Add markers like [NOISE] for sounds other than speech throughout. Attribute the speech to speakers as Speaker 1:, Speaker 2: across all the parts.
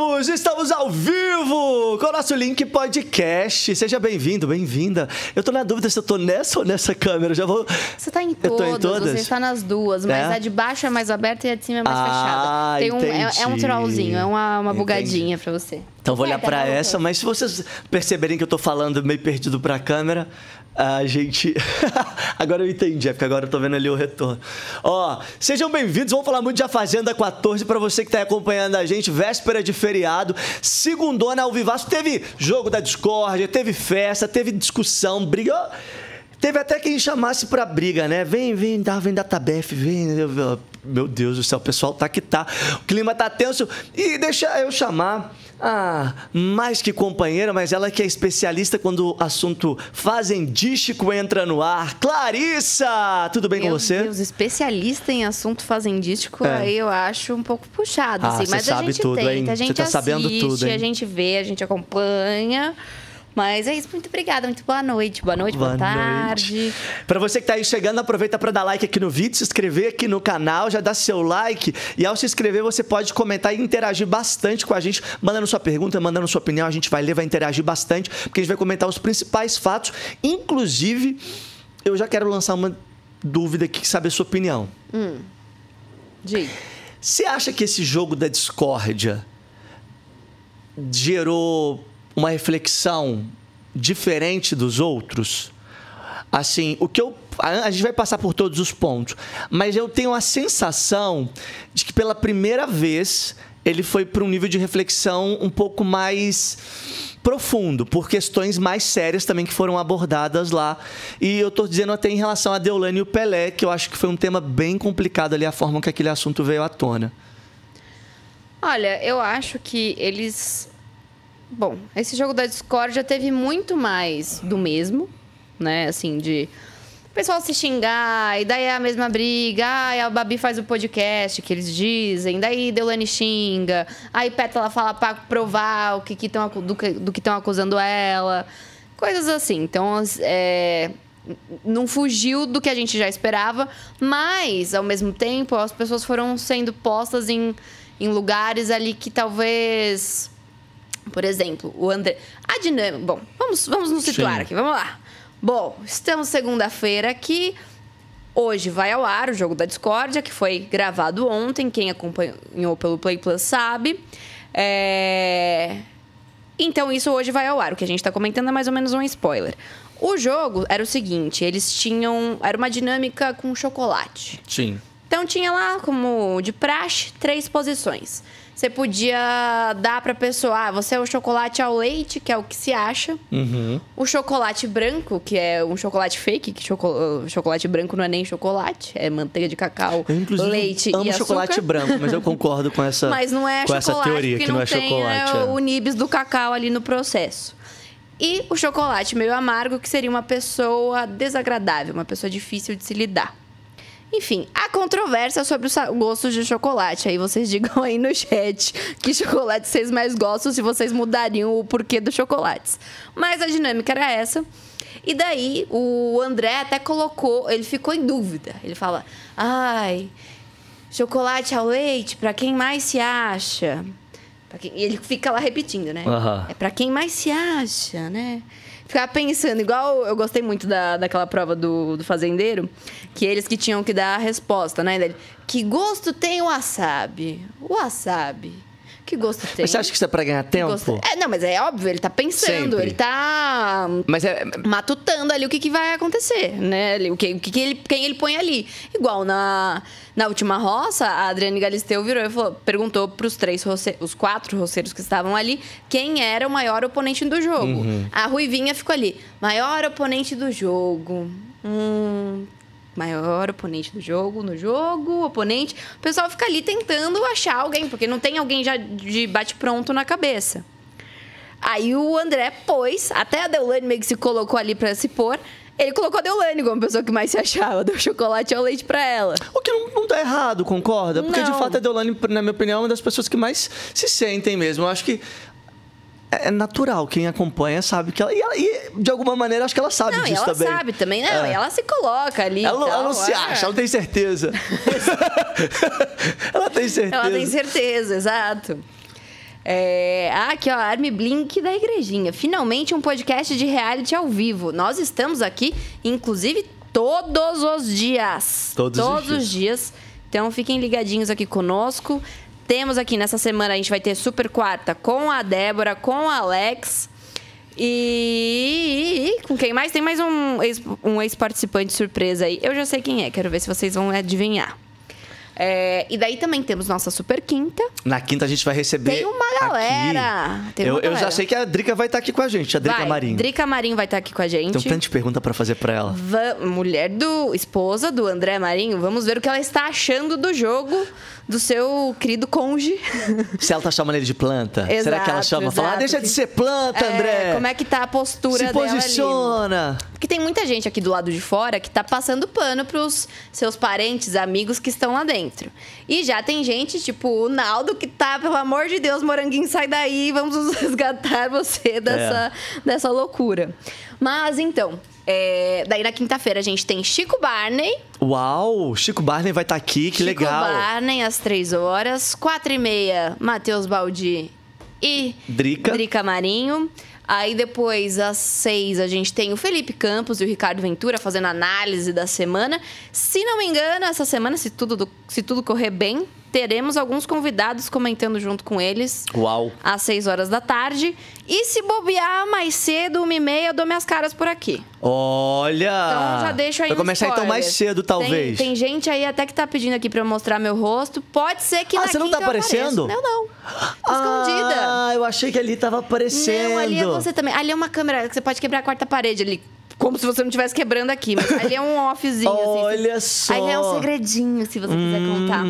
Speaker 1: Estamos ao vivo com o nosso link podcast. Seja bem-vindo, bem-vinda. Eu tô na dúvida se eu tô nessa ou nessa câmera. Já vou.
Speaker 2: Você tá em
Speaker 1: Eu tô em
Speaker 2: todas,
Speaker 1: todas?
Speaker 2: você está nas duas, mas
Speaker 1: É?
Speaker 2: a de baixo é mais aberta e a de cima é mais
Speaker 1: Ah,
Speaker 2: fechada. Tem um, é, é um trollzinho, é uma, uma bugadinha pra você.
Speaker 1: Então vou olhar pra
Speaker 2: bom,
Speaker 1: essa, mas se vocês perceberem que eu tô falando meio perdido pra câmera, a gente. [LAUGHS] agora eu entendi, é porque agora eu tô vendo ali o retorno. Ó, sejam bem-vindos, vamos falar muito de A Fazenda 14 pra você que tá acompanhando a gente, véspera de feriado, segundona ao vivaço. Teve jogo da discórdia, teve festa, teve discussão, briga. Teve até quem chamasse pra briga, né? Vem, vem, dá, vem da Tabef, vem. Eu- Meu Deus do céu, o pessoal tá que tá. O clima tá tenso. E deixa eu chamar a mais que companheira, mas ela que é especialista quando o assunto fazendístico entra no ar. Clarissa! Tudo bem
Speaker 2: Meu
Speaker 1: com você?
Speaker 2: Deus, especialista em assunto fazendístico,
Speaker 1: É.
Speaker 2: aí eu acho um pouco puxado,
Speaker 1: Ah,
Speaker 2: assim.
Speaker 1: você
Speaker 2: Mas a
Speaker 1: sabe
Speaker 2: gente
Speaker 1: tudo,
Speaker 2: tenta,
Speaker 1: hein?
Speaker 2: a
Speaker 1: Você
Speaker 2: gente
Speaker 1: tá
Speaker 2: assiste,
Speaker 1: sabendo tudo, hein?
Speaker 2: a gente vê, a gente acompanha. Mas é isso, muito obrigada, muito boa noite. Boa noite, boa, tarde.
Speaker 1: Para você que tá aí chegando, aproveita para dar like aqui no vídeo, se inscrever aqui no canal, já dá seu like. E ao se inscrever, você pode comentar e interagir bastante com a gente, mandando sua pergunta, mandando sua opinião. A gente vai ler, vai interagir bastante, porque a gente vai comentar os principais fatos. Inclusive, eu já quero lançar uma dúvida aqui, saber a sua opinião.
Speaker 2: Diga.
Speaker 1: Você acha que esse jogo da discórdia gerou uma reflexão diferente dos outros? Assim, o que eu. A gente vai passar por todos os pontos, mas eu tenho a sensação de que pela primeira vez ele foi para um nível de reflexão um pouco mais profundo, por questões mais sérias também que foram abordadas lá. E eu tô dizendo até em relação a Deolane e o Pelé, que eu acho que foi um tema bem complicado ali, a forma que aquele assunto veio à tona.
Speaker 2: Olha, eu acho que eles. Bom, esse jogo da Discord já teve muito mais do mesmo, né? Assim, de. O pessoal se xingar, e daí é a mesma briga. Ai, a Babi faz o podcast que eles dizem, daí Deulane xinga. Aí Pétala fala pra provar o que que tão, do que estão acusando ela. Coisas assim. Então, é, não fugiu do que a gente já esperava, mas, ao mesmo tempo, as pessoas foram sendo postas em, em lugares ali que talvez. Por exemplo, o André. A dinâmica. Bom, vamos, vamos nos situar
Speaker 1: Sim.
Speaker 2: aqui, vamos lá. Bom, estamos segunda-feira aqui. Hoje vai ao ar o jogo da Discórdia, que foi gravado ontem. Quem acompanhou pelo Play Plus sabe. É... Então, isso hoje vai ao ar. O que a gente tá comentando é mais ou menos um spoiler. O jogo era o seguinte: eles tinham. Era uma dinâmica com chocolate.
Speaker 1: Sim.
Speaker 2: Então tinha lá, como de praxe, três posições. Você podia dar pra pessoa, ah, você é o chocolate ao leite, que é o que se acha.
Speaker 1: Uhum.
Speaker 2: O chocolate branco, que é um chocolate fake, que choco- chocolate branco não é nem chocolate, é manteiga de cacau,
Speaker 1: Eu, inclusive,
Speaker 2: leite
Speaker 1: amo
Speaker 2: e açúcar.
Speaker 1: chocolate branco, mas eu concordo com essa, [LAUGHS]
Speaker 2: Mas não é
Speaker 1: com essa
Speaker 2: chocolate,
Speaker 1: teoria, que não, é
Speaker 2: tem
Speaker 1: chocolate.
Speaker 2: é,
Speaker 1: é.
Speaker 2: o nibs do cacau ali no processo. E o chocolate meio amargo, que seria uma pessoa desagradável, uma pessoa difícil de se lidar. Enfim, há controvérsia sobre os gostos de chocolate. Aí vocês digam aí no chat que chocolate vocês mais gostam, se vocês mudariam o porquê dos chocolates. Mas a dinâmica era essa. E daí o André até colocou, ele ficou em dúvida. Ele fala: "Ai, chocolate ao leite, pra quem mais se acha?" Quem- E ele fica lá repetindo, né? É pra quem mais se acha, né? Ficar pensando, igual eu gostei muito da, daquela prova do, do fazendeiro, que eles que tinham que dar a resposta, né? Que gosto tem o wasabi? O wasabi. Que gosto tem?
Speaker 1: Mas você acha que isso é pra ganhar tempo?
Speaker 2: gosto- É, não, mas é óbvio, ele tá pensando,
Speaker 1: Sempre.
Speaker 2: ele tá
Speaker 1: Mas é.
Speaker 2: matutando ali o que, que vai acontecer, né? O que, o que, que ele, quem ele põe ali. Igual na, na última roça, a Adriane Galisteu virou e falou, perguntou pros três roce- os quatro roceiros que estavam ali, quem era o maior oponente do jogo. A Ruivinha ficou ali, maior oponente do jogo. Hum, maior oponente do jogo, no jogo, oponente. O pessoal fica ali tentando achar alguém, porque não tem alguém já de bate-pronto na cabeça. Aí o André pôs, até a Deolane meio que se colocou ali pra se pôr. Ele colocou a Deolane como a pessoa que mais se achava, [LAUGHS] deu chocolate ao leite pra ela.
Speaker 1: O que não, não tá errado, concorda? Porque de
Speaker 2: Não.
Speaker 1: fato a Deolane, na minha opinião, é uma das pessoas que mais se sentem mesmo. Eu acho que é é natural, quem acompanha sabe que ela. E, ela- e, de alguma maneira, acho que ela sabe
Speaker 2: Não,
Speaker 1: disso
Speaker 2: ela
Speaker 1: também.
Speaker 2: sabe também, não,
Speaker 1: É.
Speaker 2: ela se coloca ali.
Speaker 1: Ela, não- ela não se
Speaker 2: é.
Speaker 1: acha, ela tem certeza. [LAUGHS] ela tem certeza.
Speaker 2: Ela tem certeza, exato. É, ah, aqui, ó, Arme Blink da Igrejinha. Finalmente um podcast de reality ao vivo. Nós estamos aqui, inclusive, todos os dias.
Speaker 1: Todos os
Speaker 2: todos
Speaker 1: dias.
Speaker 2: os dias. Então fiquem ligadinhos aqui conosco. Temos aqui nessa semana, a gente vai ter Super Quarta com a Débora, com o Alex. E, com quem mais? Tem mais um ex- um ex-participante surpresa aí. Eu já sei quem é, quero ver se vocês vão adivinhar. É, e daí também temos nossa Super Quinta.
Speaker 1: Na quinta a gente vai receber.
Speaker 2: Tem uma galera. Tem
Speaker 1: eu,
Speaker 2: uma
Speaker 1: eu já
Speaker 2: galera.
Speaker 1: sei que a Drica vai estar aqui com a gente, a Drica
Speaker 2: Vai,
Speaker 1: Marinho.
Speaker 2: Drica Marinho vai estar aqui com a gente.
Speaker 1: Tem tanta pergunta pra fazer pra ela.
Speaker 2: Va- mulher do esposa do André Marinho. Vamos ver o que ela está achando do jogo do seu querido conge. [LAUGHS]
Speaker 1: Se ela tá chamando ele de planta, será que ela
Speaker 2: Exato,
Speaker 1: chama? Fala, ah,
Speaker 2: exato.
Speaker 1: deixa de ser planta,
Speaker 2: É,
Speaker 1: André.
Speaker 2: como é que tá a postura
Speaker 1: Se
Speaker 2: dela ali?
Speaker 1: posiciona.
Speaker 2: Porque tem muita gente aqui do lado de fora que tá passando pano pros seus parentes, amigos que estão lá dentro. E já tem gente, tipo o Naldo, que tá, pelo amor de Deus, Moranguinho, sai daí, vamos [LAUGHS] resgatar você dessa, dessa loucura. Mas então, é, daí na quinta-feira a gente tem Chico Barney.
Speaker 1: Uau, Chico Barney vai estar aqui, que
Speaker 2: Chico
Speaker 1: legal.
Speaker 2: Barney às três horas. Quatro e meia, Matheus Baldi e
Speaker 1: Drica.
Speaker 2: Drica Marinho. Aí depois, às seis, a gente tem o Felipe Campos e o Ricardo Ventura fazendo análise da semana. Se não me engano, essa semana, se tudo, do- se tudo correr bem, teremos alguns convidados comentando junto com eles.
Speaker 1: Uau.
Speaker 2: Às 6 horas da tarde. E se bobear mais cedo, uma e meia, eu dou minhas caras por aqui.
Speaker 1: Olha.
Speaker 2: Então já deixo aí
Speaker 1: Vai
Speaker 2: um
Speaker 1: começar então mais
Speaker 2: spoiler.
Speaker 1: cedo, talvez.
Speaker 2: Tem, tem gente aí até que tá pedindo aqui pra eu mostrar meu rosto. Pode ser que
Speaker 1: Ah,
Speaker 2: na
Speaker 1: você não tá
Speaker 2: eu
Speaker 1: aparecendo?
Speaker 2: apareça. Não, não. Escondida.
Speaker 1: Ah, eu achei que ali tava aparecendo.
Speaker 2: Não, ali é você também. Ali é uma câmera que você pode quebrar a quarta parede ali. Como se você não estivesse quebrando aqui. Mas ali é um offzinho, assim.
Speaker 1: Olha só.
Speaker 2: Aí é um segredinho, se você quiser
Speaker 1: Hum.
Speaker 2: contar.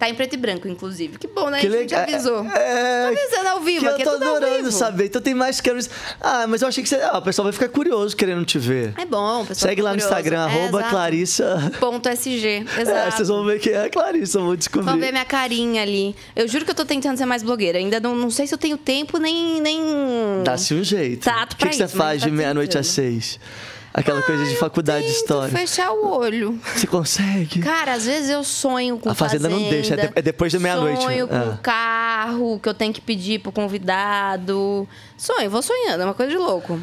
Speaker 2: Tá em preto e branco, inclusive. Que bom, né?
Speaker 1: Que
Speaker 2: a gente avisou.
Speaker 1: É,
Speaker 2: Tô avisando ao vivo,
Speaker 1: que eu tô
Speaker 2: é tudo ao
Speaker 1: adorando saber. Então tem mais câmeras. Ah, mas eu achei que você... ah, o pessoal vai ficar curioso querendo te ver.
Speaker 2: É bom, pessoal.
Speaker 1: Segue lá no
Speaker 2: curioso.
Speaker 1: Instagram,
Speaker 2: É,
Speaker 1: arroba
Speaker 2: exato.
Speaker 1: Clarissa.
Speaker 2: Ponto SG. [LAUGHS]
Speaker 1: É,
Speaker 2: Exato.
Speaker 1: vocês vão ver quem é a Clarissa, vou descobrir.
Speaker 2: Vão ver minha carinha ali. Eu juro que eu tô tentando ser mais blogueira. Ainda não, não sei se eu tenho tempo nem. nem...
Speaker 1: Dá-se um jeito.
Speaker 2: Tato
Speaker 1: o que,
Speaker 2: pra
Speaker 1: que você faz
Speaker 2: tá
Speaker 1: de meia-noite às seis? Aquela coisa de faculdade de história.
Speaker 2: fechar o olho.
Speaker 1: Você consegue?
Speaker 2: Cara, às vezes eu sonho com
Speaker 1: A fazenda não deixa, é de- é depois da meia-noite,
Speaker 2: Sonho
Speaker 1: né?
Speaker 2: com
Speaker 1: É.
Speaker 2: o carro que eu tenho que pedir pro convidado. Sonho, vou sonhando, é uma coisa de louco.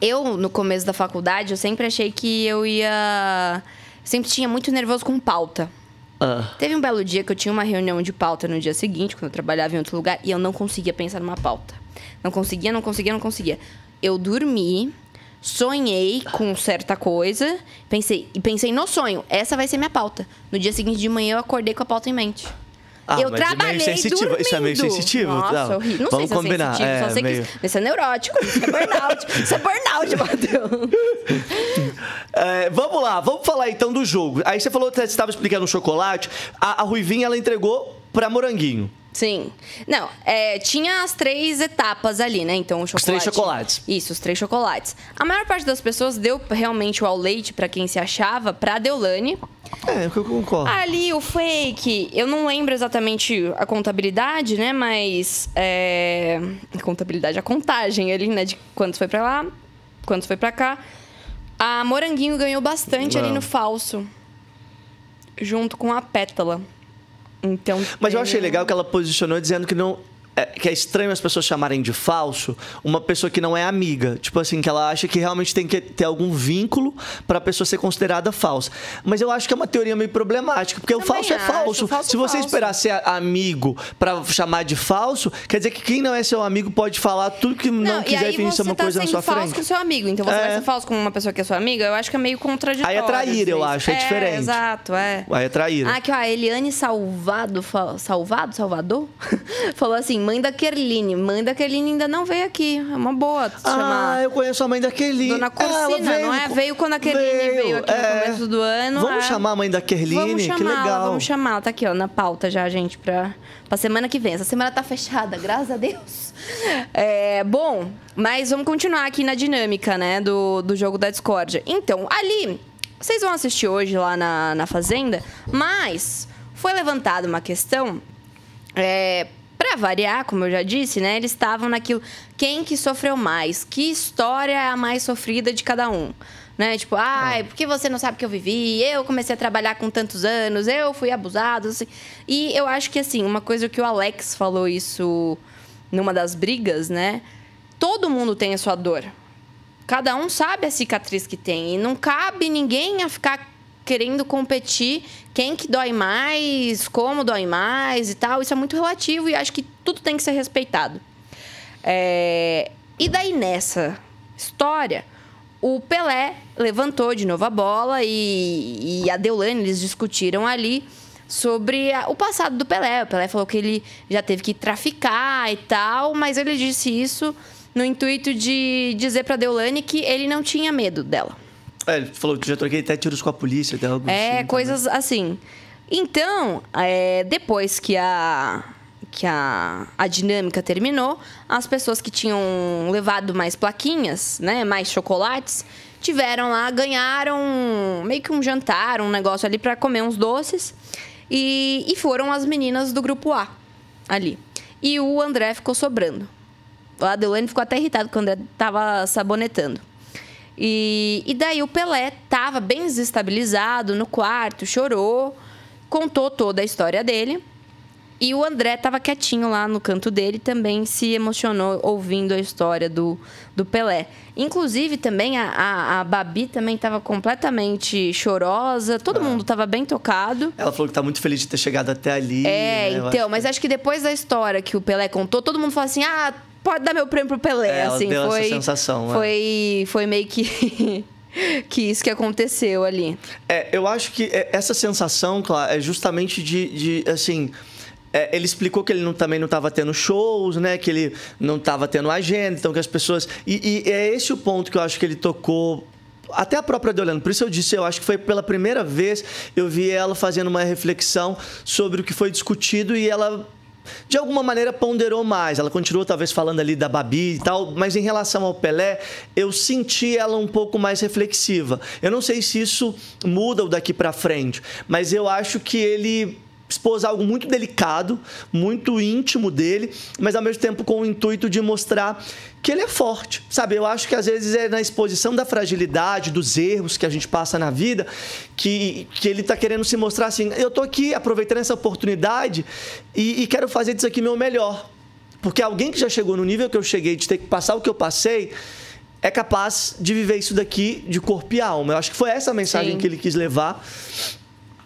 Speaker 2: Eu, no começo da faculdade, eu sempre achei que eu ia. Sempre tinha muito nervoso com pauta.
Speaker 1: Ah,
Speaker 2: Teve um belo dia que eu tinha uma reunião de pauta no dia seguinte, quando eu trabalhava em outro lugar, e eu não conseguia pensar numa pauta. Não conseguia, não conseguia, não conseguia. Eu dormi, sonhei com certa coisa, pensei, e pensei no sonho, essa vai ser minha pauta. No dia seguinte de manhã eu acordei com a pauta em mente.
Speaker 1: Ah,
Speaker 2: eu
Speaker 1: é meio
Speaker 2: trabalhei
Speaker 1: sensitivo,
Speaker 2: dormindo.
Speaker 1: isso é meio sensitivo,
Speaker 2: Nossa,
Speaker 1: não.
Speaker 2: horrível. Não
Speaker 1: Vamos
Speaker 2: sei se
Speaker 1: combinar,
Speaker 2: é sensitivo,
Speaker 1: é,
Speaker 2: só sei
Speaker 1: meio-
Speaker 2: que isso é neurótico, isso é burnout. isso é burnout, [LAUGHS] Matheus.
Speaker 1: É, vamos lá, vamos falar então do jogo. Aí você falou que você estava explicando o chocolate. A, a Ruivinha, ela entregou pra Moranguinho.
Speaker 2: Sim. Não, é, tinha as três etapas ali, né? Então, o chocolate.
Speaker 1: três chocolates.
Speaker 2: Isso, os três chocolates. A maior parte das pessoas deu realmente o ao leite pra quem se achava, pra Deolane.
Speaker 1: É, eu concordo.
Speaker 2: Ali, o fake, eu não lembro exatamente a contabilidade, né? Mas. É... A contabilidade, a contagem ali, né? De quantos foi pra lá, quantos foi pra cá. A Moranguinho ganhou bastante ali
Speaker 1: Não.
Speaker 2: no falso. Junto com a pétala. Então.
Speaker 1: Mas eu achei
Speaker 2: tem-
Speaker 1: legal que ela posicionou dizendo que não. É, que é estranho as pessoas chamarem de falso uma pessoa que não é amiga. Tipo assim, que ela acha que realmente tem que ter algum vínculo pra pessoa ser considerada falsa. Mas eu acho que é uma teoria meio problemática, porque o
Speaker 2: Também
Speaker 1: falso é
Speaker 2: acho,
Speaker 1: falso.
Speaker 2: falso
Speaker 1: Se você
Speaker 2: falso.
Speaker 1: esperar ser a- amigo pra chamar de falso, quer dizer que quem não é seu amigo pode falar tudo que não,
Speaker 2: Não, e
Speaker 1: quiser ser
Speaker 2: você
Speaker 1: uma
Speaker 2: tá
Speaker 1: coisa na sua
Speaker 2: falso
Speaker 1: frente.
Speaker 2: com seu amigo. Então você
Speaker 1: É.
Speaker 2: vai ser falso com uma pessoa que é sua amiga, eu acho que é meio contraditório.
Speaker 1: Aí é trair, eu
Speaker 2: isso.
Speaker 1: acho, é diferente.
Speaker 2: Exato, é.
Speaker 1: Aí é traíra.
Speaker 2: Ah, aqui, ó, a Eliane Salvado, Salvado, Salvador, [LAUGHS] falou assim: mãe da Kerline. Mãe da Kerline ainda não veio aqui. É uma boa
Speaker 1: Ah,
Speaker 2: chamar.
Speaker 1: eu conheço a mãe da Kerline.
Speaker 2: Dona Corsina, não é? Veio quando a Kerline veio aqui no começo do ano,
Speaker 1: Vamos
Speaker 2: é.
Speaker 1: chamar a mãe da Kerline? Que legal.
Speaker 2: vamos chamar. Ela tá aqui, ó, na pauta já, gente, pra, pra semana que vem. Essa semana tá fechada, graças a Deus. É, bom, mas vamos continuar aqui na dinâmica, né, do, do jogo da discórdia. Então, ali, vocês vão assistir hoje lá na, na Fazenda, mas foi levantada uma questão é, para variar, como eu já disse, né? Eles estavam naquilo. Quem que sofreu mais? Que história é a mais sofrida de cada um? Né? Tipo, ai, por que você não sabe o que eu vivi? Eu comecei a trabalhar com tantos anos, eu fui abusado. Assim. E eu acho que, assim, uma coisa que o Alex falou isso numa das brigas, né? Todo mundo tem a sua dor. Cada um sabe a cicatriz que tem. E não cabe ninguém a ficar querendo competir quem que dói mais, como dói mais e tal. Isso é muito relativo e acho que tudo tem que ser respeitado. É, E daí nessa história, o Pelé levantou de novo a bola e, e a Deulane, eles discutiram ali sobre a- o passado do Pelé. O Pelé falou que ele já teve que traficar e tal, mas ele disse isso no intuito de dizer pra Deulane que ele não tinha medo dela.
Speaker 1: É, ele falou que já troquei até tiros com a polícia, até algo
Speaker 2: É,
Speaker 1: assim,
Speaker 2: coisas assim. Então, é, depois que a que a, a dinâmica terminou, as pessoas que tinham levado mais plaquinhas, né, mais chocolates, tiveram lá, ganharam meio que um jantar, um negócio ali para comer uns doces. E, e foram as meninas do grupo A ali. E o André ficou sobrando. O Adelane ficou até irritado quando ele tava sabonetando. E, e daí o Pelé tava bem desestabilizado no quarto, chorou, contou toda a história dele. E o André tava quietinho lá no canto dele, também se emocionou ouvindo a história do, do Pelé. Inclusive, também a, a, a Babi também tava completamente chorosa, todo mundo tava bem tocado.
Speaker 1: Ela falou que tá muito feliz de ter chegado até ali.
Speaker 2: É,
Speaker 1: né?
Speaker 2: Então, mas acho que depois da história que o Pelé contou, todo mundo falou assim: ah, pode dar meu prêmio pro Pelé.
Speaker 1: É,
Speaker 2: assim,
Speaker 1: deu essa
Speaker 2: foi,
Speaker 1: sensação, é.
Speaker 2: Foi, foi meio que. [LAUGHS] que isso que aconteceu ali.
Speaker 1: É, eu acho que é, essa sensação, claro, é justamente de, de assim. é, ele explicou que ele não- também não estava tendo shows, né? Que ele não estava tendo agenda, então que as pessoas. E, e é esse o ponto que eu acho que ele tocou. Até a própria Deolane. Por isso eu disse, eu acho que foi pela primeira vez eu vi ela fazendo uma reflexão sobre o que foi discutido e ela de alguma maneira ponderou mais. Ela continuou talvez falando ali da Babi e tal, mas em relação ao Pelé, eu senti ela um pouco mais reflexiva. Eu não sei se isso muda o daqui para frente, mas eu acho que ele expôs algo muito delicado, muito íntimo dele, mas ao mesmo tempo com o intuito de mostrar que ele é forte, sabe? Eu acho que às vezes é na exposição da fragilidade, dos erros que a gente passa na vida, que, que ele tá querendo se mostrar assim, eu tô aqui aproveitando essa oportunidade e, e quero fazer disso aqui meu melhor. Porque alguém que já chegou no nível que eu cheguei, de ter que passar o que eu passei, é capaz de viver isso daqui de corpo e alma. Eu acho que foi essa a mensagem
Speaker 2: Sim.
Speaker 1: que ele quis levar.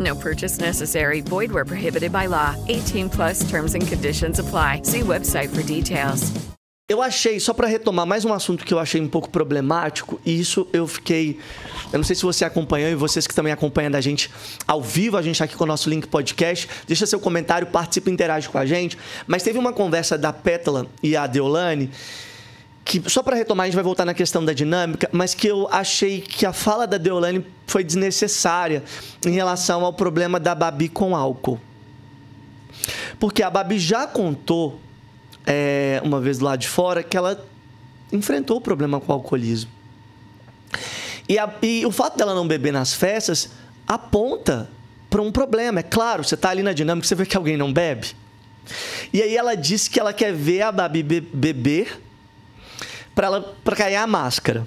Speaker 3: No purchase necessary. Void where prohibited by law. 18 plus terms and conditions apply. See website for details.
Speaker 1: Eu achei, só para retomar mais um assunto que eu achei um pouco problemático, e isso eu fiquei. Eu não sei se você acompanhou e vocês que também acompanham a gente ao vivo, a gente tá aqui com o nosso link podcast. Deixa seu comentário, participa e interage com a gente. Mas teve uma conversa da Pétala e a Deolane, que só para retomar, a gente vai voltar na questão da dinâmica, mas que eu achei que a fala da Deolane foi desnecessária em relação ao problema da Babi com álcool. Porque a Babi já contou é, uma vez lado de fora que ela enfrentou o problema com o alcoolismo. E, a- e o fato dela não beber nas festas aponta para um problema. É claro, você tá ali na dinâmica, você vê que alguém não bebe. E aí ela disse que ela quer ver a Babi be- beber para ela para cair a máscara,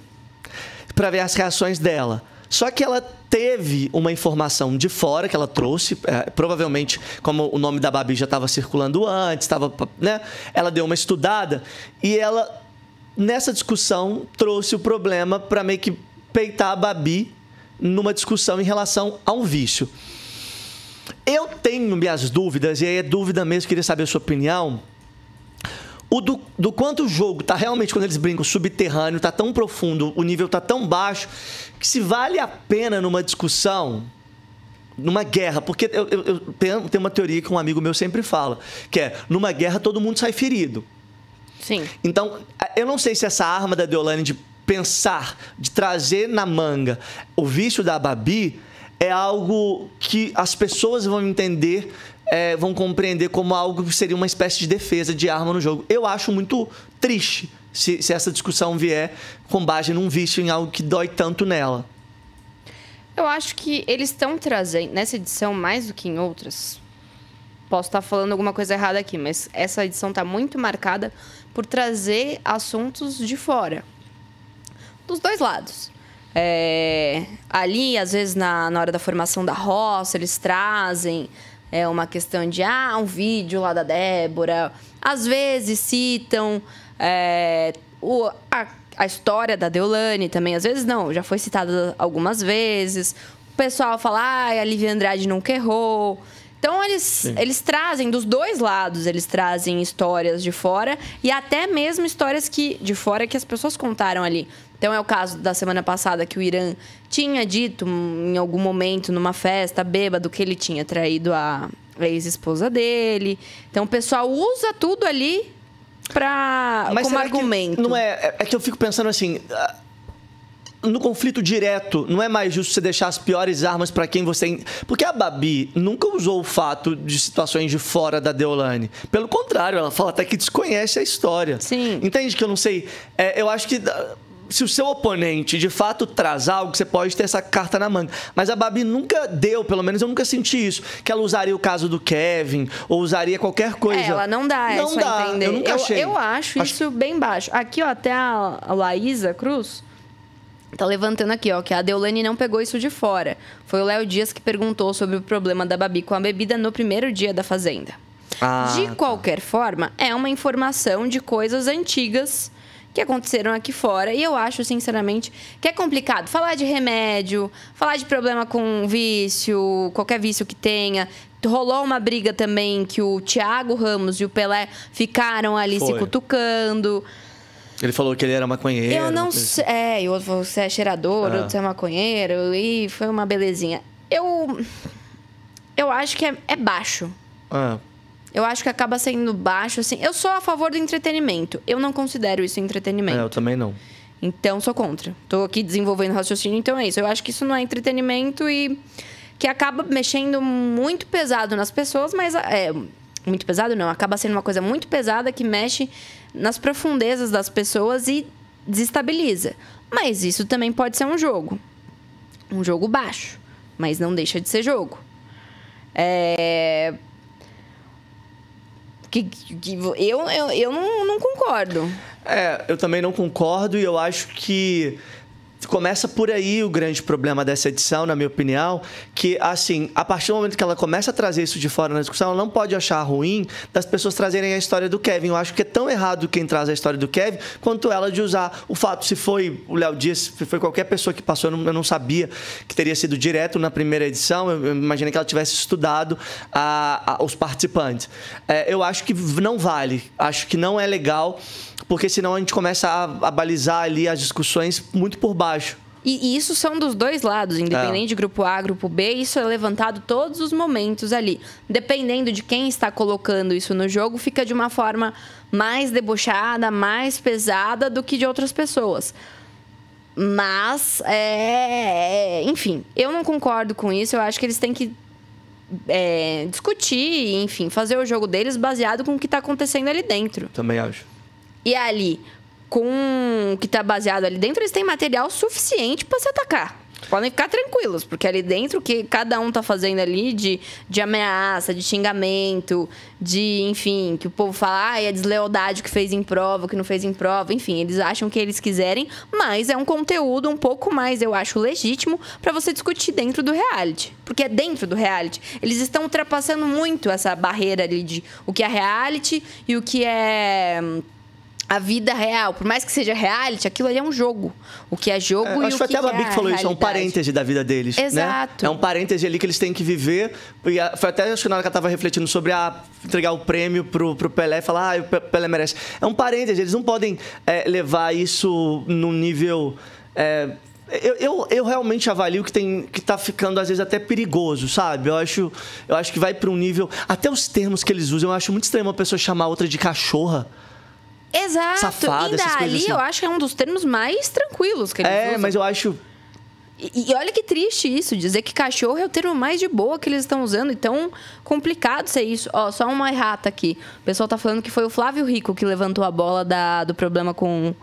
Speaker 1: para ver as reações dela. Só que ela teve uma informação de fora que ela trouxe, é, provavelmente como o nome da Babi já estava circulando antes, estava, né? Ela deu uma estudada e ela nessa discussão trouxe o problema para meio que peitar a Babi numa discussão em relação a um vício. Eu tenho minhas dúvidas, e aí é dúvida mesmo, queria saber a sua opinião. O do, do quanto o jogo tá realmente, quando eles brincam, subterrâneo, tá tão profundo, o nível tá tão baixo, que se vale a pena numa discussão, numa guerra, porque eu, eu- eu tenho, tenho uma teoria que um amigo meu sempre fala, que é, numa guerra todo mundo sai ferido.
Speaker 2: Sim.
Speaker 1: Então, eu não sei se essa arma da Deolane de pensar, de trazer na manga o vício da Babi é algo que as pessoas vão entender, é, vão compreender como algo que seria uma espécie de defesa de arma no jogo. Eu acho muito triste se, se essa discussão vier com base num vício em algo que dói tanto nela.
Speaker 2: Eu acho que eles estão trazendo, nessa edição, mais do que em outras. Posso estar falando alguma coisa errada aqui, mas essa edição está muito marcada por trazer assuntos de fora. Dos dois lados. É, ali, às vezes, na, na hora da formação da roça, eles trazem é, uma questão de ah, um vídeo lá da Débora. Às vezes citam é, o, a, a história da Deolane também. Às vezes não, já foi citada algumas vezes. O pessoal fala, ah, a Lívia Andrade nunca errou. Então, eles, eles trazem dos dois lados, eles trazem histórias de fora e até mesmo histórias que de fora que as pessoas contaram ali. Então, é o caso da semana passada que o Irã tinha dito hum, em algum momento, numa festa, bêbado, que ele tinha traído a ex-esposa dele. Então, o pessoal usa tudo ali pra, como argumento.
Speaker 1: não é, é- é que eu fico pensando assim. ah, No conflito direto, não é mais justo você deixar as piores armas pra quem você. Porque a Babi nunca usou o fato de situações de fora da Deolane. Pelo contrário, ela fala até que desconhece a história.
Speaker 2: Sim.
Speaker 1: Entende que eu não sei? É, eu acho que. Se o seu oponente de fato traz algo, você pode ter essa carta na manga. Mas a Babi nunca deu, pelo menos eu nunca senti isso. Que ela usaria o caso do Kevin, ou usaria qualquer coisa.
Speaker 2: É, ela não dá
Speaker 1: não
Speaker 2: isso
Speaker 1: dá. Eu nunca achei.
Speaker 2: Eu acho, isso bem baixo. Aqui, ó, até a, Laísa Cruz tá levantando aqui, ó, que a Deolane não pegou isso de fora. Foi o Léo Dias que perguntou sobre o problema da Babi com a bebida no primeiro dia da Fazenda.
Speaker 1: Ah,
Speaker 2: de
Speaker 1: tá.
Speaker 2: qualquer forma, é uma informação de coisas antigas que aconteceram aqui fora. E eu acho, sinceramente, que é complicado falar de remédio, falar de problema com vício, qualquer vício que tenha. Rolou uma briga também que o Thiago Ramos e o Pelé ficaram ali se
Speaker 1: Foi.
Speaker 2: cutucando.
Speaker 1: Ele falou que ele era maconheiro.
Speaker 2: Eu não
Speaker 1: coisa assim.
Speaker 2: sei. É, e outro falou, você é cheirador,
Speaker 1: Ah.
Speaker 2: você é maconheiro. E foi uma belezinha. Eu. Eu acho que é, é baixo.
Speaker 1: Ah,
Speaker 2: Eu acho que acaba sendo baixo, assim. Eu sou a favor do entretenimento. Eu não considero isso
Speaker 1: é, eu
Speaker 2: entretenimento.
Speaker 1: também não.
Speaker 2: Então, sou contra. Tô aqui desenvolvendo raciocínio, então é isso. Eu acho que isso não é entretenimento e que acaba mexendo muito pesado nas pessoas, mas é muito pesado não, acaba sendo uma coisa muito pesada que mexe nas profundezas das pessoas e desestabiliza. Mas isso também pode ser um jogo. Um jogo baixo, mas não deixa de ser jogo. É que, que- eu, eu, eu não, não concordo.
Speaker 1: É, eu também não concordo e eu acho que começa por aí o grande problema dessa edição, na minha opinião, que assim, a partir do momento que ela começa a trazer isso de fora na discussão, ela não pode achar ruim das pessoas trazerem a história do Kevin. Eu acho que é tão errado quem traz a história do Kevin quanto ela de usar o fato se foi o Léo Dias, se foi qualquer pessoa que passou, eu não, eu não sabia que teria sido direto na primeira edição. Eu, eu imaginei que ela tivesse estudado a- a- os participantes. É, eu acho que não vale, acho que não é legal porque senão a gente começa a, a balizar ali as discussões muito por baixo.
Speaker 2: E, isso são dos dois lados, independente de grupo A, grupo B, isso é levantado todos os momentos ali. Dependendo de quem está colocando isso no jogo, fica de uma forma mais debochada, mais pesada do que de outras pessoas. Mas, é, enfim, eu não concordo com isso. Eu acho que eles têm que é, discutir, enfim, fazer o jogo deles baseado com o que está acontecendo ali dentro.
Speaker 1: Também acho.
Speaker 2: E ali, com o que tá baseado ali dentro, eles têm material suficiente para se atacar. Podem ficar tranquilos, porque ali dentro o que cada um tá fazendo ali de, de ameaça, de xingamento, de, enfim, que o povo fala, ah, é deslealdade que fez em prova, que não fez em prova, enfim, eles acham que eles quiserem, mas é um conteúdo um pouco mais, eu acho, legítimo para você discutir dentro do reality. Porque é dentro do reality. Eles estão ultrapassando muito essa barreira ali de o que é reality e o que é hum, a vida real. Por mais que seja reality, aquilo ali é um jogo. O que é jogo
Speaker 1: É,
Speaker 2: e
Speaker 1: acho
Speaker 2: o
Speaker 1: que foi
Speaker 2: que
Speaker 1: até a Babi
Speaker 2: é
Speaker 1: que falou isso, é um
Speaker 2: realidade.
Speaker 1: parêntese da vida deles. né?
Speaker 2: Exato.
Speaker 1: É um parêntese ali que eles têm que viver. E foi até acho que na hora que ela tava refletindo sobre a, entregar o prêmio pro, pro Pelé e falar, ah, o Pe- Pelé merece. É um parêntese, eles não podem é, levar isso num nível. é, eu, eu, eu realmente avalio que tem que tá ficando às vezes até perigoso, sabe? Eu acho, eu acho que vai para um nível. Até os termos que eles usam, eu acho muito estranho uma pessoa chamar outra de cachorra.
Speaker 2: Exato.
Speaker 1: Safada,
Speaker 2: Ainda
Speaker 1: essas coisas
Speaker 2: ali
Speaker 1: assim.
Speaker 2: eu acho que é um dos termos mais tranquilos que eles
Speaker 1: É,
Speaker 2: usam.
Speaker 1: mas eu acho.
Speaker 2: E, e olha que triste isso, dizer que cachorro é o termo mais de boa que eles estão usando, e tão complicado ser isso. Ó, só uma errata aqui. O pessoal tá falando que foi o Flávio Rico que levantou a bola da- do problema com,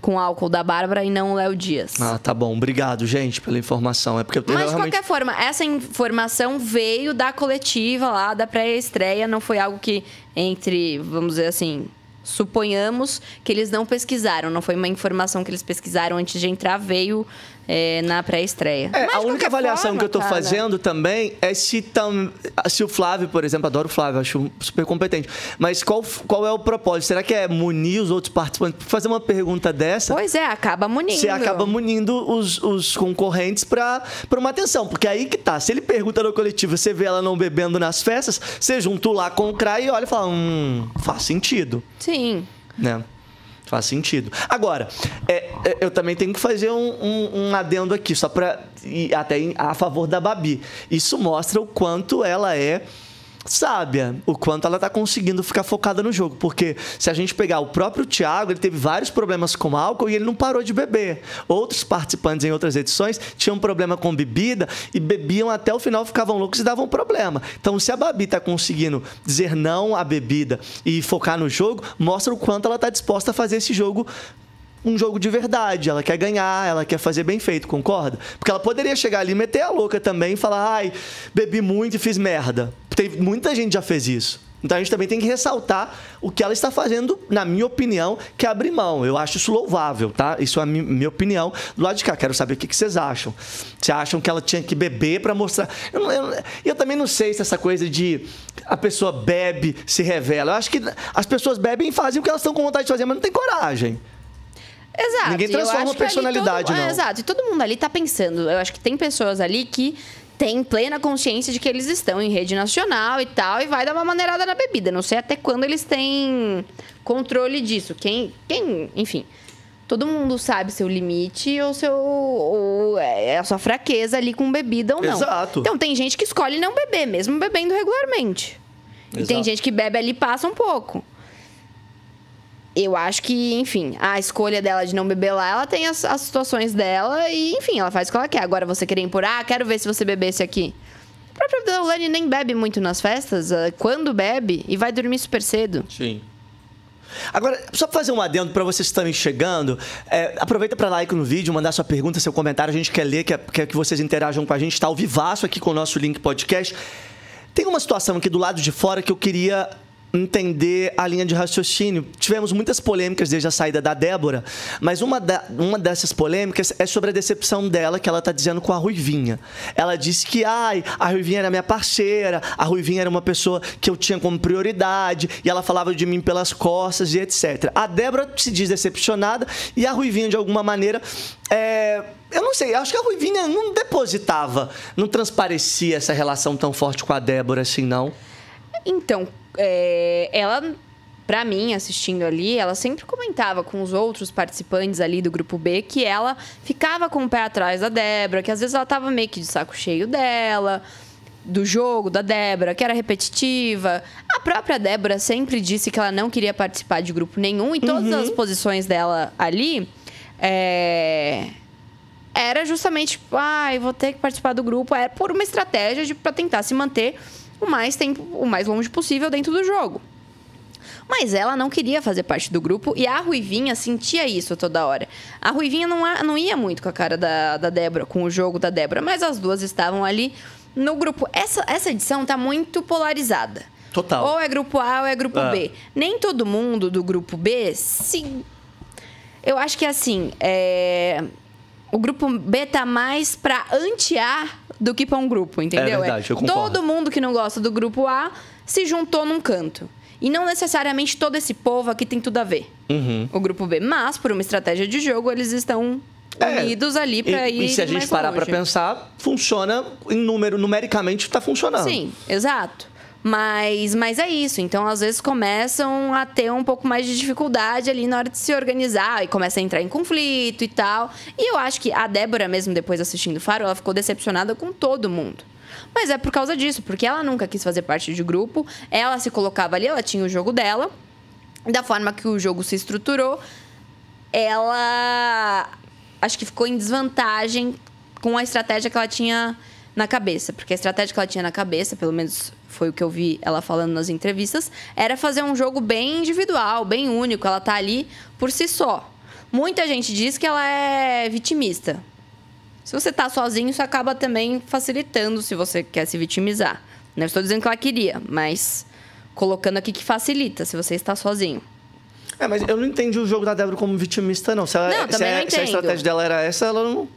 Speaker 2: com álcool da Bárbara e não o Léo Dias.
Speaker 1: Ah, tá bom. Obrigado, gente, pela informação. É porque eu
Speaker 2: Mas, de
Speaker 1: realmente...
Speaker 2: qualquer forma, essa informação veio da coletiva lá, da pré-estreia. Não foi algo que, entre, vamos dizer assim, suponhamos que eles não pesquisaram. Não foi uma informação que eles pesquisaram antes de entrar, veio é, na pré-estreia.
Speaker 1: É, a única avaliação
Speaker 2: forma,
Speaker 1: que eu tô
Speaker 2: cara,
Speaker 1: fazendo também é se, tam, se o Flávio, por exemplo, adoro o Flávio, acho super competente. Mas qual, qual é o propósito? Será que é munir os outros participantes? Fazer uma pergunta dessa,
Speaker 2: Pois é, acaba munindo.
Speaker 1: você acaba munindo os, os concorrentes pra, pra uma atenção. Porque aí que tá. Se ele pergunta no coletivo, você vê ela não bebendo nas festas, você junta lá com o CRA e olha e fala: hum, faz sentido
Speaker 2: Sim.
Speaker 1: né? Faz sentido. Agora, é, é, eu também tenho que fazer um, um- um adendo aqui, só para até a favor da Babi. Isso mostra o quanto ela é sábia, o quanto ela tá conseguindo ficar focada no jogo. Porque se a gente pegar o próprio Thiago, ele teve vários problemas com álcool e ele não parou de beber. Outros participantes em outras edições tinham problema com bebida e bebiam até o final, ficavam loucos e davam problema. Então, se a Babi tá conseguindo dizer não à bebida e focar no jogo, mostra o quanto ela tá disposta a fazer esse jogo um jogo de verdade. Ela quer ganhar, ela quer fazer bem feito, concorda? Porque ela poderia chegar ali e meter a louca também e falar: ai, bebi muito e fiz merda. Tem, muita gente já fez isso. Então a gente também tem que ressaltar o que ela está fazendo, na minha opinião, que é abrir mão. Eu acho isso louvável, tá? Isso é a mi- minha opinião. Do lado de cá, quero saber o que vocês acham. Vocês acham que ela tinha que beber para mostrar. Eu, não- eu eu também não sei se essa coisa de a pessoa bebe, se revela. Eu acho que as pessoas bebem e fazem o que elas estão com vontade de fazer, mas não tem coragem.
Speaker 2: Exato.
Speaker 1: Ninguém transforma
Speaker 2: ali
Speaker 1: personalidade,
Speaker 2: todo- é,
Speaker 1: não.
Speaker 2: exato. E todo mundo ali tá pensando. Eu acho que tem pessoas ali que têm plena consciência de que eles estão em rede nacional e tal, e vai dar uma maneirada na bebida. Não sei até quando eles têm controle disso. Quem, quem enfim. Todo mundo sabe seu limite ou seu ou é a sua fraqueza ali com bebida ou não.
Speaker 1: Exato.
Speaker 2: Então tem gente que escolhe não beber, mesmo bebendo regularmente. E tem
Speaker 1: Exato.
Speaker 2: gente que bebe ali e passa um pouco. Eu acho que, enfim, a escolha dela de não beber lá, ela tem as, as situações dela e, enfim, ela faz o que ela quer. Agora você querer impor, ah, quero ver se você bebesse aqui. A própria Deolane nem bebe muito nas festas, ah, quando bebe, e vai dormir super cedo.
Speaker 1: Sim. Agora, só pra fazer um adendo para vocês que estão chegando, é, aproveita para like no vídeo, mandar sua pergunta, seu comentário, a gente quer ler, quer, quer que vocês interajam com a gente, tá ao vivaço aqui com o nosso link podcast. Tem uma situação aqui do lado de fora que eu queria entender a linha de raciocínio. Tivemos muitas polêmicas desde a saída da Débora, mas uma, da- uma dessas polêmicas é sobre a decepção dela que ela tá dizendo com a Ruivinha. Ela disse que, ai, a Ruivinha era minha parceira, a Ruivinha era uma pessoa que eu tinha como prioridade, e ela falava de mim pelas costas e etc. A Débora se diz decepcionada e a Ruivinha, de alguma maneira, é, eu não sei, acho que a Ruivinha não depositava, não transparecia essa relação tão forte com a Débora assim, não.
Speaker 2: Então, é, ela, pra mim, assistindo ali, ela sempre comentava com os outros participantes ali do grupo B que ela ficava com o pé atrás da Débora, que às vezes ela tava meio que de saco cheio dela, do jogo da Débora, que era repetitiva. A própria Débora sempre disse que ela não queria participar de grupo nenhum e todas as posições dela ali. é, era justamente, tipo, ah, vou ter que participar do grupo. Era por uma estratégia de para tentar se manter o mais tempo, o mais longe possível dentro do jogo. Mas ela não queria fazer parte do grupo e a Ruivinha sentia isso toda hora. A Ruivinha não, não ia muito com a cara da, da Débora, com o jogo da Débora, mas as duas estavam ali no grupo. Essa, essa edição tá muito polarizada.
Speaker 1: Total.
Speaker 2: Ou é grupo A ou é grupo
Speaker 1: É.
Speaker 2: B. Nem todo mundo do grupo B se. Eu acho que assim, é, o grupo B tá mais pra anti-A do que pra um grupo, entendeu?
Speaker 1: É verdade, eu concordo.
Speaker 2: Todo mundo que não gosta do grupo A se juntou num canto. E não necessariamente todo esse povo aqui tem tudo a ver.
Speaker 1: Uhum.
Speaker 2: O grupo B. Mas, por uma estratégia de jogo, eles estão
Speaker 1: É.
Speaker 2: unidos ali pra
Speaker 1: e,
Speaker 2: ir
Speaker 1: e se a gente parar
Speaker 2: longe.
Speaker 1: pensar, funciona em número, numericamente tá funcionando.
Speaker 2: Sim, exato. Mas, mas é isso. Então, às vezes, começam a ter um pouco mais de dificuldade ali na hora de se organizar e começa a entrar em conflito e tal. E eu acho que a Débora, mesmo depois assistindo Faro, ela ficou decepcionada com todo mundo. Mas é por causa disso, porque ela nunca quis fazer parte de grupo, ela se colocava ali, ela tinha o jogo dela. Da forma que o jogo se estruturou, ela acho que ficou em desvantagem com a estratégia que ela tinha na cabeça. Porque a estratégia que ela tinha na cabeça, pelo menos foi o que eu vi ela falando nas entrevistas, era fazer um jogo bem individual, bem único. Ela tá ali por si só. Muita gente diz que ela é vitimista. Se você tá sozinho, isso acaba também facilitando se você quer se vitimizar. Não estou dizendo que ela queria, mas colocando aqui que facilita se você está sozinho.
Speaker 1: É, mas eu não entendi o jogo da Débora como vitimista, não. Se, ela-
Speaker 2: Não,
Speaker 1: se
Speaker 2: também
Speaker 1: a-
Speaker 2: não
Speaker 1: se a estratégia dela era essa, ela não.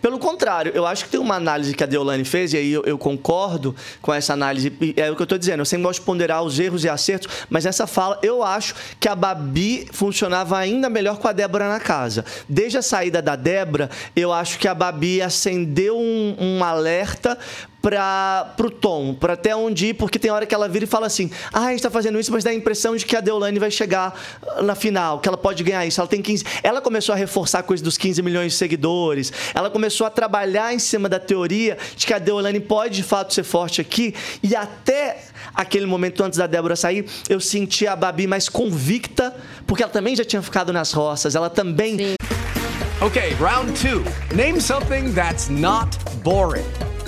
Speaker 1: Pelo contrário, eu acho que tem uma análise que a Deolane fez, e aí eu, eu concordo com essa análise. É o que eu estou dizendo, eu sempre gosto de ponderar os erros e acertos, mas nessa fala, eu acho que a Babi funcionava ainda melhor com a Débora na casa. Desde a saída da Débora, eu acho que a Babi acendeu um, um alerta para pro Tom, para até onde ir, porque tem hora que ela vira e fala assim: "Ah, a gente tá fazendo isso, mas dá a impressão de que a Deolane vai chegar ah, na final, que ela pode ganhar isso. Ela tem 15". Ela começou a reforçar a coisa dos 15 milhões de seguidores. Ela começou a trabalhar em cima da teoria de que a Deolane pode de fato ser forte aqui, e até aquele momento antes da Débora sair, eu senti a Babi mais convicta, porque ela também já tinha ficado nas roças, ela também
Speaker 4: Okay, round two. Name something that's not boring.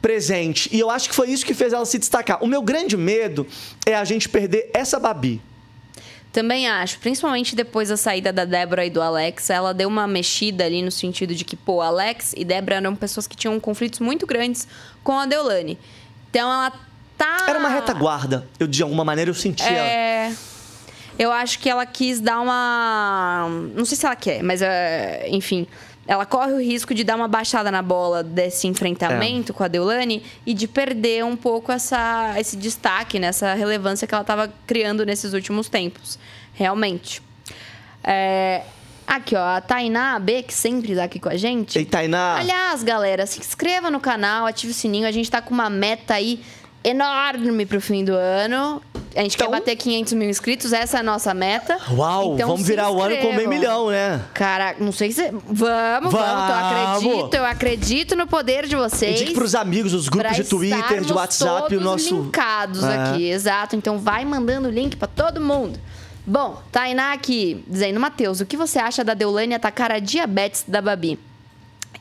Speaker 1: presente. E eu acho que foi isso que fez ela se destacar. O meu grande medo é a gente perder essa Babi.
Speaker 2: Também acho, principalmente depois da saída da Débora e do Alex, ela deu uma mexida ali no sentido de que, pô, Alex e Débora eram pessoas que tinham conflitos muito grandes com a Deolane. Então ela tá.
Speaker 1: Era uma retaguarda. Eu, de alguma maneira, eu sentia.
Speaker 2: É. Eu acho que ela quis dar uma. Não sei se ela quer, mas é, enfim. Ela corre o risco de dar uma baixada na bola desse enfrentamento com a Deolane e de perder um pouco essa, esse destaque, nessa relevância que ela estava criando nesses últimos tempos. Realmente. É, Aqui, ó, a Tainá B, que sempre tá aqui com a gente.
Speaker 1: Ei, Tainá.
Speaker 2: Aliás, galera, se inscreva no canal, ative o sininho. A gente tá com uma meta aí enorme pro fim do ano. A gente
Speaker 1: Então-
Speaker 2: quer bater 500 mil inscritos, essa é a nossa meta.
Speaker 1: Uau,
Speaker 2: Então,
Speaker 1: vamos virar o ano com meio
Speaker 2: inscrevam.
Speaker 1: milhão, né?
Speaker 2: Cara, não sei se. Vamos, vamos, eu
Speaker 1: Vamos.
Speaker 2: acredito, eu acredito no poder de vocês.
Speaker 1: Indique pros amigos, os grupos de Twitter, de WhatsApp, o
Speaker 2: todos
Speaker 1: nosso.
Speaker 2: linkados
Speaker 1: É.
Speaker 2: aqui, exato. Então vai mandando o link pra todo mundo. Bom, Tainá aqui dizendo, Matheus, o que você acha da Deolane atacar a diabetes da Babi?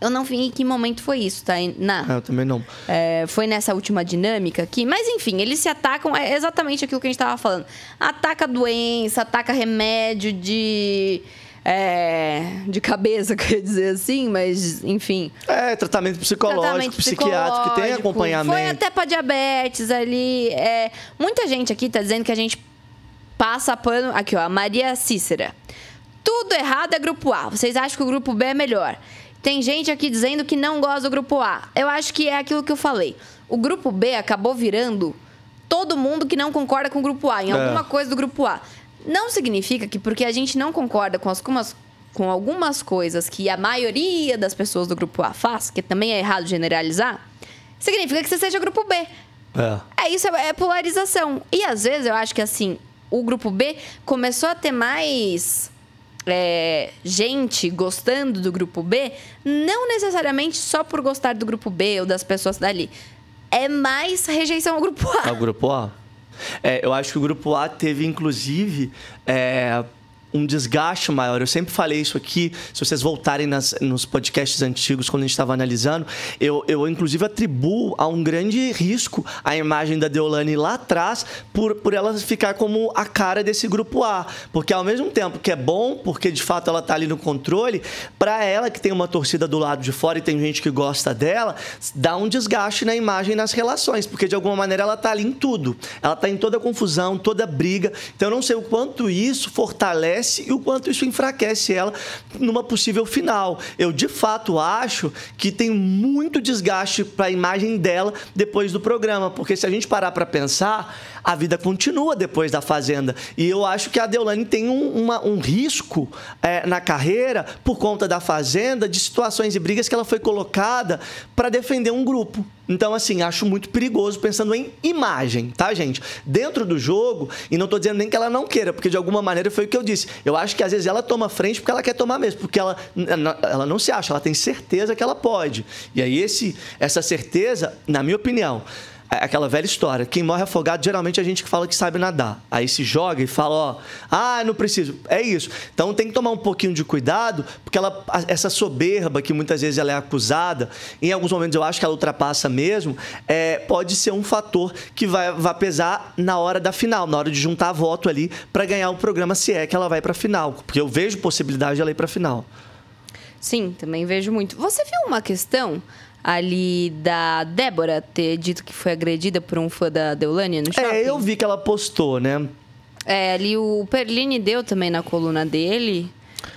Speaker 2: Eu não vi em que momento foi isso, Tainá.
Speaker 1: Ah, eu também não.
Speaker 2: É, foi nessa última dinâmica aqui. Mas enfim, eles se atacam, é exatamente aquilo que a gente estava falando. Ataca doença, ataca remédio de. é, de cabeça, [LAUGHS] quer dizer assim, mas enfim.
Speaker 1: É, tratamento psicológico,
Speaker 2: Tratamento
Speaker 1: psiquiátrico, que tem acompanhamento.
Speaker 2: Foi até pra diabetes ali. é. muita gente aqui tá dizendo que a gente passa pano. Aqui, ó, a Maria Cícera. Tudo errado é grupo A. Vocês acham que o grupo B é melhor? Tem gente aqui dizendo que não gosta do grupo A. Eu acho que é aquilo que eu falei. O grupo B acabou virando todo mundo que não concorda com o grupo A, em
Speaker 1: É.
Speaker 2: alguma coisa do grupo A. Não significa que porque a gente não concorda com algumas, com algumas coisas que a maioria das pessoas do grupo A faz, que também é errado generalizar, significa que você seja grupo B.
Speaker 1: É.
Speaker 2: É isso, é polarização. E às vezes eu acho que assim, o grupo B começou a ter mais é, gente gostando do grupo B, não necessariamente só por gostar do grupo B ou das pessoas dali. É mais rejeição ao grupo A.
Speaker 1: Ao grupo A? É, eu acho que o grupo A teve, inclusive, é, um desgaste maior. Eu sempre falei isso aqui, se vocês voltarem nas- nos podcasts antigos, quando a gente estava analisando, eu, eu, inclusive, atribuo a um grande risco a imagem da Deolane lá atrás, por, por ela ficar como a cara desse grupo A. Porque, ao mesmo tempo que é bom, porque de fato ela está ali no controle, para ela que tem uma torcida do lado de fora e tem gente que gosta dela, dá um desgaste na imagem e nas relações, porque de alguma maneira ela está ali em tudo. Ela está em toda confusão, toda briga. Então eu não sei o quanto isso fortalece e o quanto isso enfraquece ela numa possível final. Eu de fato acho que tem muito desgaste para a imagem dela depois do programa, porque se a gente parar para pensar, a vida continua depois da Fazenda. E eu acho que a Deolane tem um, uma- um risco é, na carreira por conta da Fazenda, de situações e brigas que ela foi colocada para defender um grupo. Então, assim, acho muito perigoso pensando em imagem, tá, gente? Dentro do jogo, e não tô dizendo nem que ela não queira, porque de alguma maneira foi o que eu disse. Eu acho que às vezes ela toma frente porque ela quer tomar mesmo, porque ela, ela não se acha, ela tem certeza que ela pode. E aí, esse, essa certeza, na minha opinião, aquela velha história. Quem morre afogado geralmente é a gente que fala que sabe nadar. Aí se joga e fala, ó, ah, não preciso. É isso. Então tem que tomar um pouquinho de cuidado, porque ela, essa soberba que muitas vezes ela é acusada, em alguns momentos eu acho que ela ultrapassa mesmo, é, pode ser um fator que vai, vai pesar na hora da final, na hora de juntar voto ali para ganhar o programa, se é que ela vai para final. Porque eu vejo possibilidade de ela ir para final.
Speaker 2: Sim, também vejo muito. Você viu uma questão ali da Débora ter dito que foi agredida por um fã da Deolane no shopping?
Speaker 1: É, eu vi que ela postou, né?
Speaker 2: É, ali o Perline deu também na coluna dele,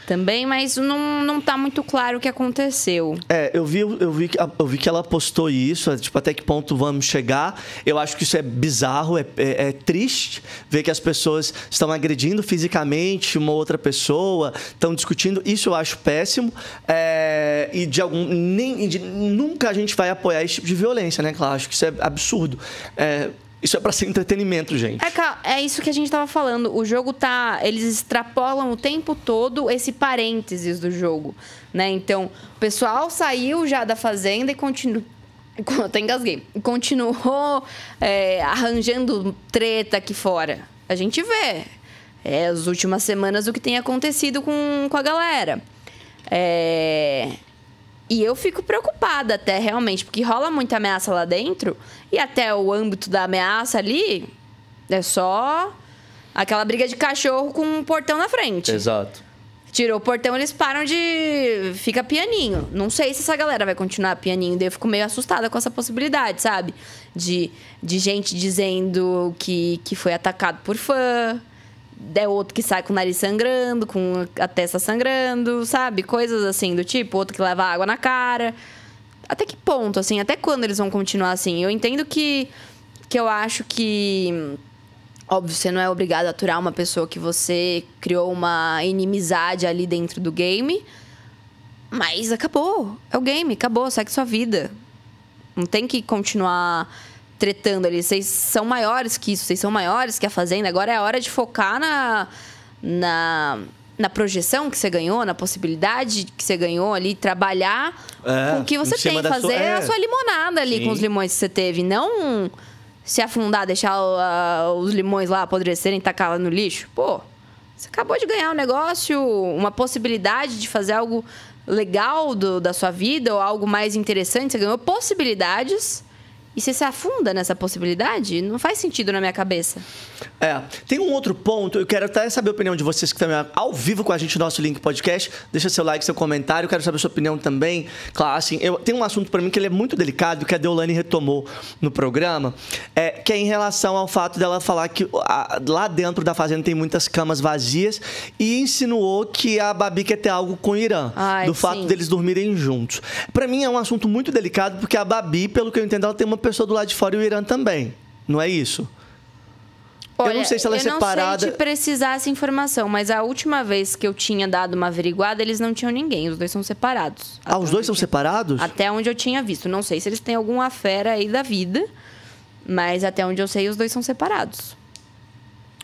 Speaker 2: também, mas não, não tá muito claro o que aconteceu.
Speaker 1: É, eu vi, eu, vi, que- eu vi que ela postou isso, é, tipo, até que ponto vamos chegar. Eu acho que isso é bizarro, é, é- é triste ver que as pessoas estão agredindo fisicamente uma outra pessoa, estão discutindo. Isso eu acho péssimo. É, e de algum. Nem, de- nunca a gente vai apoiar esse tipo de violência, né, Claro? Acho que isso é absurdo. É, isso é pra ser entretenimento, gente.
Speaker 2: É, é isso que a gente tava falando. O jogo tá. Eles extrapolam o tempo todo esse parênteses do jogo. Né? Então, o pessoal saiu já da fazenda e continua. [LAUGHS] Até engasguei. Continuou é, arranjando treta aqui fora. A gente vê. É, as últimas semanas o que tem acontecido com, com a galera. É, E eu fico preocupada até, realmente, porque rola muita ameaça lá dentro e até o âmbito da ameaça ali é só aquela briga de cachorro com um portão na frente.
Speaker 1: Exato.
Speaker 2: Tirou o portão, eles param de. Fica pianinho. Não sei se essa galera vai continuar pianinho. Daí eu fico meio assustada com essa possibilidade, sabe? De, de gente dizendo que, que foi atacado por fã. É outro que sai com o nariz sangrando, com a testa sangrando, sabe? Coisas assim do tipo. Outro que leva água na cara. Até que ponto, assim? Até quando eles vão continuar assim? Eu entendo que, que eu acho que. Óbvio, você não é obrigado a aturar uma pessoa que você criou uma inimizade ali dentro do game. Mas acabou. É o game, acabou, segue sua vida. Não tem que continuar tretando ali. Vocês são maiores que isso, vocês são maiores que a Fazenda. Agora é a hora de focar na, na, na projeção que você ganhou, na possibilidade que você ganhou ali, trabalhar
Speaker 1: É,
Speaker 2: com o que você tem,
Speaker 1: da sua-
Speaker 2: fazer
Speaker 1: é.
Speaker 2: a sua limonada ali
Speaker 1: Sim.
Speaker 2: com os limões que você teve. Não se afundar, deixar a- os limões lá apodrecerem e tacar lá no lixo. Pô, você acabou de ganhar um negócio, uma possibilidade de fazer algo legal do- da sua vida ou algo mais interessante. Você ganhou possibilidades E você se afunda nessa possibilidade? Não faz sentido na minha cabeça.
Speaker 1: É. Tem um outro ponto, eu quero até saber a opinião de vocês que estão ao vivo com a gente no nosso link podcast. Deixa seu like, seu comentário, eu quero saber a sua opinião também. Claro, assim, eu, tem um assunto para mim que ele é muito delicado, que a Deolane retomou no programa, é, que é em relação ao fato dela falar que a, lá dentro da fazenda tem muitas camas vazias e insinuou que a Babi quer ter algo com o Irã,
Speaker 2: Ai,
Speaker 1: do fato
Speaker 2: sim.
Speaker 1: deles dormirem juntos. Para mim é um assunto muito delicado, porque a Babi, pelo que eu entendo, ela tem uma pessoa do lado de fora e o Irã também. Não é isso? eu não sei se ela é
Speaker 2: eu
Speaker 1: separada.
Speaker 2: não sei precisar essa informação, mas a última vez que eu tinha dado uma averiguada, eles não tinham ninguém. Os dois são separados.
Speaker 1: Ah, os dois são separados?
Speaker 2: Até onde eu tinha visto. Não sei se eles têm alguma fera aí da vida, mas até onde eu sei, os dois são separados.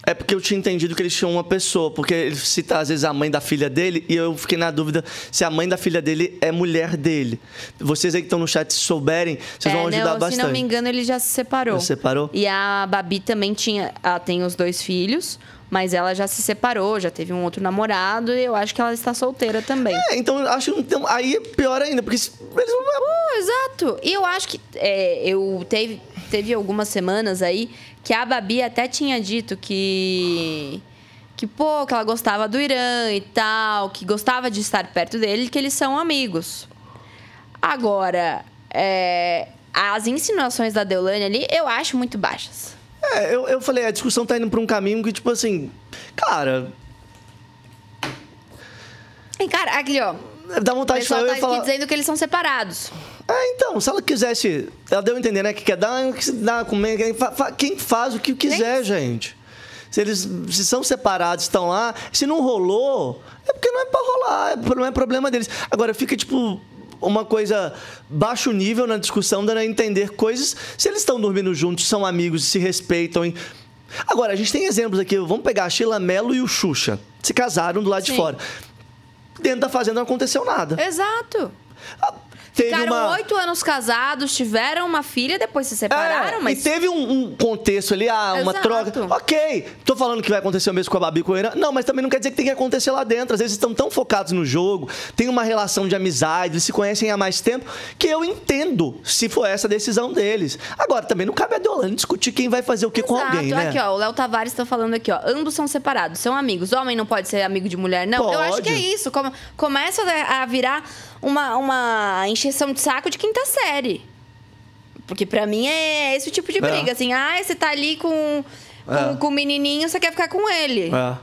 Speaker 1: É porque eu tinha entendido que eles tinham uma pessoa, porque ele cita às vezes a mãe da filha dele, e eu fiquei na dúvida se a mãe da filha dele é mulher dele. Vocês aí que estão no chat, se souberem, vocês vão
Speaker 2: É,
Speaker 1: ajudar
Speaker 2: não,
Speaker 1: bastante.
Speaker 2: Se não me engano, ele já se separou.
Speaker 1: Já se separou?
Speaker 2: E a Babi também tinha. Ela tem os dois filhos, mas ela já se separou, já teve um outro namorado, e eu acho que ela está solteira também.
Speaker 1: É, então eu acho que então, aí é pior ainda, porque eles não.
Speaker 2: Uh, exato. E eu acho que é, eu teve, teve algumas semanas aí que a Babi até tinha dito que. Que, pô, que ela gostava do Irã e tal, que gostava de estar perto dele, que eles são amigos. Agora, é, as insinuações da Deolane ali, eu acho muito baixas.
Speaker 1: É, eu, eu falei, a discussão tá indo pra um caminho que, tipo assim, cara,
Speaker 2: E, cara, aqui, ó.
Speaker 1: dá
Speaker 2: O
Speaker 1: vontade de
Speaker 2: pessoal
Speaker 1: falar.
Speaker 2: tá
Speaker 1: eu falar
Speaker 2: aqui dizendo que eles são separados.
Speaker 1: É, então, se ela quisesse. Ela deu a entender, né? Que quer dar, que se dá comer. Quem, fa- fa- quem faz o que quiser, gente. Se eles se são separados, estão lá. Se não rolou, é porque não é pra rolar, é- não é problema deles. Agora, fica tipo. Uma coisa baixo nível na discussão, dando a entender coisas. Se eles estão dormindo juntos, são amigos, se respeitam. Agora, a gente tem exemplos aqui. Vamos pegar a Sheila Mello e o Xuxa. Se casaram do lado de
Speaker 2: Sim.
Speaker 1: fora. Dentro da fazenda não aconteceu nada.
Speaker 2: Exato.
Speaker 1: Ah, Teve
Speaker 2: Ficaram
Speaker 1: uma...
Speaker 2: oito anos casados, tiveram uma filha, depois se separaram,
Speaker 1: É,
Speaker 2: mas.
Speaker 1: E teve um, um contexto ali, ah, uma
Speaker 2: Exato.
Speaker 1: troca. Ok, tô falando que vai acontecer o mesmo com a Babi e com o Irã. Não, mas também não quer dizer que tem que acontecer lá dentro. Às vezes estão tão focados no jogo, tem uma relação de amizade, eles se conhecem há mais tempo, que eu entendo se for essa a decisão deles. Agora, também não cabe a Deolane discutir quem vai fazer o que com
Speaker 2: Exato.
Speaker 1: alguém, né?
Speaker 2: Aqui, ó, o Léo Tavares tá falando aqui, ó. Ambos são separados, são amigos. Homem não pode ser amigo de mulher, não. Eu acho que é
Speaker 1: Pode.
Speaker 2: isso. Come- começa a virar uma, uma encheção de saco de quinta série. Porque pra mim é esse o tipo de
Speaker 1: É.
Speaker 2: briga. Assim, ah, você tá ali com, com,
Speaker 1: É.
Speaker 2: com o menininho, você quer ficar com ele.
Speaker 1: É,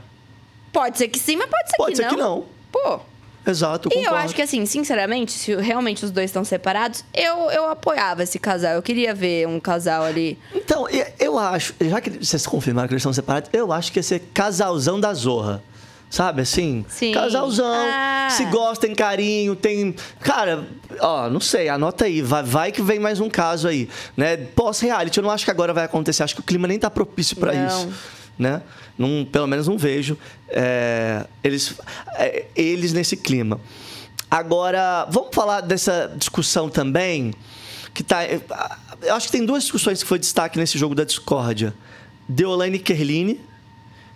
Speaker 2: Pode ser que sim, mas pode ser
Speaker 1: Pode
Speaker 2: que
Speaker 1: ser
Speaker 2: não.
Speaker 1: que não.
Speaker 2: Pô.
Speaker 1: exato,
Speaker 2: E eu
Speaker 1: concordo.
Speaker 2: acho que, assim, sinceramente, se realmente os dois estão separados, eu, eu apoiava esse casal. Eu queria ver um casal ali.
Speaker 1: Então, eu acho, já que vocês confirmaram que eles são separados, eu acho que ia ser casalzão da Zorra. Sabe assim?
Speaker 2: Sim.
Speaker 1: Casalzão.
Speaker 2: Ah.
Speaker 1: Se gosta, tem carinho, tem. Cara, ó, não sei, anota aí. Vai, vai que vem mais um caso aí. Né? Pós-reality, eu não acho que agora vai acontecer. Acho que o clima nem tá propício pra
Speaker 2: Não.
Speaker 1: isso. Né? Não, pelo menos não vejo é, eles, é, eles nesse clima. Agora, vamos falar dessa discussão também, que tá. Eu acho que tem duas discussões que foi destaque nesse jogo da discórdia. Deolane e Kerline,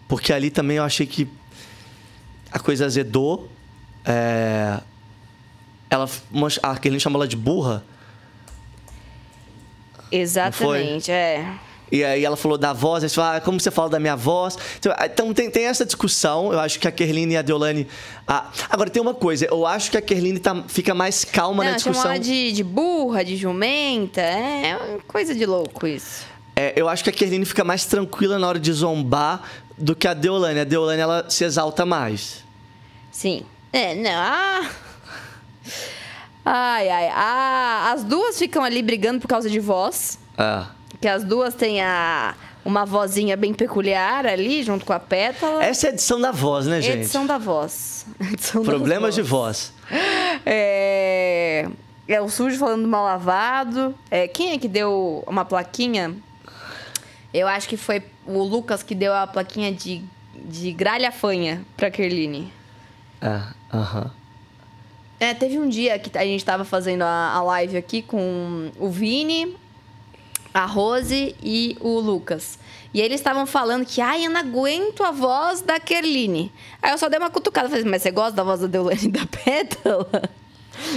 Speaker 1: porque ali também eu achei que a coisa azedou. É, ela, a Kerline chamou ela de burra.
Speaker 2: Exatamente, é.
Speaker 1: E aí ela falou da voz, aí você fala, ah, como você fala da minha voz? Então, Então tem, tem essa discussão, eu acho que a Kerline e a Deolane... Ah, agora tem uma coisa, eu acho que a Kerline tá, fica mais calma na
Speaker 2: Não, chamou
Speaker 1: discussão.
Speaker 2: ela de, de burra, de jumenta. É uma coisa de louco isso.
Speaker 1: É, eu acho que a Kerline fica mais tranquila na hora de zombar do que a Deolane. A Deolane, ela se exalta mais.
Speaker 2: Sim. É, não. Ah. Ai, ai. Ah, as duas ficam ali brigando por causa de voz.
Speaker 1: É.
Speaker 2: Que as duas têm a, uma vozinha bem peculiar ali, junto com a pétala.
Speaker 1: Essa é a edição da voz, né, gente?
Speaker 2: Edição da voz. [LAUGHS] Edição
Speaker 1: Problemas de
Speaker 2: voz.
Speaker 1: voz.
Speaker 2: É... é o sujo falando mal lavado. É, quem é que deu uma plaquinha? Eu acho que foi o Lucas que deu a plaquinha de, de gralha fanha pra Kerline.
Speaker 1: É, aham.
Speaker 2: É, teve um dia que a gente tava fazendo a, a live aqui com o Vini, a Rose e o Lucas. E eles estavam falando que, ai, eu não aguento a voz da Kerline. Aí eu só dei uma cutucada. Falei, mas você gosta da voz da Deolane da Pétala? [LAUGHS]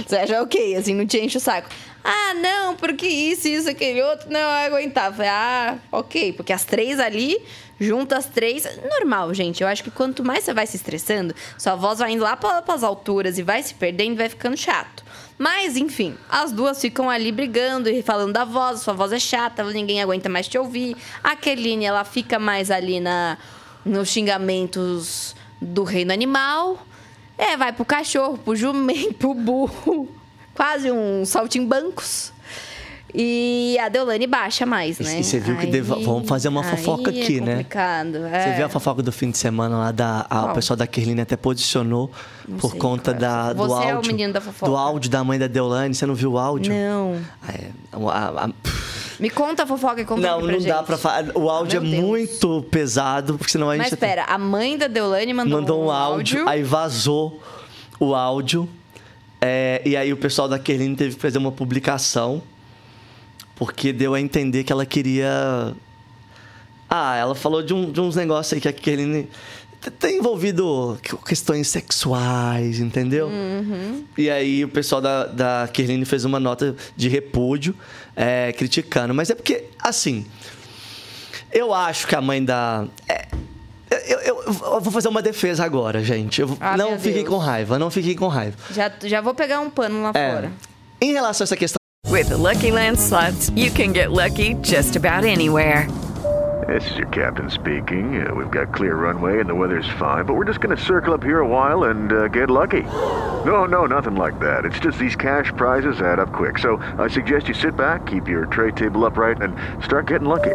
Speaker 2: Você acha ok, assim, não te enche o saco. Ah, não, porque isso, isso, aquele outro, não, eu aguentava. Ah, ok, porque as três ali, juntas as três, normal, gente. Eu acho que quanto mais você vai se estressando, sua voz vai indo lá para as alturas e vai se perdendo, vai ficando chato. Mas, enfim, as duas ficam ali brigando e falando da voz, sua voz é chata, ninguém aguenta mais te ouvir. A Keline, ela fica mais ali na nos xingamentos do reino animal. É, vai pro cachorro, pro jumento, [LAUGHS] pro burro. Quase um saltimbancos. E a Deolane baixa mais, né?
Speaker 1: E você viu que
Speaker 2: Aí-
Speaker 1: deva- vamos fazer uma fofoca
Speaker 2: é
Speaker 1: aqui, né?
Speaker 2: complicado,
Speaker 1: Você
Speaker 2: é.
Speaker 1: viu a fofoca do fim de semana lá da. A, o pessoal da Kerline até posicionou por
Speaker 2: sei
Speaker 1: conta
Speaker 2: é.
Speaker 1: da, do
Speaker 2: Você é o
Speaker 1: áudio.
Speaker 2: menino da fofoca.
Speaker 1: Do áudio da mãe da Deolane. Você não viu o áudio?
Speaker 2: Não.
Speaker 1: É, a- a-
Speaker 2: Me conta a fofoca e conta
Speaker 1: não, não
Speaker 2: gente.
Speaker 1: dá pra falar. O áudio
Speaker 2: Meu
Speaker 1: é
Speaker 2: Deus.
Speaker 1: muito pesado, porque senão a gente.
Speaker 2: Mas espera, a mãe da Deolane mandou,
Speaker 1: mandou um áudio, aí vazou o áudio. É, e aí o pessoal da Kerline teve que fazer uma publicação. Porque deu a entender que ela queria. Ah, ela falou de, um- de uns negócios aí que a Kerline tem envolvido que- questões sexuais, entendeu? E aí o pessoal da, da Kerline fez uma nota de repúdio, é, criticando. Mas é porque, assim. Eu acho que a mãe da. é, eu, eu- eu vou fazer uma defesa agora, gente. Eu-
Speaker 2: Ah,
Speaker 1: não fiquem com raiva, não fiquem com raiva.
Speaker 2: Já, já vou pegar um pano lá
Speaker 1: É,
Speaker 2: fora.
Speaker 1: em relação a essa questão
Speaker 3: With the Lucky Land slots, you can get lucky just about anywhere.
Speaker 5: This is your captain speaking. Uh, we've got clear runway and the weather's fine, but we're just going to circle up here a while and uh, get lucky. No, no, nothing like that. It's just these cash prizes add up quick. So I suggest you sit back, keep your tray table upright, and start getting lucky.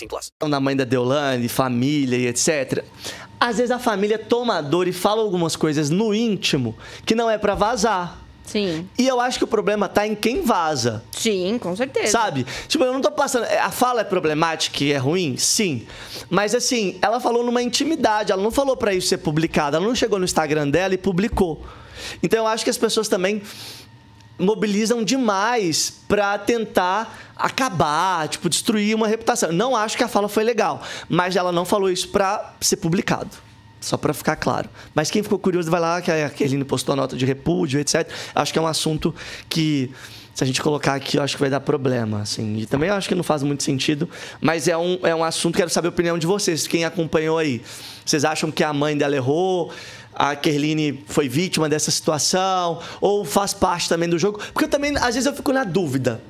Speaker 6: plus.
Speaker 1: da mãe da Deolane, família e etc. Às vezes a família é tomadora e fala algumas coisas no íntimo que não é pra vazar.
Speaker 2: Sim.
Speaker 1: E eu acho que o problema tá em quem vaza.
Speaker 2: Sim, com certeza.
Speaker 1: Sabe? Tipo, eu não tô passando. A fala é problemática e é ruim? Sim. Mas assim, ela falou numa intimidade, ela não falou pra isso ser publicado, ela não chegou no Instagram dela e publicou. Então eu acho que as pessoas também mobilizam demais pra tentar acabar, tipo, destruir uma reputação. Não acho que a fala foi legal, mas ela não falou isso pra ser publicado. Só pra ficar claro. Mas quem ficou curioso vai lá, que a Keline postou a nota de repúdio, etc. Acho que é um assunto que, se a gente colocar aqui, eu acho que vai dar problema. Assim. E também eu acho que não faz muito sentido. Mas é um, é um assunto, quero saber a opinião de vocês, quem acompanhou aí. Vocês acham que a mãe dela errou? A Kerline foi vítima dessa situação? Ou faz parte também do jogo? Porque eu também, às vezes, eu fico na dúvida.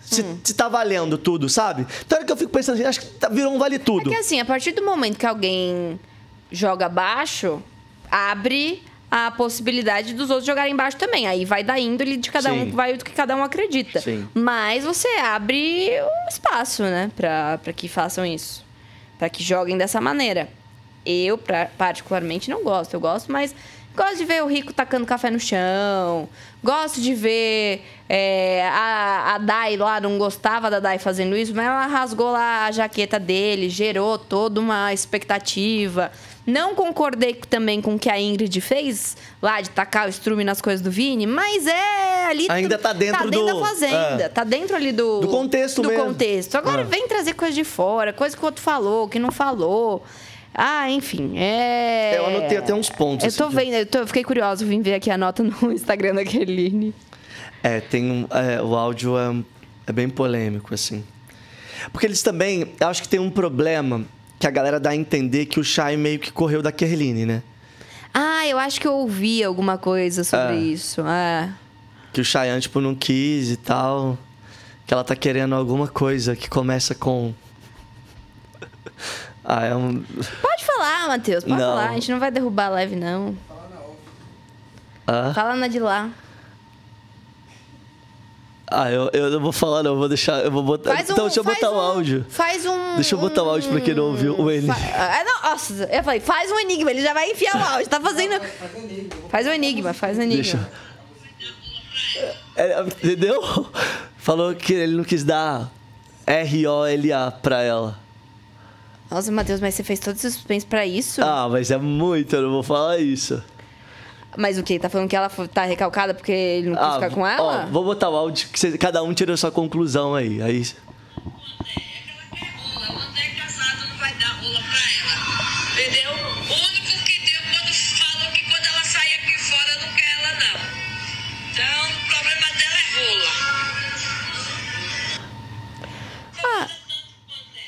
Speaker 1: Se, se tá valendo tudo, sabe? Então é que eu fico pensando assim, acho que tá- virou um vale tudo.
Speaker 2: É que assim, a partir do momento que alguém joga baixo, abre a possibilidade dos outros jogarem baixo também. Aí vai da índole de cada
Speaker 1: Sim.
Speaker 2: um, vai do que cada um acredita.
Speaker 1: Sim.
Speaker 2: Mas você abre o espaço, né, pra, pra que façam isso. Pra que joguem dessa maneira. Eu, pra- particularmente, não gosto. Eu gosto, mas gosto de ver o rico tacando café no chão. Gosto de ver é, a, a Dai lá, não gostava da Dai fazendo isso, mas ela rasgou lá a jaqueta dele, gerou toda uma expectativa. Não concordei também com o que a Ingrid fez, lá de tacar o estrume nas coisas do Vini, mas é ali.
Speaker 1: Ainda tá dentro
Speaker 2: tá dentro
Speaker 1: do-
Speaker 2: da fazenda,
Speaker 1: é.
Speaker 2: tá dentro ali do.
Speaker 1: Do contexto
Speaker 2: do
Speaker 1: mesmo.
Speaker 2: contexto. Agora
Speaker 1: É.
Speaker 2: vem trazer coisa de fora, coisa que o outro falou, que não falou. Ah, enfim, é.
Speaker 1: Eu anotei até uns pontos,
Speaker 2: Eu tô
Speaker 1: assim,
Speaker 2: vendo, eu, tô- eu fiquei curiosa, vim ver aqui a nota no [LAUGHS] Instagram da Keline.
Speaker 1: É, tem um, é, o áudio é, é bem polêmico, assim. Porque eles também, eu acho que tem um problema que a galera dá a entender que o Shai meio que correu da Kerline, né?
Speaker 2: Ah, eu acho que eu ouvi alguma coisa sobre
Speaker 1: É.
Speaker 2: isso. É.
Speaker 1: Que o Cheyenne, tipo, não quis e tal. Que ela tá querendo alguma coisa que começa com. Ah, é um.
Speaker 2: Pode falar, Matheus, pode
Speaker 1: Não.
Speaker 2: falar. A gente não vai derrubar a live, não.
Speaker 1: Ah,
Speaker 2: Fala na de lá.
Speaker 1: Ah, eu, eu não vou falar, não. Eu vou deixar. Eu vou botar.
Speaker 2: Faz um,
Speaker 1: então, deixa eu botar o
Speaker 2: um-
Speaker 1: áudio.
Speaker 2: Faz um.
Speaker 1: Deixa eu botar o áudio pra quem não ouviu o enigma.
Speaker 2: Fa- Ah, não, nossa, eu falei, faz um enigma, ele já vai enfiar o áudio. Tá fazendo. Faz um enigma, faz um enigma.
Speaker 1: Deixa. É, entendeu? [LAUGHS] Falou que ele não quis dar R-O-L-A pra ela.
Speaker 2: Nossa, Matheus, mas você fez todo esse suspense pra isso?
Speaker 1: Ah, mas é muito, eu não vou falar isso.
Speaker 2: Mas o quê? Tá falando que ela tá recalcada porque ele não quis
Speaker 1: Ah,
Speaker 2: ficar com ela?
Speaker 1: Ó, vou botar o áudio, que cê- cada um tira a sua conclusão aí. aí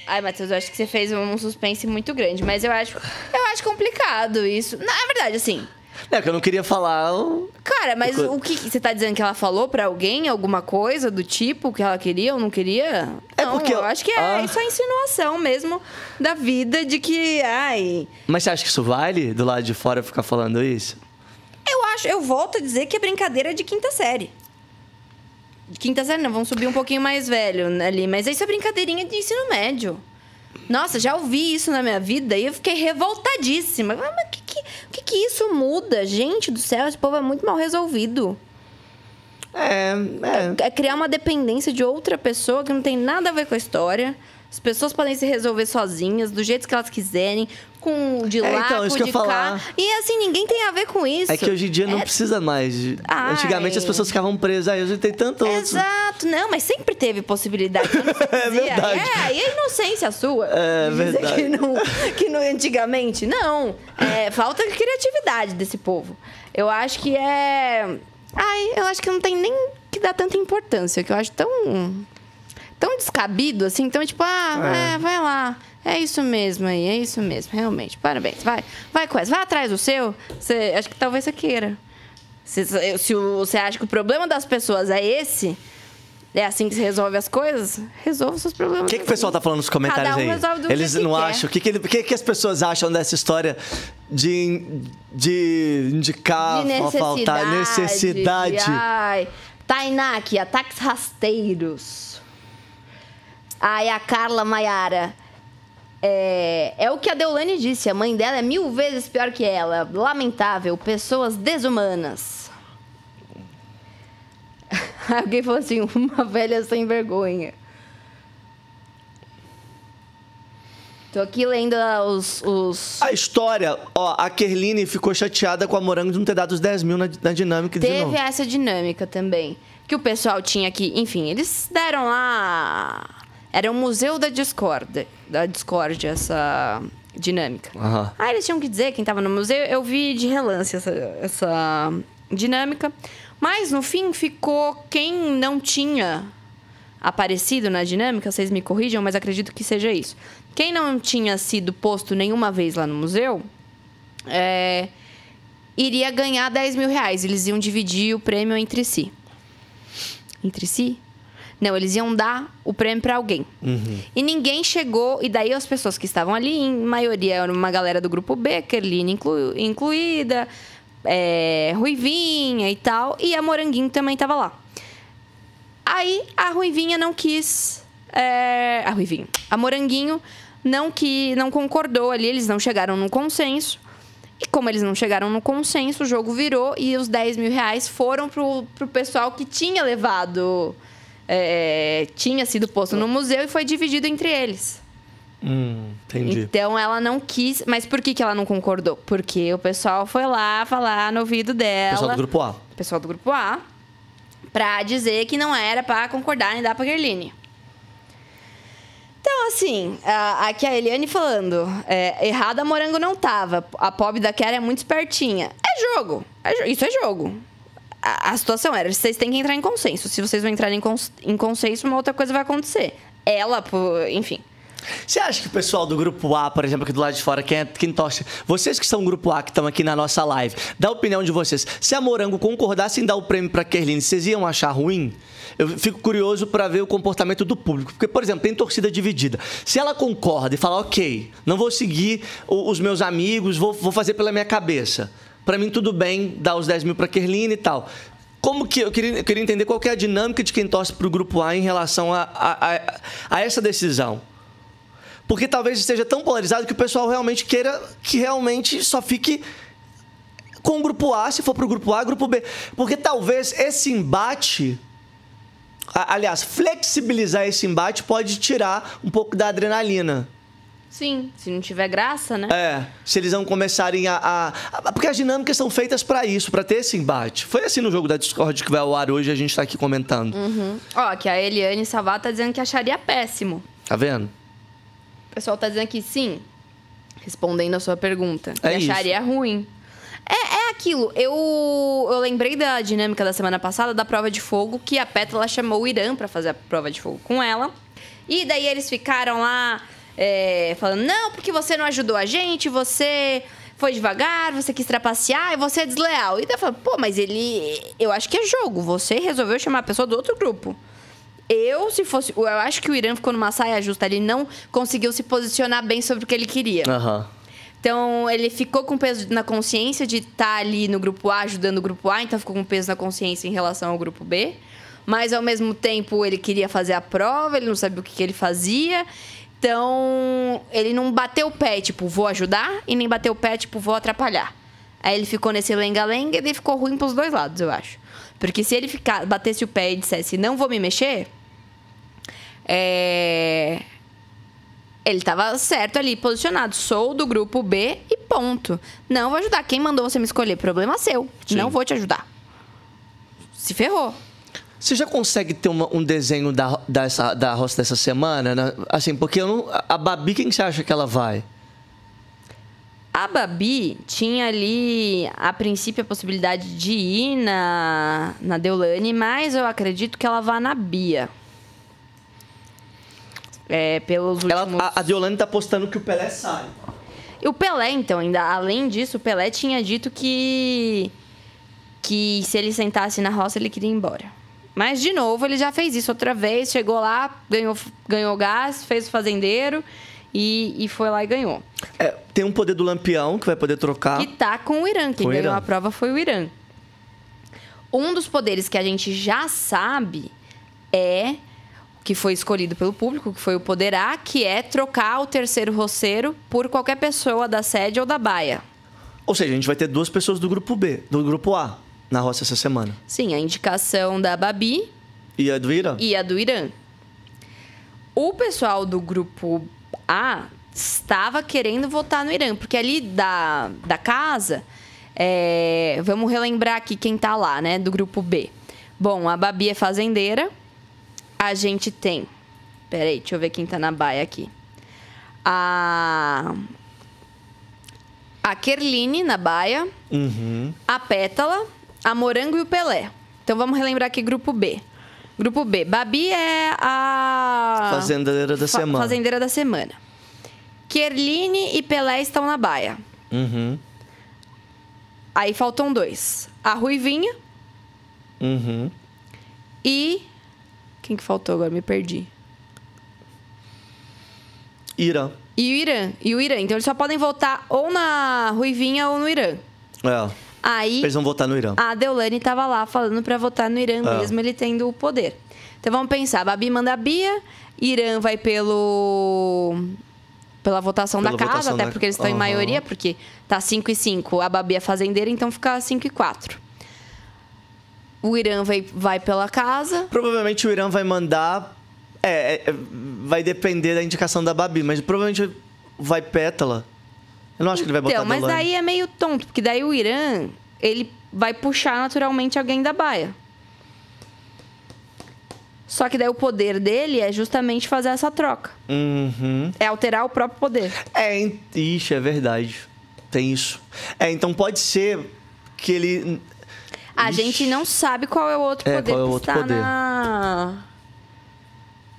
Speaker 2: Ai, Matheus, eu acho que você fez um suspense muito grande, mas eu acho, eu acho complicado isso. Na verdade, assim,
Speaker 1: É que eu não queria falar. o-
Speaker 2: cara, mas
Speaker 1: Co-
Speaker 2: o que você tá dizendo que ela falou pra alguém alguma coisa do tipo que ela queria ou não queria?
Speaker 1: É
Speaker 2: não,
Speaker 1: porque
Speaker 2: eu acho que é
Speaker 1: ah.
Speaker 2: isso é insinuação mesmo da vida de que, ai,
Speaker 1: Mas você acha que isso vale do lado de fora ficar falando isso?
Speaker 2: eu acho, eu volto a dizer que é brincadeira de quinta série. Quinta série não, vamos subir um pouquinho mais velho ali, mas isso é brincadeirinha de ensino médio. Nossa, já ouvi isso na minha vida e eu fiquei revoltadíssima. Mas o que, que, que, que isso muda? Gente do céu, esse povo é muito mal resolvido.
Speaker 1: É, é.
Speaker 2: É criar uma dependência de outra pessoa que não tem nada a ver com a história. As pessoas podem se resolver sozinhas, do jeito que elas quiserem, com de
Speaker 1: É,
Speaker 2: lá,
Speaker 1: então, isso que eu
Speaker 2: de
Speaker 1: ia
Speaker 2: cá.
Speaker 1: falar.
Speaker 2: E assim, ninguém tem a ver com isso.
Speaker 1: É que hoje em dia não
Speaker 2: É
Speaker 1: precisa mais.
Speaker 2: Ai.
Speaker 1: Antigamente as pessoas ficavam presas. Aí hoje tem tanto outro.
Speaker 2: Exato, não, mas sempre teve possibilidade. [LAUGHS]
Speaker 1: É verdade.
Speaker 2: É, aí é inocência sua.
Speaker 1: É verdade.
Speaker 2: Que [LAUGHS] não, que não antigamente. Não. É, falta de criatividade desse povo. Eu acho que é. Ai, eu acho que não tem nem que dar tanta importância, que eu acho tão. Tão descabido assim. Então, tipo, ah, é, vai lá. É isso mesmo aí, é isso mesmo, realmente. Parabéns. Vai, vai com essa. Vai atrás do seu. Você, acho que talvez você queira. Se, se você acha que o problema das pessoas é esse, é assim que se resolve as coisas, resolva os seus problemas.
Speaker 1: O que, que o pessoal tá falando nos comentários
Speaker 2: um
Speaker 1: aí? Eles
Speaker 2: que
Speaker 1: não
Speaker 2: quer.
Speaker 1: acham. O que, que, que, que as pessoas acham dessa história de, de indicar,
Speaker 2: de necessidade.
Speaker 1: faltar necessidade?
Speaker 2: Ai. Tainá aqui, ataques rasteiros. Ai, a Carla Maiara. É, é o que a Deolane disse. A mãe dela é mil vezes pior que ela. Lamentável. Pessoas desumanas. [LAUGHS] Alguém falou assim: uma velha sem vergonha. Tô aqui lendo ah, os. os...
Speaker 1: A história, ó, a Kerline ficou chateada com a Morango de não ter dado os 10 mil na, na dinâmica de
Speaker 2: Teve essa dinâmica também. Que o pessoal tinha aqui. Enfim, eles deram lá. Era o Museu da Discord. Da Discord, essa dinâmica.
Speaker 1: Aham.
Speaker 2: Aí eles tinham que dizer, quem tava no museu, eu vi de relance essa, essa dinâmica. Mas no fim ficou quem não tinha aparecido na dinâmica, vocês me corrijam, mas acredito que seja isso. Quem não tinha sido posto nenhuma vez lá no museu, é, iria ganhar 10 mil reais. Eles iam dividir o prêmio entre si. Entre si? Não, eles iam dar o prêmio para alguém. E ninguém chegou, e daí as pessoas que estavam ali, em maioria era uma galera do grupo B, Kerline inclu, incluída, é, Ruivinha e tal, e a Moranguinho também estava lá. Aí a Ruivinha não quis. é, a Ruivinha. A Moranguinho não que não concordou ali, eles não chegaram num consenso. E como eles não chegaram no consenso, o jogo virou e os 10 mil reais foram pro, pro pessoal que tinha levado. É, tinha sido posto no museu e foi dividido entre eles.
Speaker 1: Hum, entendi.
Speaker 2: Então ela não quis. Mas por que, que ela não concordou? Porque o pessoal foi lá falar no ouvido dela.
Speaker 1: Pessoal do grupo A.
Speaker 2: pessoal do grupo A. Pra dizer que não era pra concordar em dar pra Gerline. Então, assim, aqui a Eliane falando, é, errada a Morango não tava. A pobre da Kiara é muito espertinha. É jogo. é isso é jogo. A, a situação era, vocês têm que entrar em consenso. Se vocês não entrarem em, cons- em consenso, uma outra coisa vai acontecer. Ela, pô, enfim.
Speaker 1: Você acha que o pessoal do grupo A, por exemplo, aqui do lado de fora, quem, é, quem torce, vocês que são grupo A, que estão aqui na nossa live, dá a opinião de vocês. Se a Morango concordasse em dar o prêmio pra Kerline, vocês iam achar ruim? Eu fico curioso pra ver o comportamento do público. Porque, por exemplo, tem torcida dividida. Se ela concorda e fala, ok, não vou seguir os meus amigos, vou, vou fazer pela minha cabeça. Pra mim, tudo bem dar os 10 mil pra Kerline e tal. como que eu queria, eu queria entender qual é a dinâmica de quem torce para o grupo A em relação a, a, a, a essa decisão. Porque talvez esteja tão polarizado que o pessoal realmente queira que realmente só fique com o grupo A, se for para o grupo A, grupo B. Porque talvez esse embate. Aliás, flexibilizar esse embate pode tirar um pouco da adrenalina.
Speaker 2: Sim, se não tiver graça, né?
Speaker 1: É, se eles não começarem a, a- a- Porque as dinâmicas são feitas para isso, para ter esse embate. Foi assim no jogo da Discord que vai ao ar hoje a gente tá aqui comentando.
Speaker 2: Uhum. Ó, que a Eliane Salvat tá dizendo que acharia péssimo.
Speaker 1: Tá vendo?
Speaker 2: O pessoal tá dizendo que sim, respondendo a sua pergunta.
Speaker 1: É
Speaker 2: acharia ruim. É, é aquilo. Eu, eu lembrei da dinâmica da semana passada da prova de fogo, que a Pétala chamou o Irã pra fazer a prova de fogo com ela. E daí eles ficaram lá é, falando: não, porque você não ajudou a gente, você foi devagar, você quis trapacear e você é desleal. E daí eu falo, pô, mas ele. Eu acho que é jogo. Você resolveu chamar a pessoa do outro grupo. Eu, se fosse. Eu acho que o Irã ficou numa saia justa. Ele não conseguiu se posicionar bem sobre o que ele queria.
Speaker 1: Aham.
Speaker 2: Então, ele ficou com peso na consciência de estar ali no grupo A, ajudando o grupo A, então ficou com peso na consciência em relação ao grupo B. Mas, ao mesmo tempo, ele queria fazer a prova, ele não sabia o que, que ele fazia. Então, ele não bateu o pé, tipo, vou ajudar, e nem bateu o pé, tipo, vou atrapalhar. Aí ele ficou nesse lenga-lenga e ele ficou ruim pros dois lados, eu acho. Porque se ele ficar, batesse o pé e dissesse, não vou me mexer, é... Ele tava certo ali, posicionado. Sou do grupo B e ponto. Não vou ajudar. Quem mandou você me escolher? Problema seu. Não vou te ajudar. Se ferrou.
Speaker 1: Você já consegue ter uma- um desenho da, dessa, da roça dessa semana? né? Assim, porque não, a Babi, quem você acha que ela vai?
Speaker 2: A Babi tinha ali, a princípio, a possibilidade de ir na, na Deulane, mas eu acredito que ela vá na Bia. É, pelos últimos...
Speaker 1: Ela, a, a Deolane tá postando que o Pelé sai.
Speaker 2: E o Pelé, então, ainda além disso, o Pelé tinha dito que que se ele sentasse na roça, ele queria ir embora. Mas, de novo, ele já fez isso outra vez, chegou lá, ganhou, ganhou gás, fez o fazendeiro e, e foi lá e ganhou.
Speaker 1: É, tem um poder do Lampião que vai poder trocar.
Speaker 2: Que tá com o Irã. Quem ganhou
Speaker 1: Irã.
Speaker 2: a prova foi o Irã. Um dos poderes que a gente já sabe é que foi escolhido pelo público, que foi o poder A, que é trocar o terceiro roceiro por qualquer pessoa da sede ou da baia.
Speaker 1: Ou seja, a gente vai ter duas pessoas do grupo B, do grupo A, na roça essa semana.
Speaker 2: Sim, a indicação da Babi
Speaker 1: E a do Irã?
Speaker 2: e a do Irã. O pessoal do grupo A estava querendo votar no Irã, porque ali da, da casa, é, vamos relembrar aqui quem tá lá, né, do grupo B. Bom, a Babi é fazendeira, a gente tem. Peraí, deixa eu ver quem tá na baia aqui. A. A Kerline na baia,
Speaker 1: Uhum.
Speaker 2: a Pétala, a Morango e o Pelé. Então vamos relembrar aqui grupo B. Grupo B, Babi é a
Speaker 1: Fazendeira da
Speaker 2: fa-
Speaker 1: semana.
Speaker 2: Fazendeira da semana. Kerline e Pelé estão na baia.
Speaker 1: Uhum.
Speaker 2: Aí faltam dois. A Ruivinha
Speaker 1: Uhum.
Speaker 2: e quem que faltou agora? Me perdi.
Speaker 1: Irã.
Speaker 2: E o Irã. E o Irã. Então eles só podem votar ou na Ruivinha ou no Irã.
Speaker 1: É.
Speaker 2: Aí
Speaker 1: Eles vão votar no Irã.
Speaker 2: a Deolane tava lá falando pra votar no Irã
Speaker 1: Ah.
Speaker 2: mesmo, ele tendo o poder. Então vamos pensar, Babi manda a Bia, Irã vai pelo pela votação
Speaker 1: Pela
Speaker 2: da casa,
Speaker 1: votação
Speaker 2: até
Speaker 1: da-
Speaker 2: porque eles estão em
Speaker 1: Aham.
Speaker 2: maioria, porque tá 5 e 5, a Babi é fazendeira, então fica 5 e 4. O Irã vai, vai pela casa.
Speaker 1: Provavelmente o Irã vai mandar. É, é, vai depender da indicação da Babi, mas provavelmente vai Pétala. Eu não acho que ele vai botar
Speaker 2: Então, mas
Speaker 1: Deolane.
Speaker 2: daí é meio tonto, porque daí o Irã, ele vai puxar naturalmente alguém da baia. Só que daí o poder dele é justamente fazer essa troca.
Speaker 1: Uhum.
Speaker 2: É alterar o próprio poder.
Speaker 1: É, ixi, é verdade. Tem isso. É, então pode ser que ele.
Speaker 2: A
Speaker 1: Ixi.
Speaker 2: gente não sabe qual é o outro
Speaker 1: É,
Speaker 2: poder
Speaker 1: qual é o
Speaker 2: que
Speaker 1: outro
Speaker 2: está
Speaker 1: poder.
Speaker 2: na...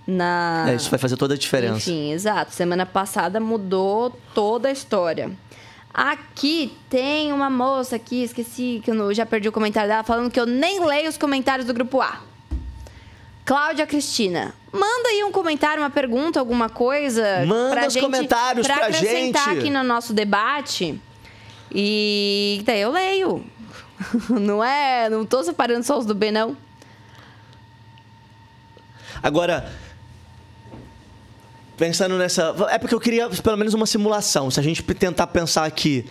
Speaker 2: Na...
Speaker 1: É, isso vai fazer toda a diferença.
Speaker 2: Enfim, exato. Semana passada mudou toda a história. Aqui tem uma moça aqui, esqueci que eu já perdi o comentário dela, falando que eu nem leio os comentários do grupo A. Cláudia Cristina, manda aí um comentário, uma pergunta, alguma coisa.
Speaker 1: Manda
Speaker 2: pra
Speaker 1: os
Speaker 2: gente,
Speaker 1: comentários pra
Speaker 2: acrescentar
Speaker 1: gente.
Speaker 2: aqui no nosso debate. E daí eu leio. [LAUGHS] não é. Não tô separando só os do B, não.
Speaker 1: Agora, pensando nessa. É porque eu queria pelo menos uma simulação. Se a gente tentar pensar que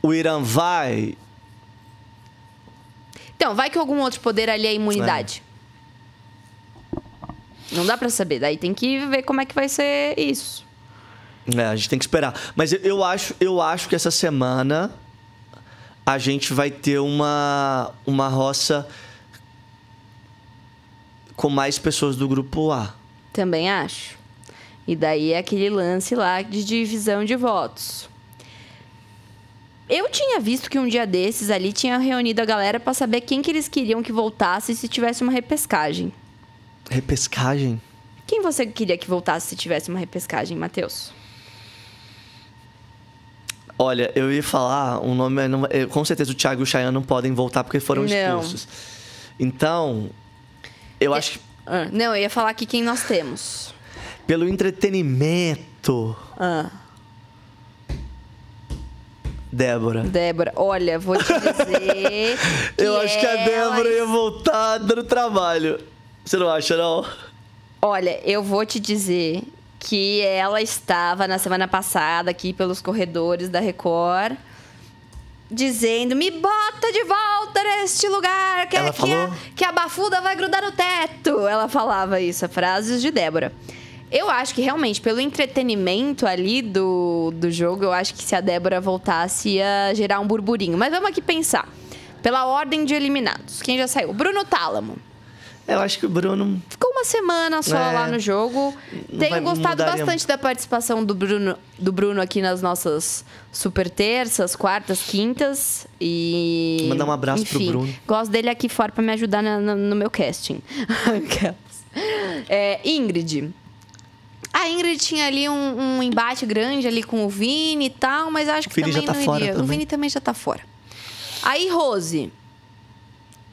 Speaker 1: o Irã vai.
Speaker 2: Então, vai que algum outro poder ali é a imunidade. Não dá pra saber. Daí tem que ver como é que vai ser isso.
Speaker 1: É, a gente tem que esperar. Mas eu, eu acho, eu acho que essa semana a gente vai ter uma, uma roça com mais pessoas do grupo A.
Speaker 2: Também acho. E daí é aquele lance lá de divisão de votos. Eu tinha visto que um dia desses ali tinha reunido a galera pra saber quem que eles queriam que voltasse se tivesse uma repescagem.
Speaker 1: Repescagem?
Speaker 2: Quem você queria que voltasse se tivesse uma repescagem, Matheus?
Speaker 1: Olha, eu ia falar um nome. não- Com certeza o Thiago e o Cheyenne não podem voltar porque foram
Speaker 2: Não.
Speaker 1: expulsos. Então, eu acho que
Speaker 2: Ah, não, eu ia falar aqui quem nós temos.
Speaker 1: Pelo entretenimento,
Speaker 2: Ah,
Speaker 1: Débora.
Speaker 2: Débora, olha, vou te dizer. [LAUGHS]
Speaker 1: eu acho que a Débora ia voltar dando trabalho. Você não acha, não?
Speaker 2: Olha, eu vou te dizer que ela estava na semana passada aqui pelos corredores da Record dizendo: "Me bota de volta neste lugar, que,
Speaker 1: Ela
Speaker 2: que, a,
Speaker 1: falou?
Speaker 2: que a bafuda vai grudar no teto". Ela falava isso, frases de Débora. Eu acho que realmente, pelo entretenimento ali do, do jogo, eu acho que se a Débora voltasse ia gerar um burburinho. Mas vamos aqui pensar. Pela ordem de eliminados. Quem já saiu? Bruno Tálamo.
Speaker 1: Eu acho que o Bruno.
Speaker 2: Ficou uma semana só
Speaker 1: É.
Speaker 2: lá no jogo. Tenho gostado bastante da participação do Bruno, do Bruno aqui nas nossas super terças, quartas, quintas. E.
Speaker 1: Mandar um abraço pro
Speaker 2: enfim,
Speaker 1: Bruno.
Speaker 2: Gosto dele aqui fora pra me ajudar na- na- no meu casting. [LAUGHS] É, Ingrid. A Ingrid tinha ali um, um embate grande ali com o Vini e tal, mas acho que
Speaker 1: Vini já
Speaker 2: também
Speaker 1: tá
Speaker 2: não
Speaker 1: fora
Speaker 2: iria. O
Speaker 1: também.
Speaker 2: Vini também já tá fora. Aí, Rose.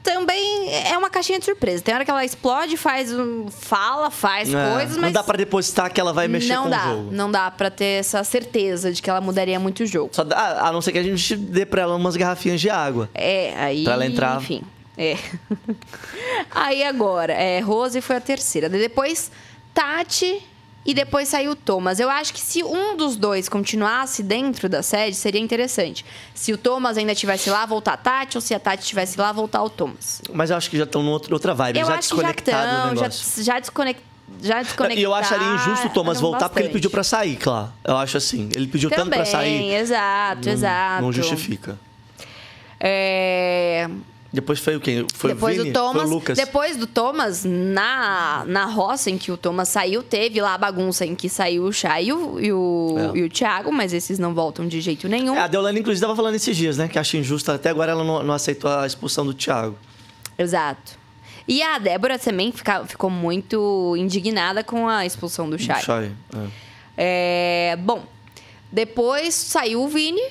Speaker 2: Também é uma caixinha de surpresa. Tem hora que ela explode, faz um, fala, faz
Speaker 1: É,
Speaker 2: coisas,
Speaker 1: não
Speaker 2: mas
Speaker 1: dá pra depositar que ela vai mexer
Speaker 2: não
Speaker 1: com
Speaker 2: dá,
Speaker 1: o jogo.
Speaker 2: não dá para ter essa certeza de que ela mudaria muito o jogo.
Speaker 1: Só dá- a não ser que a gente dê pra ela umas garrafinhas de água.
Speaker 2: É, aí.
Speaker 1: Pra ela entrar.
Speaker 2: Enfim. É. [LAUGHS] aí agora, é, Rose foi a terceira. Depois, Tati e depois saiu o Thomas. Eu acho que se um dos dois continuasse dentro da sede, seria interessante. Se o Thomas ainda estivesse lá, voltar a Tati, ou se a Tati estivesse lá, voltar o Thomas.
Speaker 1: Mas eu acho que já estão numa outra vibe.
Speaker 2: eu
Speaker 1: já
Speaker 2: acho que já
Speaker 1: desconectado do
Speaker 2: estão, já,
Speaker 1: negócio.
Speaker 2: já, desconect, já.
Speaker 1: E eu acharia injusto o Thomas voltar porque ele
Speaker 2: bastante.
Speaker 1: pediu pra sair, claro. Eu acho assim. Ele pediu tanto
Speaker 2: Também,
Speaker 1: pra sair.
Speaker 2: exato,
Speaker 1: não-
Speaker 2: exato.
Speaker 1: Não justifica.
Speaker 2: É,
Speaker 1: Depois foi o quê? Foi
Speaker 2: depois
Speaker 1: o Vini?
Speaker 2: do Thomas,
Speaker 1: Foi o Lucas?
Speaker 2: depois do Thomas, na, na roça em que o Thomas saiu, teve lá a bagunça em que saiu o Chay e o, e o,
Speaker 1: É.
Speaker 2: e o Thiago, mas esses não voltam de jeito nenhum.
Speaker 1: É, a Deolane, inclusive, tava falando esses dias, né? Que acha injusto. Até agora ela não, não aceitou a expulsão do Thiago.
Speaker 2: Exato. E a Débora também fica- ficou muito indignada com a expulsão do Chay.
Speaker 1: Chay, é.
Speaker 2: É, bom, depois saiu o Vini.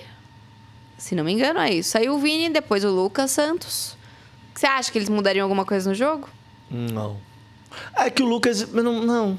Speaker 2: Se não me engano, é isso. Saiu o Vini, depois o Lucas Santos. Você acha que eles mudariam alguma coisa no jogo?
Speaker 1: Não. É que o Lucas. Não. não.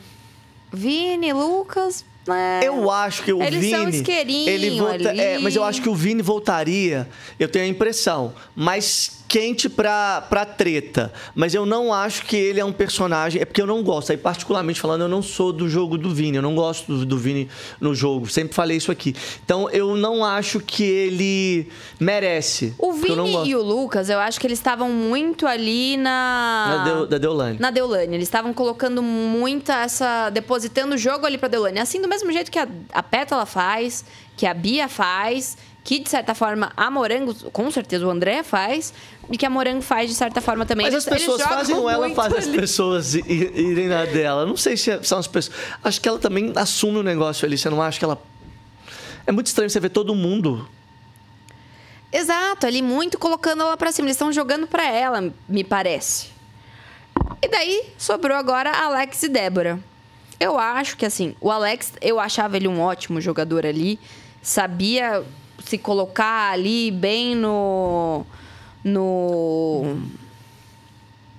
Speaker 2: Vini, Lucas. é.
Speaker 1: Eu acho que o
Speaker 2: Eles
Speaker 1: Vini.
Speaker 2: são isqueirinho
Speaker 1: ele volta, é, mas eu acho que o Vini voltaria, eu tenho a impressão, mais quente pra, pra treta. Mas eu não acho que ele é um personagem. É porque eu não gosto. Aí, particularmente falando, eu não sou do jogo do Vini. Eu não gosto do, do Vini no jogo. Sempre falei isso aqui. Então eu não acho que ele merece.
Speaker 2: O Vini e o Lucas, eu acho que eles estavam muito ali na.
Speaker 1: Da, Deu- da Deolane.
Speaker 2: Na Deolane. Eles estavam colocando muita essa. depositando o jogo ali pra Deolane. Assim, do mesmo jeito que a, a Pétala faz, que a Bia faz, que de certa forma a Morango, com certeza o André faz, e que a Morango faz de certa forma também.
Speaker 1: Mas
Speaker 2: Eles-
Speaker 1: as pessoas fazem ou ela faz as
Speaker 2: ali.
Speaker 1: pessoas i- i- irem na dela? Não sei se é- são as pessoas. Acho que ela também assume o negócio ali. Você não acha que ela. É muito estranho você ver todo mundo.
Speaker 2: Exato, ali muito colocando ela pra cima. Eles estão jogando pra ela, me parece. E daí sobrou agora Alex e Débora. Eu acho que assim, o Alex, eu achava ele um ótimo jogador ali, sabia se colocar ali bem no no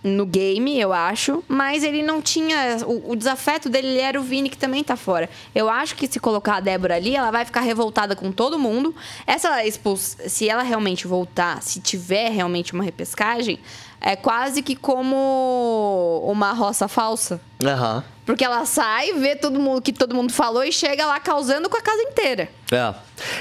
Speaker 2: no game, eu acho, mas ele não tinha. O, o desafeto dele ele era o Vini, que também tá fora. Eu acho que se colocar a Débora ali, ela vai ficar revoltada com todo mundo. Essa expulsão, se ela realmente voltar, se tiver realmente uma repescagem, é quase que como uma roça falsa.
Speaker 1: Aham.
Speaker 2: Porque ela sai, vê todo mundo que todo mundo falou e chega lá causando com a casa inteira.
Speaker 1: É.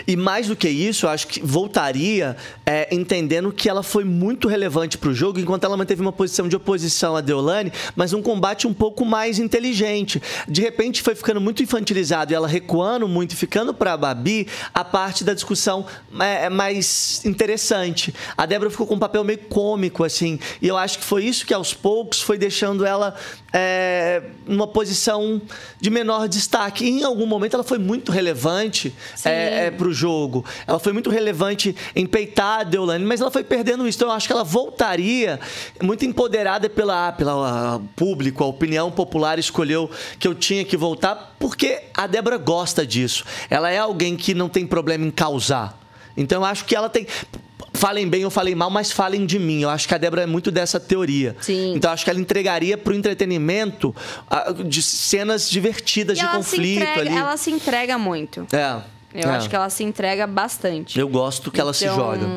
Speaker 1: E mais do que isso, eu acho que voltaria é, entendendo que ela foi muito relevante pro jogo, enquanto ela manteve uma posição de oposição a Deolane, mas um combate um pouco mais inteligente. De repente foi ficando muito infantilizado e ela recuando muito e ficando pra Babi a parte da discussão é, é mais interessante. A Débora ficou com um papel meio cômico, assim, e eu acho que foi isso que aos poucos foi deixando ela é, numa posição de menor destaque. E em algum momento ela foi muito relevante é, é, pro jogo. Ela foi muito relevante em peitar a Deolane, mas ela foi perdendo isso. Então eu acho que ela voltaria muito empoderada pela, pela público, a opinião popular escolheu que eu tinha que voltar, porque a Débora gosta disso. Ela é alguém que não tem problema em causar. Então eu acho que ela tem. Falem bem ou falem mal, mas falem de mim. Eu acho que a Débora é muito dessa teoria.
Speaker 2: Sim.
Speaker 1: Então acho que ela entregaria pro entretenimento ah, de cenas divertidas
Speaker 2: E
Speaker 1: de
Speaker 2: ela
Speaker 1: conflito
Speaker 2: se entrega,
Speaker 1: ali.
Speaker 2: ela se entrega muito.
Speaker 1: É.
Speaker 2: Eu
Speaker 1: é.
Speaker 2: acho que ela se entrega bastante.
Speaker 1: Eu gosto que ela se
Speaker 2: Então,
Speaker 1: joga.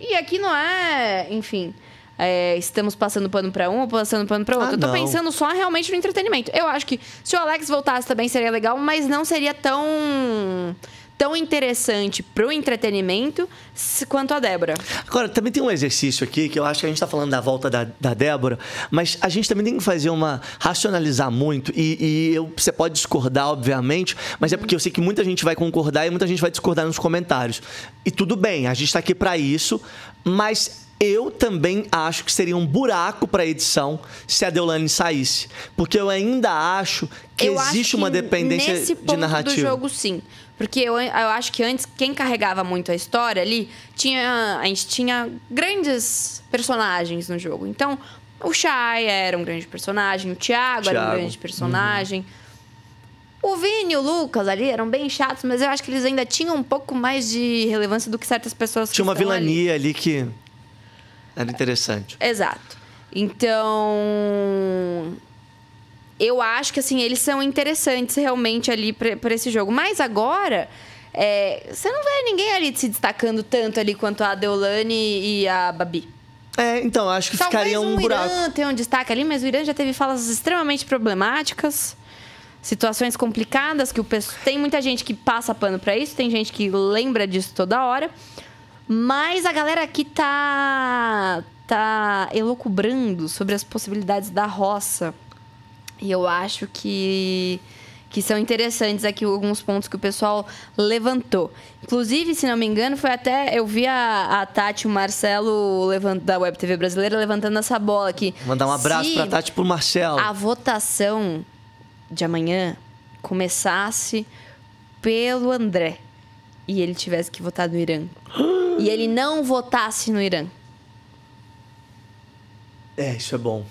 Speaker 2: E aqui não é, enfim, é, estamos passando pano pra um ou passando pano pra outro.
Speaker 1: Ah,
Speaker 2: eu tô
Speaker 1: não. pensando
Speaker 2: pensando só realmente no entretenimento. Eu acho que se o Alex voltasse também seria legal, mas não seria tão tão interessante pro entretenimento se- quanto a Débora.
Speaker 1: Agora, também tem um exercício aqui que eu acho que a gente está falando da volta da, da Débora, mas a gente também tem que fazer uma. racionalizar muito. E, e eu- você pode discordar, obviamente, mas é porque eu sei que muita gente vai concordar e muita gente vai discordar nos comentários. E tudo bem, a gente está aqui para isso, mas. Eu também acho que seria um buraco para a edição se a Deolane saísse. Porque eu ainda acho que
Speaker 2: eu acho
Speaker 1: existe
Speaker 2: que
Speaker 1: uma dependência
Speaker 2: nesse
Speaker 1: de
Speaker 2: ponto
Speaker 1: narrativa.
Speaker 2: do jogo, sim. Porque eu, eu acho que antes, quem carregava muito a história ali, tinha, a gente tinha grandes personagens no jogo. Então, o Shai era um grande personagem, o Thiago, era um
Speaker 1: Thiago.
Speaker 2: grande personagem. O Vini e o Lucas ali eram bem chatos, mas eu acho que eles ainda tinham um pouco mais de relevância do que certas pessoas
Speaker 1: Tinha uma
Speaker 2: estão ali.
Speaker 1: vilania ali que era interessante.
Speaker 2: Exato. Então, eu acho que assim eles são interessantes realmente ali pra esse jogo. Mas agora é, você não vê ninguém ali se destacando tanto ali quanto a Deolane e a Babi.
Speaker 1: É, então, acho que
Speaker 2: Talvez
Speaker 1: ficaria um
Speaker 2: o
Speaker 1: buraco.
Speaker 2: Irã tenha um destaque ali, mas o Irã já teve falas extremamente problemáticas, situações complicadas que o pessoal tem muita gente que passa pano pra isso, tem gente que lembra disso toda hora. Mas a galera aqui tá tá elocubrando sobre as possibilidades da roça. E eu acho que que são interessantes aqui alguns pontos que o pessoal levantou. Inclusive, se não me engano, foi até. Eu vi a, a Tati e o Marcelo levant, da Web TV brasileira levantando essa bola aqui.
Speaker 1: Mandar um abraço pra Tati e pro Marcelo.
Speaker 2: A votação de amanhã começasse pelo André e ele tivesse que votar no Irã. e ele não votasse no Irã.
Speaker 1: É, isso é bom.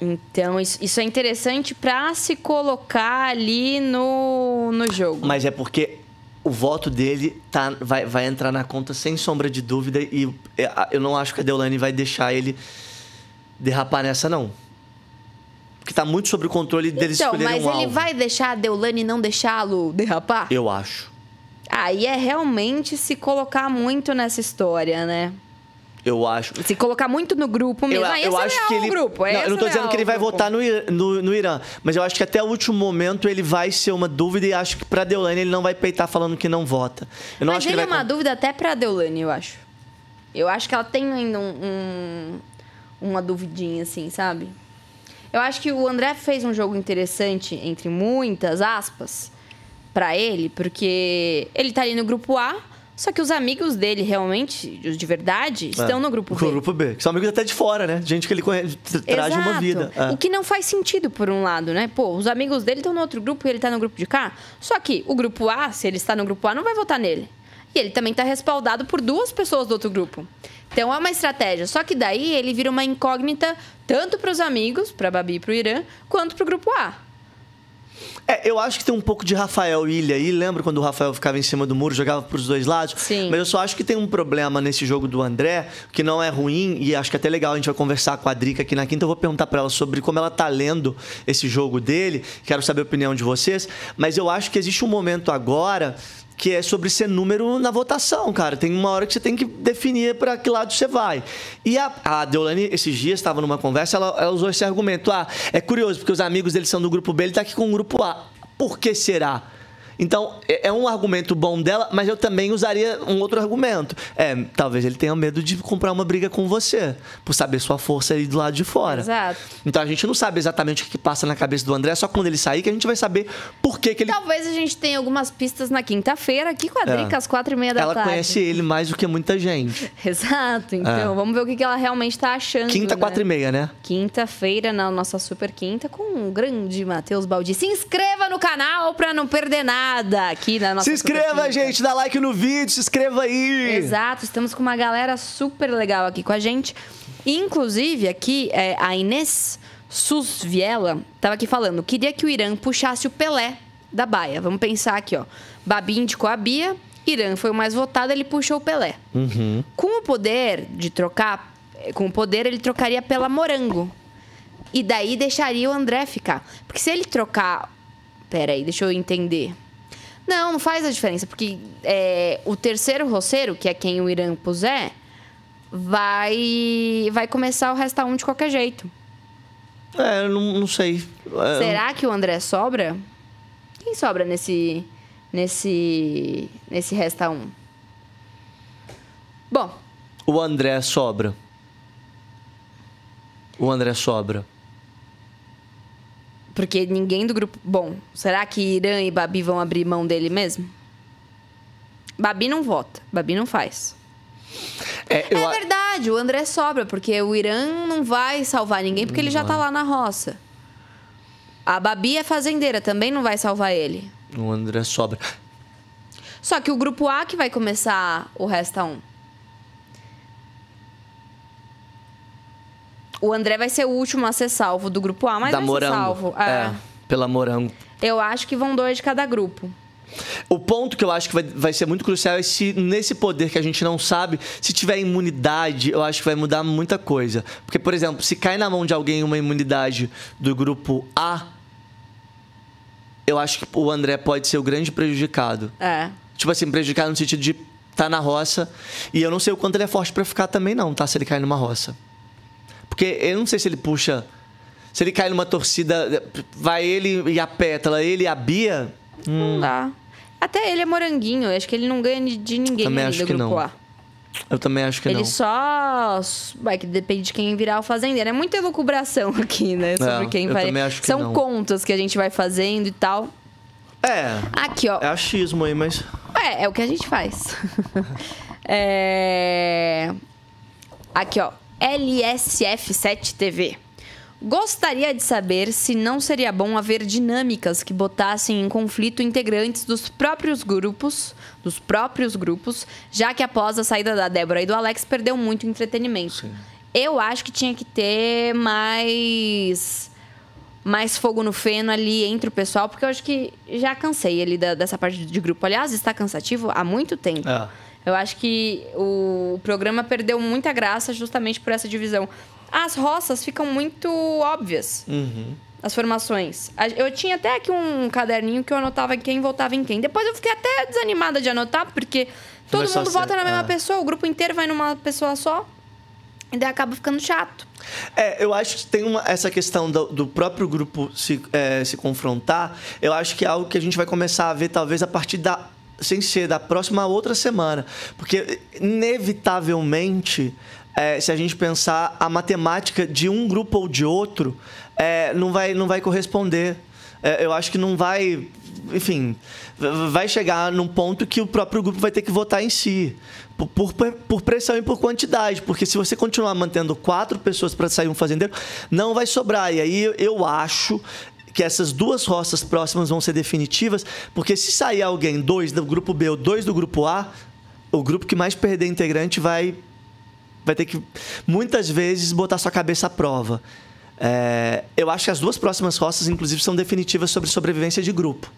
Speaker 2: Então, isso, isso é interessante pra se colocar ali no, no jogo.
Speaker 1: Mas é porque o voto dele tá, vai, vai entrar na conta sem sombra de dúvida e é, eu não acho que a Deolane vai deixar ele derrapar nessa, não. Porque tá muito sobre o controle deles
Speaker 2: então,
Speaker 1: escolherem
Speaker 2: mas
Speaker 1: um
Speaker 2: ele
Speaker 1: alvo.
Speaker 2: vai deixar a Deolane não deixá-lo derrapar?
Speaker 1: Eu acho.
Speaker 2: Aí é realmente se colocar muito nessa história, né?
Speaker 1: Eu acho.
Speaker 2: Se colocar muito no grupo mesmo.
Speaker 1: Eu,
Speaker 2: Aí
Speaker 1: eu
Speaker 2: é
Speaker 1: acho
Speaker 2: leal
Speaker 1: que ele.
Speaker 2: grupo.
Speaker 1: não, eu não tô
Speaker 2: esse é
Speaker 1: dizendo que ele vai
Speaker 2: ao
Speaker 1: votar
Speaker 2: grupo.
Speaker 1: no, no, no Irã, mas eu acho que até o último momento ele vai ser uma dúvida e acho que pra Deolane ele não vai peitar falando que não vota. Eu não
Speaker 2: Mas
Speaker 1: acho que
Speaker 2: ele
Speaker 1: ele
Speaker 2: é
Speaker 1: vai.
Speaker 2: uma dúvida até pra Deolane, eu acho. Eu acho que ela tem ainda um, um- uma duvidinha, assim, sabe? Eu acho que o André fez um jogo interessante, entre muitas aspas, pra ele, porque ele tá ali no grupo A, só que os amigos dele, realmente, os de verdade, estão
Speaker 1: É,
Speaker 2: no grupo
Speaker 1: no
Speaker 2: B.
Speaker 1: grupo B. Que são amigos até de fora, né? Gente que ele conhe- tra- traz uma vida. É.
Speaker 2: O que não faz sentido, por um lado, né? Pô, os amigos dele estão no outro grupo e ele tá no grupo de cá. Só que o grupo A, se ele está no grupo A, não vai votar nele. E ele também tá respaldado por duas pessoas do outro grupo. Então é uma estratégia. Só que daí ele vira uma incógnita tanto pros amigos, pra Babi e pro Irã, quanto pro grupo A.
Speaker 1: É, eu acho que tem um pouco de Rafael Ilha aí. Lembra quando o Rafael ficava em cima do muro, jogava pros dois lados?
Speaker 2: Sim.
Speaker 1: Mas eu só acho que tem um problema nesse jogo do André, que não é ruim, e acho que é até legal. A gente vai conversar com a Drica aqui na quinta. Eu vou perguntar pra ela sobre como ela tá lendo esse jogo dele. Quero saber a opinião de vocês. Mas eu acho que existe um momento agora que é sobre ser número na votação, cara. Tem uma hora que você tem que definir para que lado você vai. E a, a Deolane, esses dias, estava numa conversa, ela, ela usou esse argumento. Ah, é curioso, porque os amigos dele são do grupo B, ele tá aqui com o grupo A. Por que será? Então, é é um argumento bom dela, mas eu também usaria um outro argumento. É, talvez ele tenha medo de comprar uma briga com você, por saber sua força aí do lado de fora.
Speaker 2: Exato.
Speaker 1: Então a gente não sabe exatamente o que passa na cabeça do André, só quando ele sair que a gente vai saber por que, que ele.
Speaker 2: Talvez a gente tenha algumas pistas na quinta-feira, aqui com a Drica,
Speaker 1: É.
Speaker 2: às quatro e meia da
Speaker 1: Ela
Speaker 2: tarde.
Speaker 1: conhece ele mais do que muita gente. [LAUGHS]
Speaker 2: Exato. Então,
Speaker 1: É.
Speaker 2: vamos ver o que que ela realmente tá achando.
Speaker 1: Quinta,
Speaker 2: né?
Speaker 1: quatro e meia, né?
Speaker 2: Quinta-feira, na nossa super quinta, com o grande Matheus Baldi. Se inscreva no canal pra não perder nada aqui na nossa
Speaker 1: se inscreva, gente, dá like no vídeo, se inscreva aí.
Speaker 2: Exato, estamos com uma galera super legal aqui com a gente. Inclusive, aqui, é, a Inês Sus Viela tava aqui falando: queria que o Irã puxasse o Pelé da Baia. Vamos pensar aqui, ó. Babi indicou a Bia, Irã foi o mais votado, ele puxou o Pelé.
Speaker 1: Uhum.
Speaker 2: Com o poder de trocar, eh, com o poder ele trocaria pela Morango. E daí deixaria o André ficar. Porque se ele trocar. Pera aí, deixa eu entender. Não, não faz a diferença, porque é, o terceiro roceiro, que é quem o Irã puser, vai, vai começar o resta um de qualquer jeito.
Speaker 1: É, eu não, não sei. É,
Speaker 2: Será que o André sobra? Quem sobra nesse. nesse. nesse resta um? Bom,
Speaker 1: O André sobra. O André sobra.
Speaker 2: Porque ninguém do grupo. Bom, será que Irã e Babi vão abrir mão dele mesmo? Babi não vota, Babi não faz.
Speaker 1: É, eu
Speaker 2: é verdade, o André sobra, porque o Irã não vai salvar ninguém, porque ele já tá lá na roça. A Babi é fazendeira, também não vai salvar ele.
Speaker 1: O André sobra.
Speaker 2: Só que o grupo A que vai começar o Resta 1. O André vai ser o último a ser salvo do grupo A, mas
Speaker 1: da
Speaker 2: vai
Speaker 1: Morango.
Speaker 2: ser salvo.
Speaker 1: É.
Speaker 2: É.
Speaker 1: pela Morango.
Speaker 2: Eu acho que vão dois de cada grupo.
Speaker 1: O ponto que eu acho que vai, vai ser muito crucial é se nesse poder que a gente não sabe, se tiver imunidade, eu acho que vai mudar muita coisa. Porque, por exemplo, se cai na mão de alguém uma imunidade do grupo A, eu acho que o André pode ser o grande prejudicado.
Speaker 2: É.
Speaker 1: Tipo assim, prejudicado no sentido de tá na roça. E eu não sei o quanto ele é forte pra ficar também, não, tá? Se ele cair numa roça. Porque eu não sei se ele puxa. Se ele cai numa torcida, vai ele e a Pétala, ele e a Bia.
Speaker 2: Não dá. Até ele é moranguinho, eu acho que ele não ganha de ninguém
Speaker 1: Também acho
Speaker 2: do
Speaker 1: que
Speaker 2: grupo
Speaker 1: não.
Speaker 2: A.
Speaker 1: Eu também acho que
Speaker 2: ele
Speaker 1: não.
Speaker 2: só. Vai que depende de quem virar o fazendeiro. É muita elucubração [LAUGHS] aqui, né? Sobre
Speaker 1: É,
Speaker 2: quem
Speaker 1: eu
Speaker 2: vai.
Speaker 1: também acho que
Speaker 2: São
Speaker 1: não.
Speaker 2: contas que a gente vai fazendo e tal.
Speaker 1: É.
Speaker 2: Aqui, ó.
Speaker 1: É achismo aí, mas.
Speaker 2: É, é o que a gente faz. [LAUGHS] é... Aqui, ó. LSF7 TV. Gostaria de saber se não seria bom haver dinâmicas que botassem em conflito integrantes dos próprios grupos, dos próprios grupos, já que após a saída da Débora e do Alex perdeu muito entretenimento. Eu acho que tinha que ter mais mais fogo no feno ali entre o pessoal, porque eu acho que já cansei ali da- dessa parte de grupo. Aliás, está cansativo há muito tempo.
Speaker 1: É.
Speaker 2: Eu acho que o programa perdeu muita graça justamente por essa divisão. As roças ficam muito óbvias,
Speaker 1: Uhum.
Speaker 2: as formações. Eu tinha até aqui um caderninho que eu anotava quem votava em quem. Depois eu fiquei até desanimada de anotar, porque todo
Speaker 1: Começou
Speaker 2: mundo
Speaker 1: ser-
Speaker 2: vota na mesma
Speaker 1: é.
Speaker 2: pessoa, o grupo inteiro vai numa pessoa só. E daí acaba ficando chato.
Speaker 1: É, eu acho que tem uma, essa questão do, do próprio grupo se, é, se confrontar. Eu acho que é algo que a gente vai começar a ver, talvez, a partir da. Sem ser da próxima outra semana. Porque, inevitavelmente, é, se a gente pensar, a matemática de um grupo ou de outro é, não, vai, não vai corresponder. É, eu acho que não vai. Enfim, vai chegar num ponto que o próprio grupo vai ter que votar em si. Por, por, por pressão e por quantidade. Porque se você continuar mantendo quatro pessoas para sair um fazendeiro, não vai sobrar. E aí eu acho que essas duas roças próximas vão ser definitivas, porque se sair alguém, dois do grupo B ou dois do grupo A, o grupo que mais perder integrante vai vai ter que muitas vezes botar sua cabeça à prova. É, eu acho que as duas próximas roças, inclusive, são definitivas sobre sobrevivência de grupo.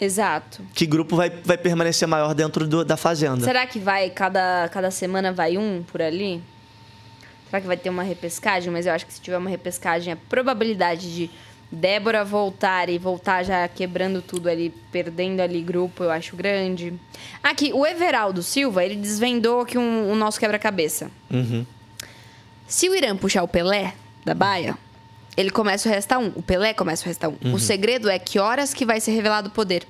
Speaker 2: Exato.
Speaker 1: Que grupo vai, vai permanecer maior dentro do- da fazenda?
Speaker 2: Será que vai, cada, cada semana vai um por ali? Será que vai ter uma repescagem? Mas eu acho que se tiver uma repescagem, a probabilidade de Débora voltar e voltar já quebrando tudo ali, perdendo ali grupo, eu acho grande. Aqui, o Everaldo Silva, ele desvendou aqui um, o nosso quebra-cabeça.
Speaker 1: Uhum.
Speaker 2: Se o Irã puxar o Pelé da baia, ele começa o resta um. O Pelé começa o resta um.
Speaker 1: Uhum.
Speaker 2: O segredo é que horas que vai ser revelado o poder.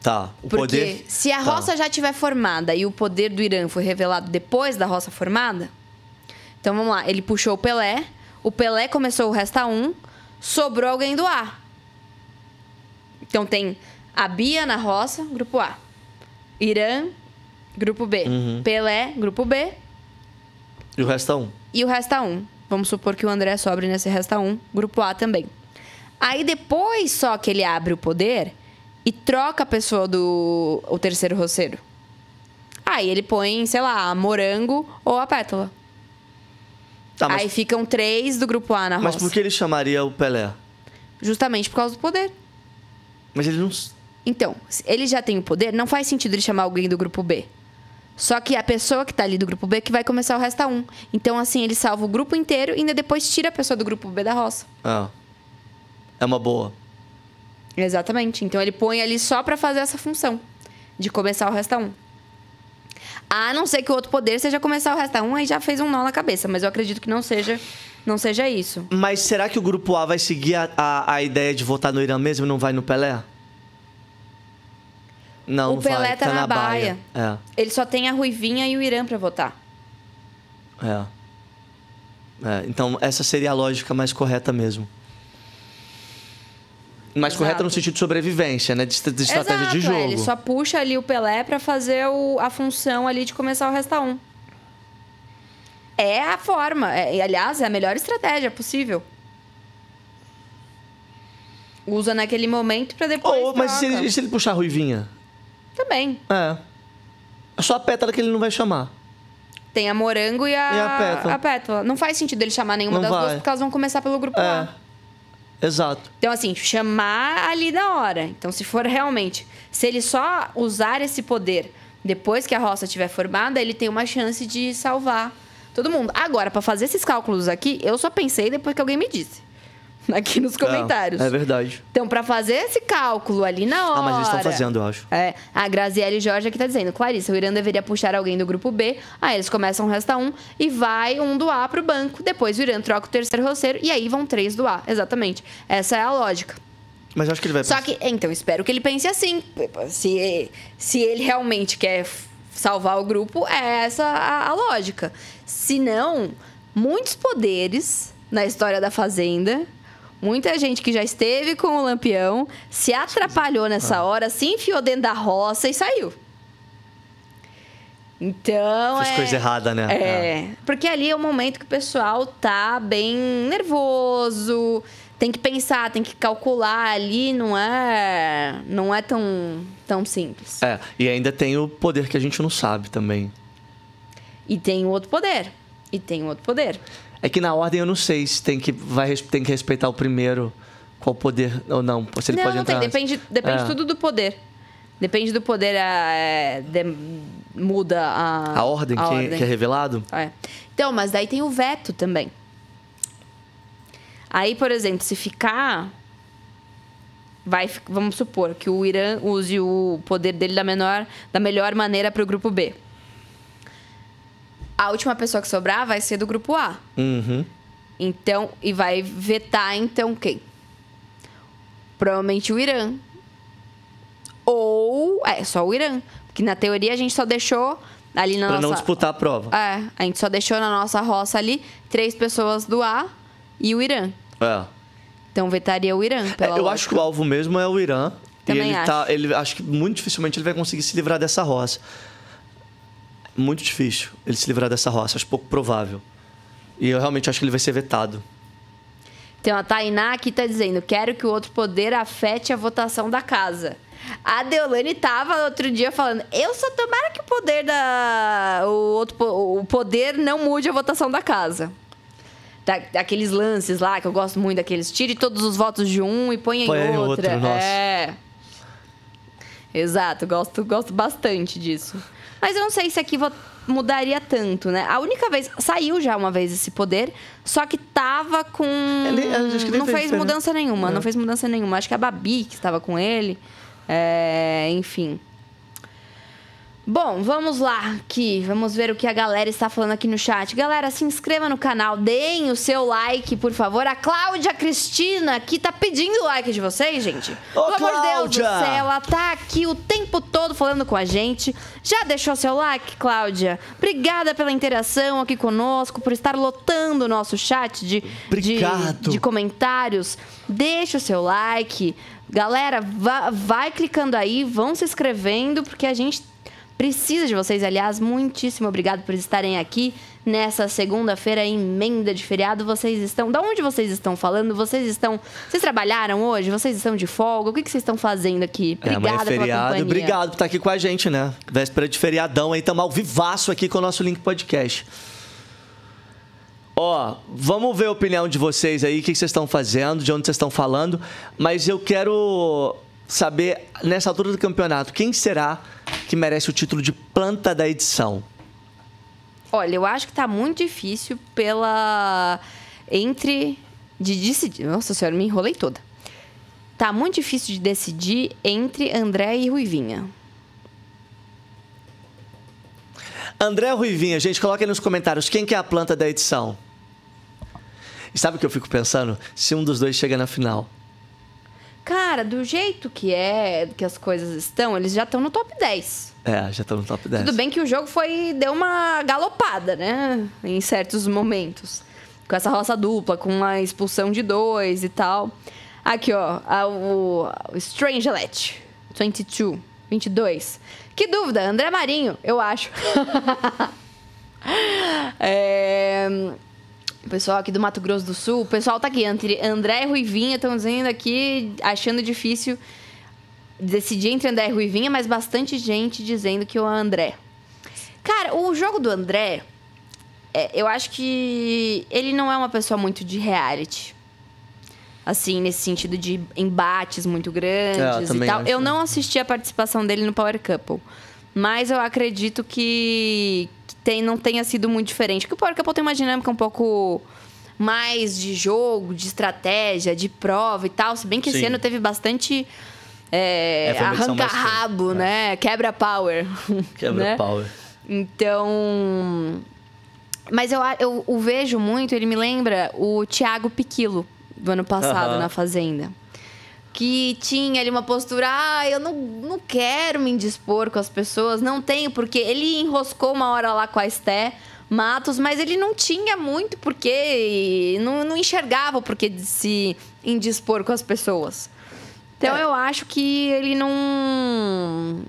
Speaker 1: Tá. O
Speaker 2: Porque
Speaker 1: poder.
Speaker 2: se a
Speaker 1: Tá.
Speaker 2: roça já tiver formada e o poder do Irã foi revelado depois da roça formada, então vamos lá, ele puxou o Pelé, o Pelé começou o resta um, sobrou alguém do A. Então tem a Bia na roça, grupo A. Irã, grupo B.
Speaker 1: Uhum.
Speaker 2: Pelé, grupo B.
Speaker 1: E o resto é um.
Speaker 2: E o resta um. Vamos supor que o André sobre nesse resta um, grupo A também. Aí depois só que ele abre o poder e troca a pessoa do o terceiro roceiro. Aí ele põe, sei lá, a morango ou a pétala.
Speaker 1: Tá, mas,
Speaker 2: Aí ficam três do grupo A na
Speaker 1: mas
Speaker 2: roça.
Speaker 1: por que ele chamaria o Pelé?
Speaker 2: Justamente por causa do poder.
Speaker 1: Mas ele não.
Speaker 2: Então, ele já tem o poder, não faz sentido ele chamar alguém do grupo B. Só que a pessoa que tá ali do grupo B que vai começar o resta um. Então, assim, ele salva o grupo inteiro e ainda depois tira a pessoa do grupo B da roça.
Speaker 1: Ah. É uma boa.
Speaker 2: Exatamente. Então ele põe ali só pra fazer essa função de começar o resta um. A não ser que o outro poder seja começar o resta um, aí já fez um nó na cabeça. Mas eu acredito que não seja, não seja isso.
Speaker 1: Mas será que o grupo A vai seguir a, a, a ideia de votar no Irã mesmo e não vai no Pelé? Não,
Speaker 2: O
Speaker 1: não
Speaker 2: Pelé
Speaker 1: vai.
Speaker 2: tá na
Speaker 1: baia.
Speaker 2: Ele só tem a Ruivinha e o Irã pra votar.
Speaker 1: É. É. É, Então, essa seria a lógica mais correta mesmo. Mais
Speaker 2: Exato.
Speaker 1: correta no sentido de sobrevivência, né? De, de estratégia
Speaker 2: Exato,
Speaker 1: de
Speaker 2: é,
Speaker 1: jogo.
Speaker 2: ele só puxa ali o Pelé pra fazer o- a função ali de começar o resta um. É a forma. é- e, aliás, é a melhor estratégia possível. Usa naquele momento pra depois.
Speaker 1: Ou, mas se ele, se ele puxar a Ruivinha?
Speaker 2: Também.
Speaker 1: É. É só a pétala que ele não vai chamar.
Speaker 2: Tem a morango e a,
Speaker 1: E a pétala.
Speaker 2: pétala. Não faz sentido ele chamar nenhuma
Speaker 1: Não
Speaker 2: das duas,
Speaker 1: vai.
Speaker 2: porque elas vão começar pelo grupo
Speaker 1: É.
Speaker 2: A.
Speaker 1: Exato.
Speaker 2: Então, assim, chamar ali na hora. Então, se for realmente. Se ele só usar esse poder depois que a roça estiver formada, ele tem uma chance de salvar todo mundo. Agora, pra fazer esses cálculos aqui, eu só pensei depois que alguém me disse. [LAUGHS] Aqui nos comentários.
Speaker 1: É, é verdade.
Speaker 2: Então, pra fazer esse cálculo ali na hora.
Speaker 1: Ah, mas eles estão fazendo, eu acho.
Speaker 2: É, a Graziele Jorge aqui tá dizendo, Clarissa, o Irã deveria puxar alguém do grupo B, aí eles começam o resta um e vai um do A pro banco, depois o Irã troca o terceiro roceiro e aí vão três do A, exatamente. Essa é a lógica.
Speaker 1: Mas acho que ele vai
Speaker 2: Só que, então, espero que ele pense assim. Se, se ele realmente quer salvar o grupo, é essa a, a lógica. Se não, muitos poderes na história da Fazenda. Muita gente que já esteve com o Lampião se atrapalhou nessa hora, se enfiou dentro da roça e saiu. Então.
Speaker 1: Fez
Speaker 2: é,
Speaker 1: coisa errada, né?
Speaker 2: É. Porque ali é o momento que o pessoal tá bem nervoso, tem que pensar, tem que calcular ali, não é. Não é tão, tão simples.
Speaker 1: É, e ainda tem o poder que a gente não sabe também.
Speaker 2: E tem o outro poder. E tem o outro poder.
Speaker 1: É que na ordem eu não sei se tem que, vai, tem que respeitar o primeiro, qual poder ou não. Se ele
Speaker 2: não,
Speaker 1: pode
Speaker 2: não
Speaker 1: entrar.
Speaker 2: tem. Depende, depende
Speaker 1: É.
Speaker 2: tudo do poder. Depende do poder, é, de- muda a.
Speaker 1: A ordem, que, que é revelado?
Speaker 2: É. Então, mas daí tem o veto também. Aí, por exemplo, se ficar. Vai, vamos supor que o Irã use o poder dele da, menor, da melhor maneira para o grupo B. A última pessoa que sobrar vai ser do grupo A.
Speaker 1: Uhum.
Speaker 2: Então, e vai vetar então quem? Provavelmente o Irã. Ou. É, só o Irã. Porque na teoria a gente só deixou ali na
Speaker 1: Pra
Speaker 2: nossa.
Speaker 1: não disputar a prova.
Speaker 2: É, a gente só deixou na nossa roça ali três pessoas do A e o Irã.
Speaker 1: É.
Speaker 2: Então vetaria o Irã.
Speaker 1: É, eu
Speaker 2: lógica.
Speaker 1: acho que o alvo mesmo é o Irã.
Speaker 2: Também
Speaker 1: e ele
Speaker 2: acho.
Speaker 1: tá. Ele, acho que muito dificilmente ele vai conseguir se livrar dessa roça. Muito difícil ele se livrar dessa roça. Acho pouco provável. E eu realmente acho que ele vai ser vetado.
Speaker 2: Então a Tainá aqui tá dizendo: quero que o outro poder afete a votação da casa. A Deolane tava outro dia falando: eu só tomara que o poder da. O, outro, o poder não mude a votação da casa. da- daqueles lances lá, que eu gosto muito daqueles. Tire todos os votos de um e ponha
Speaker 1: Põe
Speaker 2: em
Speaker 1: em
Speaker 2: outra.
Speaker 1: outro, nossa.
Speaker 2: É. Exato, gosto, gosto bastante disso. Mas eu não sei se aqui mudaria tanto, né? A única vez. Saiu já uma vez esse poder, só que tava com.
Speaker 1: nem
Speaker 2: não
Speaker 1: fez
Speaker 2: mudança nenhuma, não. fez mudança nenhuma. Acho que a Babi que estava com ele. É, enfim. Bom, vamos lá aqui. Vamos ver o que a galera está falando aqui no chat. Galera, se inscreva no canal, deem o seu like, por favor. A Cláudia Cristina, que tá pedindo o like de vocês, gente.
Speaker 1: Ô,
Speaker 2: Pelo amor de Deus do
Speaker 1: Cláudia!
Speaker 2: céu, ela tá aqui o tempo todo falando com a gente. Já deixou seu like, Cláudia? Obrigada pela interação aqui conosco, por estar lotando o nosso chat de, de, de comentários. Deixa o seu like. Galera, va- vai clicando aí, vão se inscrevendo, porque a gente precisa de vocês. Aliás, muitíssimo obrigado por estarem aqui nessa segunda-feira, emenda de feriado. Vocês estão. Da onde vocês estão falando? Vocês estão. Vocês trabalharam hoje? Vocês estão de folga? O que, que vocês estão fazendo aqui?
Speaker 1: É, amanhã
Speaker 2: Obrigada
Speaker 1: é
Speaker 2: pela
Speaker 1: feriado.
Speaker 2: companhia.
Speaker 1: Obrigado por estar aqui com a gente, né? Véspera de feriadão aí, estamos ao vivaço aqui com o nosso Link Podcast. Ó, vamos ver a opinião de vocês aí, o que que vocês estão fazendo, de onde vocês estão falando. Mas eu quero saber, nessa altura do campeonato, quem será que merece o título de planta da edição?
Speaker 2: Olha, eu acho que tá muito difícil pela. Entre. De decidir. Nossa senhora, me enrolei toda. Tá muito difícil de decidir entre André e Ruivinha.
Speaker 1: André Ruivinha, gente, coloca aí nos comentários quem que é a planta da edição. E sabe o que eu fico pensando? Se um dos dois chega na final.
Speaker 2: Cara, do jeito que é, que as coisas estão, eles já estão no top 10.
Speaker 1: É, já estão no top 10.
Speaker 2: Tudo bem que o jogo foi. deu uma galopada, né? Em certos momentos. Com essa roça dupla, com a expulsão de dois e tal. Aqui, ó, a- o, o Strangelet. 22. 22. Que dúvida, André Marinho, eu acho. [LAUGHS] é, o pessoal aqui do Mato Grosso do Sul, o pessoal tá aqui, entre André e Ruivinha, estão dizendo aqui, achando difícil decidir entre André e Ruivinha, mas bastante gente dizendo que o André. Cara, o jogo do André, é, eu acho que ele não é uma pessoa muito de reality. Assim, nesse sentido de embates muito
Speaker 1: É,
Speaker 2: grandes e
Speaker 1: também
Speaker 2: tal.
Speaker 1: acho.
Speaker 2: Eu não assisti a participação dele no Power Couple. Mas eu acredito que tem, não tenha sido muito diferente. Porque o Power Couple tem uma dinâmica um pouco mais de jogo, de estratégia, de prova e tal. Se bem que esse
Speaker 1: Sim.
Speaker 2: ano teve bastante é,
Speaker 1: É,
Speaker 2: arranca-rabo,
Speaker 1: feita,
Speaker 2: né? Quebra-power. [LAUGHS]
Speaker 1: Quebra
Speaker 2: né?
Speaker 1: power.
Speaker 2: Então. Mas eu, eu o vejo muito, ele me lembra o Thiago Piquilo, do ano passado,
Speaker 1: Aham.
Speaker 2: na Fazenda. Que tinha ali uma postura, ah, eu não, não quero me indispor com as pessoas, não tenho, porque ele enroscou uma hora lá com a Esté Matos, mas ele não tinha muito porque. Não, não enxergava o porquê de se indispor com as pessoas. Então
Speaker 1: É.
Speaker 2: eu acho que ele não.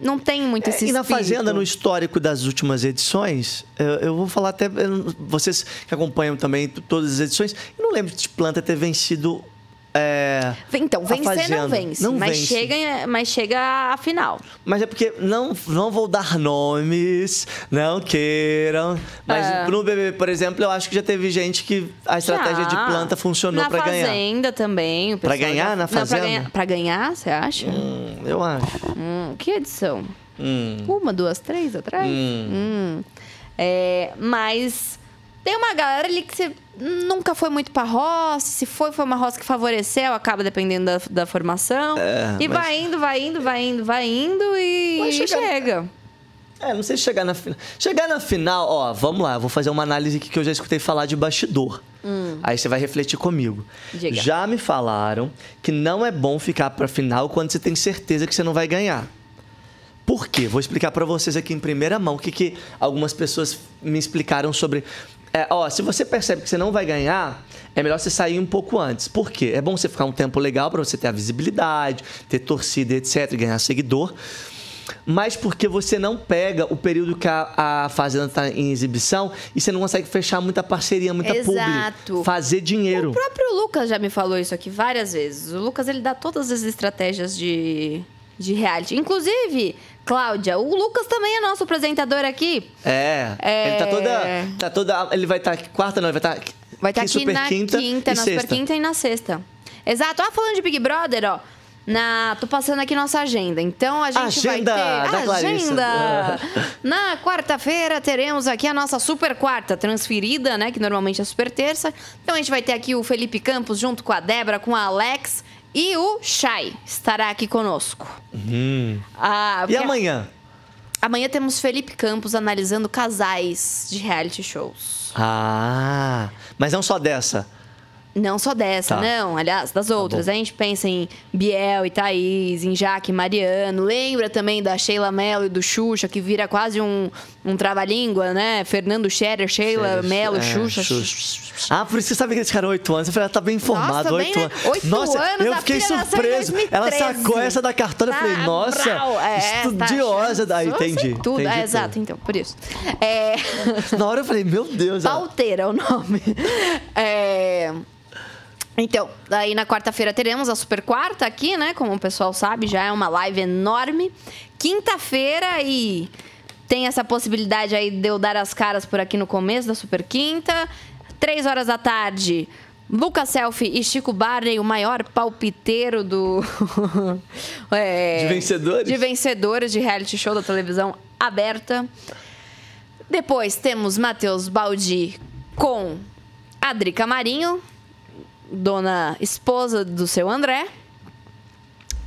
Speaker 2: Não tem muito esse
Speaker 1: É, e na
Speaker 2: espírito.
Speaker 1: Fazenda, no histórico das últimas edições, eu, eu vou falar até. eu vocês que acompanham também todas as edições, eu não lembro de Planta ter vencido. É,
Speaker 2: Então, vencer não vence,
Speaker 1: Não
Speaker 2: mas,
Speaker 1: vence.
Speaker 2: Chega, mas chega à final.
Speaker 1: Mas é porque não, não vou dar nomes, não queiram. Mas
Speaker 2: É.
Speaker 1: no BBB, por exemplo, eu acho que já teve gente que a estratégia
Speaker 2: Já.
Speaker 1: de planta funcionou
Speaker 2: na
Speaker 1: pra ganhar.
Speaker 2: Fazenda também. pessoal
Speaker 1: ganhar
Speaker 2: já-
Speaker 1: na Fazenda?
Speaker 2: pra ganhar, você acha?
Speaker 1: Hum, eu acho.
Speaker 2: Hum, que edição?
Speaker 1: Hum.
Speaker 2: Uma, duas, três atrás? Hum. É, mas tem uma galera ali que você nunca foi muito pra roça. Se foi, foi uma roça que favoreceu, acaba dependendo da, da formação.
Speaker 1: É,
Speaker 2: e
Speaker 1: mas-
Speaker 2: vai indo, vai indo, vai indo, vai indo e,
Speaker 1: chegar-
Speaker 2: chega.
Speaker 1: É, não sei se chegar na final. Chegar na final, ó, vamos lá, vou fazer uma análise aqui que eu já escutei falar de bastidor. Aí você vai refletir comigo.
Speaker 2: Diga.
Speaker 1: Já me falaram que não é bom ficar pra final quando você tem certeza que você não vai ganhar. Por quê? Vou explicar pra vocês aqui em primeira mão o que, que algumas pessoas me explicaram sobre. É, ó, se você percebe que você não vai ganhar, é melhor você sair um pouco antes. Por quê? É bom você ficar um tempo legal pra você ter a visibilidade, ter torcida, etc, e ganhar seguidor. Mas porque você não pega o período que a, a Fazenda tá em exibição e você não consegue fechar muita parceria, muita
Speaker 2: Exato.
Speaker 1: publi. Fazer dinheiro.
Speaker 2: O próprio Lucas já me falou isso aqui várias vezes. O Lucas, ele dá todas as estratégias de, de reality. Inclusive, Cláudia, o Lucas também é nosso apresentador aqui.
Speaker 1: É,
Speaker 2: É.
Speaker 1: Ele tá toda. Tá toda. Ele vai estar. quarta não, ele vai estar.
Speaker 2: Vai estar
Speaker 1: Que
Speaker 2: aqui
Speaker 1: Super
Speaker 2: na
Speaker 1: Quinta
Speaker 2: quinta,
Speaker 1: e
Speaker 2: na
Speaker 1: sexta.
Speaker 2: Super Quinta e na sexta. Exato. Ah, falando de Big Brother, ó. Na, tô passando aqui nossa agenda. Então a gente
Speaker 1: Agenda
Speaker 2: vai
Speaker 1: da
Speaker 2: ter
Speaker 1: Clarissa.
Speaker 2: agenda. [LAUGHS] Na quarta-feira teremos aqui a nossa super quarta transferida, né, que normalmente é super terça. Então a gente vai ter aqui o Felipe Campos junto com a Débora, com a Alex e o Chay estará aqui conosco. Ah,
Speaker 1: E amanhã?
Speaker 2: Amanhã temos Felipe Campos analisando casais de reality shows.
Speaker 1: Ah, mas não só dessa.
Speaker 2: Não só dessa,
Speaker 1: Tá.
Speaker 2: não. Aliás, das outras. a gente pensa em Biel e Thaís, em Jaque e Mariano. Lembra também da Sheila Mello e do Xuxa, que vira quase um, um trava-língua, né? Fernando Scherer, Sheila Mello,
Speaker 1: É,
Speaker 2: Xuxa.
Speaker 1: Ah, por isso que você sabe que cara é 8 anos. Eu falei, ela tá bem informada, 8
Speaker 2: né?
Speaker 1: anos.
Speaker 2: Oito
Speaker 1: nossa,
Speaker 2: anos,
Speaker 1: eu fiquei surpreso. Ela
Speaker 2: 2013.
Speaker 1: sacou essa da cartola. Eu falei,
Speaker 2: Tá
Speaker 1: nossa,
Speaker 2: brau, é,
Speaker 1: estudiosa.
Speaker 2: tá
Speaker 1: daí,
Speaker 2: achando- eu sei
Speaker 1: entendi.
Speaker 2: Tudo,
Speaker 1: entendi
Speaker 2: é,
Speaker 1: tudo.
Speaker 2: exato, então, por isso. É... [LAUGHS]
Speaker 1: Na hora eu falei, meu Deus. ela-
Speaker 2: Pauteira é o nome. É... Então, daí na quarta-feira teremos a Super Quarta aqui, né? Como o pessoal sabe, já é uma live enorme. Quinta-feira e tem essa possibilidade aí de eu dar as caras por aqui no começo da Super Quinta. Três horas da tarde, Lucas Selfie e Chico Barney, o maior palpiteiro do... [LAUGHS] É,
Speaker 1: De vencedores?
Speaker 2: De vencedores de reality show da televisão aberta. Depois temos Matheus Baldi com a Drica Marinho, dona esposa do seu André.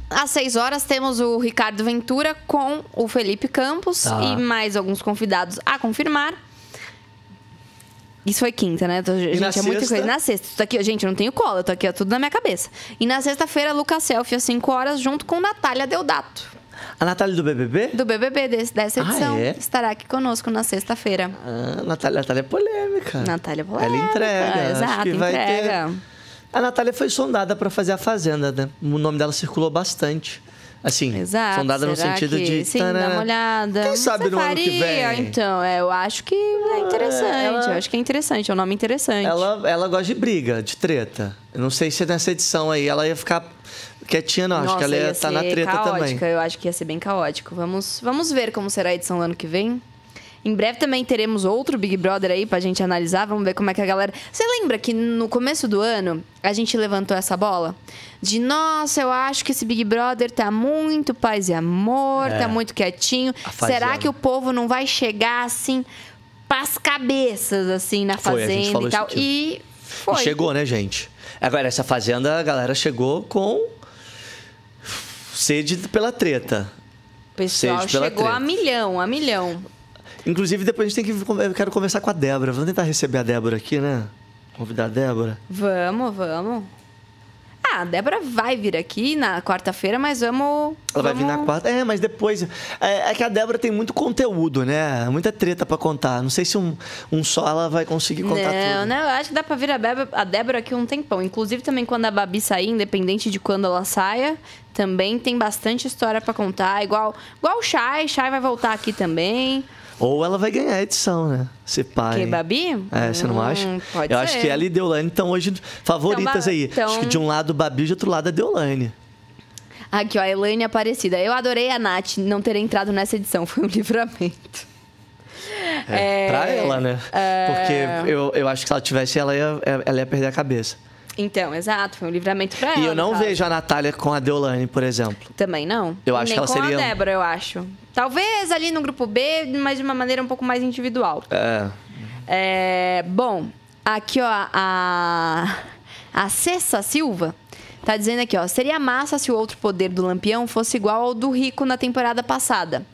Speaker 2: Às 6 horas temos o Ricardo Ventura com o Felipe Campos
Speaker 1: Tá.
Speaker 2: e mais alguns convidados a confirmar. Isso foi quinta, né? Tô- gente, é muita coisa. Na sexta, tô aqui, gente, eu não tenho cola, eu tô aqui, é tudo na minha cabeça. E na sexta-feira, Lucas Selfie às 5 horas, junto com Natália Deodato,
Speaker 1: A Natália do BBB?
Speaker 2: do BBB desse, dessa
Speaker 1: Ah,
Speaker 2: edição.
Speaker 1: é?
Speaker 2: Estará aqui conosco na sexta-feira.
Speaker 1: Ah, Natália, Natália é polêmica.
Speaker 2: Natália polêmica.
Speaker 1: Ela entrega.
Speaker 2: Exato, entrega.
Speaker 1: ter. A Natália foi sondada pra fazer a Fazenda, né? O nome dela circulou bastante. Assim,
Speaker 2: Exato.
Speaker 1: sondada no
Speaker 2: Será
Speaker 1: sentido
Speaker 2: que,
Speaker 1: de.
Speaker 2: Sim,
Speaker 1: tarará.
Speaker 2: dá uma olhada.
Speaker 1: Quem sabe
Speaker 2: Você
Speaker 1: no ano que
Speaker 2: faria?
Speaker 1: vem?
Speaker 2: Então, é, eu acho que é interessante.
Speaker 1: ela-
Speaker 2: Eu acho que é interessante. É um nome interessante.
Speaker 1: Ela, ela gosta de briga, de treta. Eu não sei se nessa edição aí ela ia ficar quietinha, não. Acho
Speaker 2: Nossa,
Speaker 1: que ela ia estar na
Speaker 2: ser
Speaker 1: treta
Speaker 2: caótica.
Speaker 1: também.
Speaker 2: Eu acho que ia ser bem caótico. Vamos, vamos ver como será a edição do ano que vem. Em breve também teremos outro Big Brother aí pra gente analisar. Vamos ver como é que a galera. Você lembra que no começo do ano a gente levantou essa bola? De nossa, eu acho que esse Big Brother tá muito paz e amor,
Speaker 1: É.
Speaker 2: tá muito quietinho.
Speaker 1: A fazenda.
Speaker 2: Será que o povo não vai chegar assim pras cabeças, assim, na
Speaker 1: Foi,
Speaker 2: fazenda e tal? E foi.
Speaker 1: E chegou, né, gente? Agora, essa fazenda, a galera chegou com sede pela treta.
Speaker 2: O pessoal
Speaker 1: Sede
Speaker 2: chegou a milhão, a milhão.
Speaker 1: Inclusive, depois a gente tem que. Eu quero conversar com a Débora. Vamos tentar receber a Débora aqui, né? Convidar a Débora.
Speaker 2: Vamos, vamos. Ah, a Débora vai vir aqui na quarta-feira, mas vamos.
Speaker 1: Ela vai vir
Speaker 2: vamos-
Speaker 1: na quarta. É, mas depois. É, é que a Débora tem muito conteúdo, né? Muita treta pra contar. Não sei se um, um só ela vai conseguir contar
Speaker 2: não,
Speaker 1: tudo.
Speaker 2: não, eu acho que dá pra vir a, Bebe- a Débora aqui um tempão. Inclusive, também quando a Babi sair, independente de quando ela saia, também tem bastante história pra contar. Igual, igual o Shai, Shai vai voltar aqui também.
Speaker 1: Ou ela vai ganhar a edição, né? Se pai.
Speaker 2: Que, Babi?
Speaker 1: É, você não
Speaker 2: Hum,
Speaker 1: acha?
Speaker 2: pode
Speaker 1: Eu acho
Speaker 2: ser.
Speaker 1: que ela e Deolane estão hoje favoritas
Speaker 2: Então,
Speaker 1: aí.
Speaker 2: então-
Speaker 1: Acho que de um lado o Babi e de outro lado a Deolane.
Speaker 2: Aqui, ó, a Elaine Aparecida. Eu adorei a Nath não ter entrado nessa edição. [LAUGHS] Foi um livramento.
Speaker 1: É, pra ela, né?
Speaker 2: é.
Speaker 1: Porque eu, eu acho que se ela tivesse, ela ia, ela ia perder a cabeça.
Speaker 2: Então, exato, foi um livramento pra ela.
Speaker 1: e eu não vejo a Natália com a Deolane, por exemplo.
Speaker 2: Também não.
Speaker 1: Eu acho
Speaker 2: Nem
Speaker 1: que ela
Speaker 2: com
Speaker 1: seria- um
Speaker 2: a Débora, eu acho. Talvez ali no grupo B, mas de uma maneira um pouco mais individual.
Speaker 1: É.
Speaker 2: É, bom, aqui ó, a, a Cessa Silva tá dizendo aqui, ó, seria massa se o outro poder do Lampião fosse igual ao do Rico na temporada passada.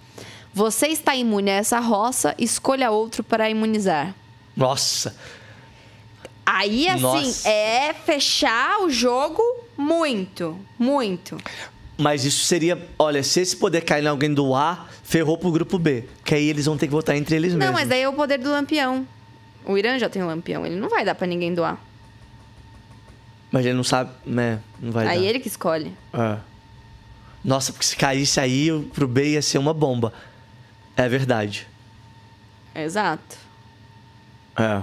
Speaker 2: Você está imune a essa roça, escolha outro para imunizar.
Speaker 1: Nossa.
Speaker 2: Aí, assim,
Speaker 1: Nossa.
Speaker 2: é fechar o jogo muito, muito.
Speaker 1: Mas isso seria. Olha, se esse poder cair em alguém do A, ferrou pro grupo B. Que aí eles vão ter que votar entre eles
Speaker 2: Não,
Speaker 1: mesmos.
Speaker 2: mas daí é o poder do Lampião. O Irã já tem o Lampião, ele não vai dar pra ninguém doar.
Speaker 1: Mas ele não sabe. Né? Não vai
Speaker 2: Aí
Speaker 1: dar.
Speaker 2: ele que escolhe.
Speaker 1: É. Nossa, porque se caísse aí, pro B ia ser uma bomba. É verdade.
Speaker 2: Exato.
Speaker 1: É.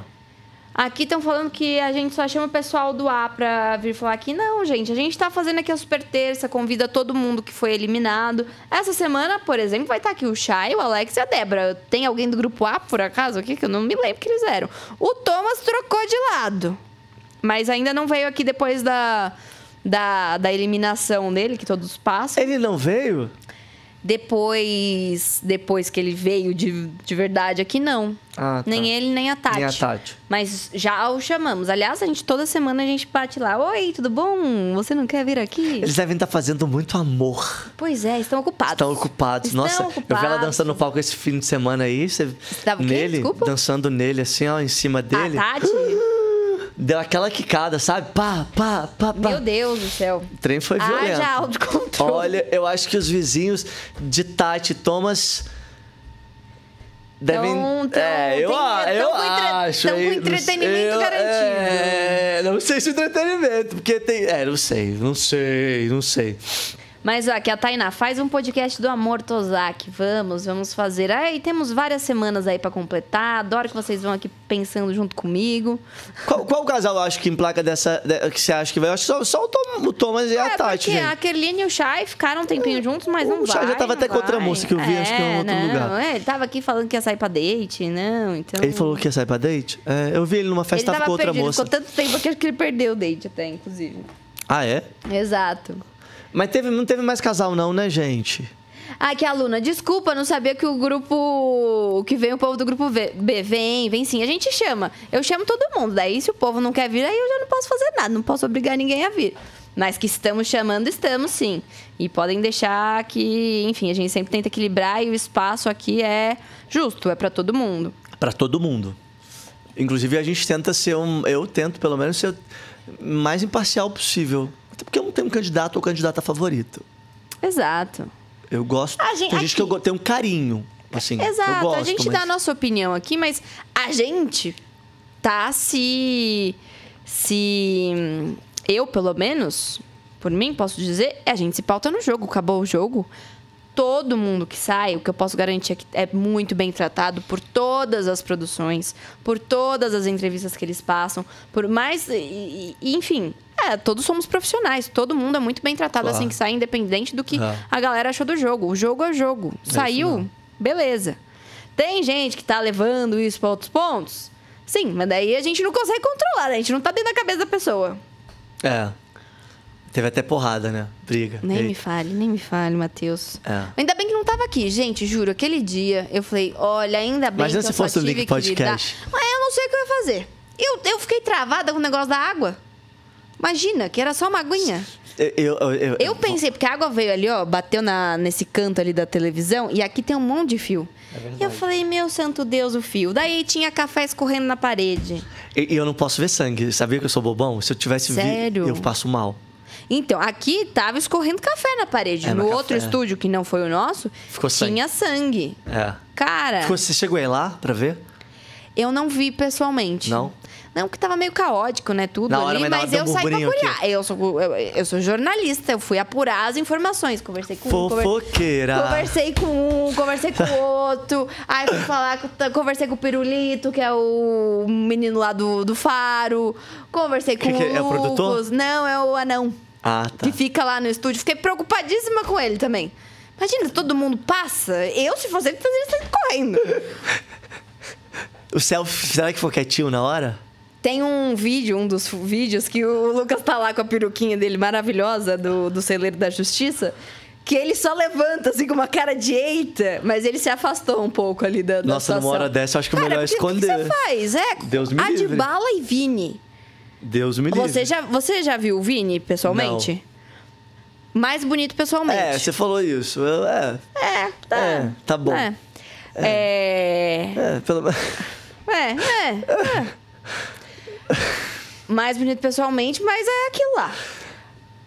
Speaker 2: Aqui estão falando que a gente só chama o pessoal do A pra vir falar aqui. Não, gente, a gente tá fazendo aqui a super terça, convida todo mundo que foi eliminado. Essa semana, por exemplo, vai estar aqui o Chay, o Alex e a Débora. Tem alguém do grupo A, por acaso, aqui, que eu não me lembro que eles eram. O Thomas trocou de lado. Mas ainda não veio aqui depois da, da, da eliminação dele, que todos passam.
Speaker 1: Ele não veio?
Speaker 2: Depois, depois que ele veio de, de verdade aqui, não.
Speaker 1: Ah, tá.
Speaker 2: Nem ele, nem a Tati.
Speaker 1: Nem a Tati.
Speaker 2: Mas já o chamamos. Aliás, a gente toda semana a gente bate lá. Oi, tudo bom? Você não quer vir aqui?
Speaker 1: Eles devem estar fazendo muito amor.
Speaker 2: Pois é, estão ocupados.
Speaker 1: Estão ocupados.
Speaker 2: Estão
Speaker 1: Nossa, eu vi ela
Speaker 2: ocupados.
Speaker 1: dançando no palco esse fim de semana aí. Você
Speaker 2: tava o quê?
Speaker 1: nele,
Speaker 2: Desculpa?
Speaker 1: dançando nele, assim, ó, em cima dele.
Speaker 2: A Tati? [GASPS] [LAUGHS]
Speaker 1: Deu aquela quicada, sabe? Pá, pá, pá, pá.
Speaker 2: Meu Deus do céu.
Speaker 1: O trem foi violento.
Speaker 2: Haja autocontrole.
Speaker 1: Olha, eu acho que os vizinhos de Tati Thomas devem.
Speaker 2: Tão- tão-
Speaker 1: é, eu,
Speaker 2: tem-
Speaker 1: eu
Speaker 2: entre-
Speaker 1: acho.
Speaker 2: tão com entretenimento
Speaker 1: eu-
Speaker 2: garantido.
Speaker 1: É, não sei se entretenimento, porque tem. É, não sei, não sei, não sei.
Speaker 2: Mas ó, aqui a Tainá faz um podcast do Amor Tozak. Vamos, vamos fazer. Aí temos várias semanas aí pra completar. Adoro que vocês vão aqui pensando junto comigo.
Speaker 1: Qual, qual casal eu acho que em placa dessa. de- que você acha que vai? Eu acho que só, só o, Tom- o Thomas e a
Speaker 2: é,
Speaker 1: Tati,
Speaker 2: porque
Speaker 1: gente.
Speaker 2: a Kerline e o Chay ficaram um tempinho juntos, mas não
Speaker 1: o Chay
Speaker 2: vai.
Speaker 1: já tava até com outra
Speaker 2: vai.
Speaker 1: moça que eu vi, acho que em outro
Speaker 2: não,
Speaker 1: lugar.
Speaker 2: É, ele tava aqui falando que ia sair pra date, não, então...
Speaker 1: Ele falou que ia sair pra date? É, eu vi ele numa
Speaker 2: Ele
Speaker 1: festa, tava
Speaker 2: tava
Speaker 1: com outra
Speaker 2: perdido,
Speaker 1: moça.
Speaker 2: ficou tanto tempo que acho que ele perdeu o date até, inclusive.
Speaker 1: Ah, é?
Speaker 2: Exato.
Speaker 1: Mas teve, não teve mais casal, não, né, gente?
Speaker 2: Ah, que aluna, desculpa, não sabia que o grupo. que vem o povo do grupo B. Vem, vem sim. A gente chama. Eu chamo todo mundo. Daí, se o povo não quer vir, aí eu já não posso fazer nada. Não posso obrigar ninguém a vir. Mas que estamos chamando, estamos sim. E podem deixar que, enfim, a gente sempre tenta equilibrar e o espaço aqui é justo, é pra todo mundo.
Speaker 1: Pra todo mundo. Inclusive, a gente tenta ser um. Eu tento, pelo menos, ser o mais imparcial possível. Até porque eu não tenho um candidato ou candidata favorito.
Speaker 2: Exato.
Speaker 1: Eu gosto.
Speaker 2: A gente-
Speaker 1: tem gente
Speaker 2: aqui-
Speaker 1: que eu tenho um carinho. Assim,
Speaker 2: Exato,
Speaker 1: gosto,
Speaker 2: a gente
Speaker 1: mas...
Speaker 2: dá a nossa opinião aqui, mas a gente tá se. Se. Eu, pelo menos, por mim, posso dizer, a gente se pauta no jogo. Acabou o jogo. Todo mundo que sai, o que eu posso garantir é que é muito bem tratado por todas as produções, por todas as entrevistas que eles passam, por mais. e- e- enfim, é, todos somos profissionais, todo mundo é muito bem tratado
Speaker 1: Claro.
Speaker 2: assim que sai, independente do que
Speaker 1: É.
Speaker 2: a galera achou do jogo. O jogo é jogo.
Speaker 1: isso
Speaker 2: Saiu, beleza. Tem gente que tá levando isso pra outros pontos? Sim, mas daí a gente não consegue controlar, né? a gente não tá dentro da cabeça da pessoa.
Speaker 1: É. Teve até porrada, né? Briga.
Speaker 2: Nem me
Speaker 1: Eita.
Speaker 2: fale, nem me fale, Matheus.
Speaker 1: É.
Speaker 2: Ainda bem que não tava aqui, gente, juro. Aquele dia eu falei, olha, ainda bem
Speaker 1: Imagina
Speaker 2: que
Speaker 1: se
Speaker 2: eu só
Speaker 1: fosse o
Speaker 2: tive
Speaker 1: Link
Speaker 2: que lidar.
Speaker 1: Podcast.
Speaker 2: Mas eu não sei o que eu ia fazer. Eu, eu fiquei travada com o negócio da água. Imagina, que era só uma aguinha.
Speaker 1: Eu, eu, eu, eu-
Speaker 2: pensei, porque a água veio ali, ó, bateu na, nesse canto ali da televisão e aqui tem um monte de fio. e eu falei, meu santo Deus, o fio. Daí tinha café escorrendo na parede.
Speaker 1: E eu não posso ver sangue. Sabia que eu sou bobão? Se eu tivesse vi-
Speaker 2: Sério?
Speaker 1: eu passo mal.
Speaker 2: Então, aqui tava escorrendo café na parede.
Speaker 1: É,
Speaker 2: no outro
Speaker 1: café-
Speaker 2: estúdio, que não foi o nosso,
Speaker 1: Ficou sangue.
Speaker 2: tinha sangue.
Speaker 1: É.
Speaker 2: Cara,
Speaker 1: Ficou- Você chegou aí lá pra ver?
Speaker 2: eu não vi pessoalmente.
Speaker 1: Não?
Speaker 2: Não, porque tava meio caótico, né? Tudo
Speaker 1: hora,
Speaker 2: ali,
Speaker 1: mas
Speaker 2: mas eu
Speaker 1: um
Speaker 2: saí pra apurrar. Eu sou, eu, eu sou jornalista, eu fui apurar as informações. Conversei com um,
Speaker 1: Fofoqueira.
Speaker 2: Conversei com um, conversei com o outro. Aí fui falar, conversei com o Pirulito, que é o menino lá do, do Faro. Conversei com
Speaker 1: Que que
Speaker 2: o
Speaker 1: é o produtor?
Speaker 2: Lucas. Não, é o anão.
Speaker 1: Ah, tá.
Speaker 2: Que fica lá no estúdio. Fiquei preocupadíssima com ele também. Imagina, todo mundo passa. Eu, se fosse ele, estaria saindo correndo.
Speaker 1: O selfie, será que foi quietinho na hora?
Speaker 2: Tem um vídeo, um dos vídeos, que o Lucas tá lá com a peruquinha dele maravilhosa do, do celeiro da justiça. Que ele só levanta, assim, com uma cara de eita, mas ele se afastou um pouco ali da, da
Speaker 1: Nossa, numa
Speaker 2: situação.
Speaker 1: hora dessa, eu acho que é
Speaker 2: Cara,
Speaker 1: melhor
Speaker 2: porque O que
Speaker 1: esconder.
Speaker 2: você faz? É,
Speaker 1: Deus me livre.
Speaker 2: Adbala e Vini.
Speaker 1: Deus me livre.
Speaker 2: Você já, você já viu o Vini pessoalmente? Mais bonito pessoalmente.
Speaker 1: É, você falou isso. Eu- é,
Speaker 2: É, tá.
Speaker 1: É, tá bom.
Speaker 2: É. É.
Speaker 1: é, pelo menos.
Speaker 2: É, é. é. [LAUGHS] Mais bonito pessoalmente, mas é aquilo lá.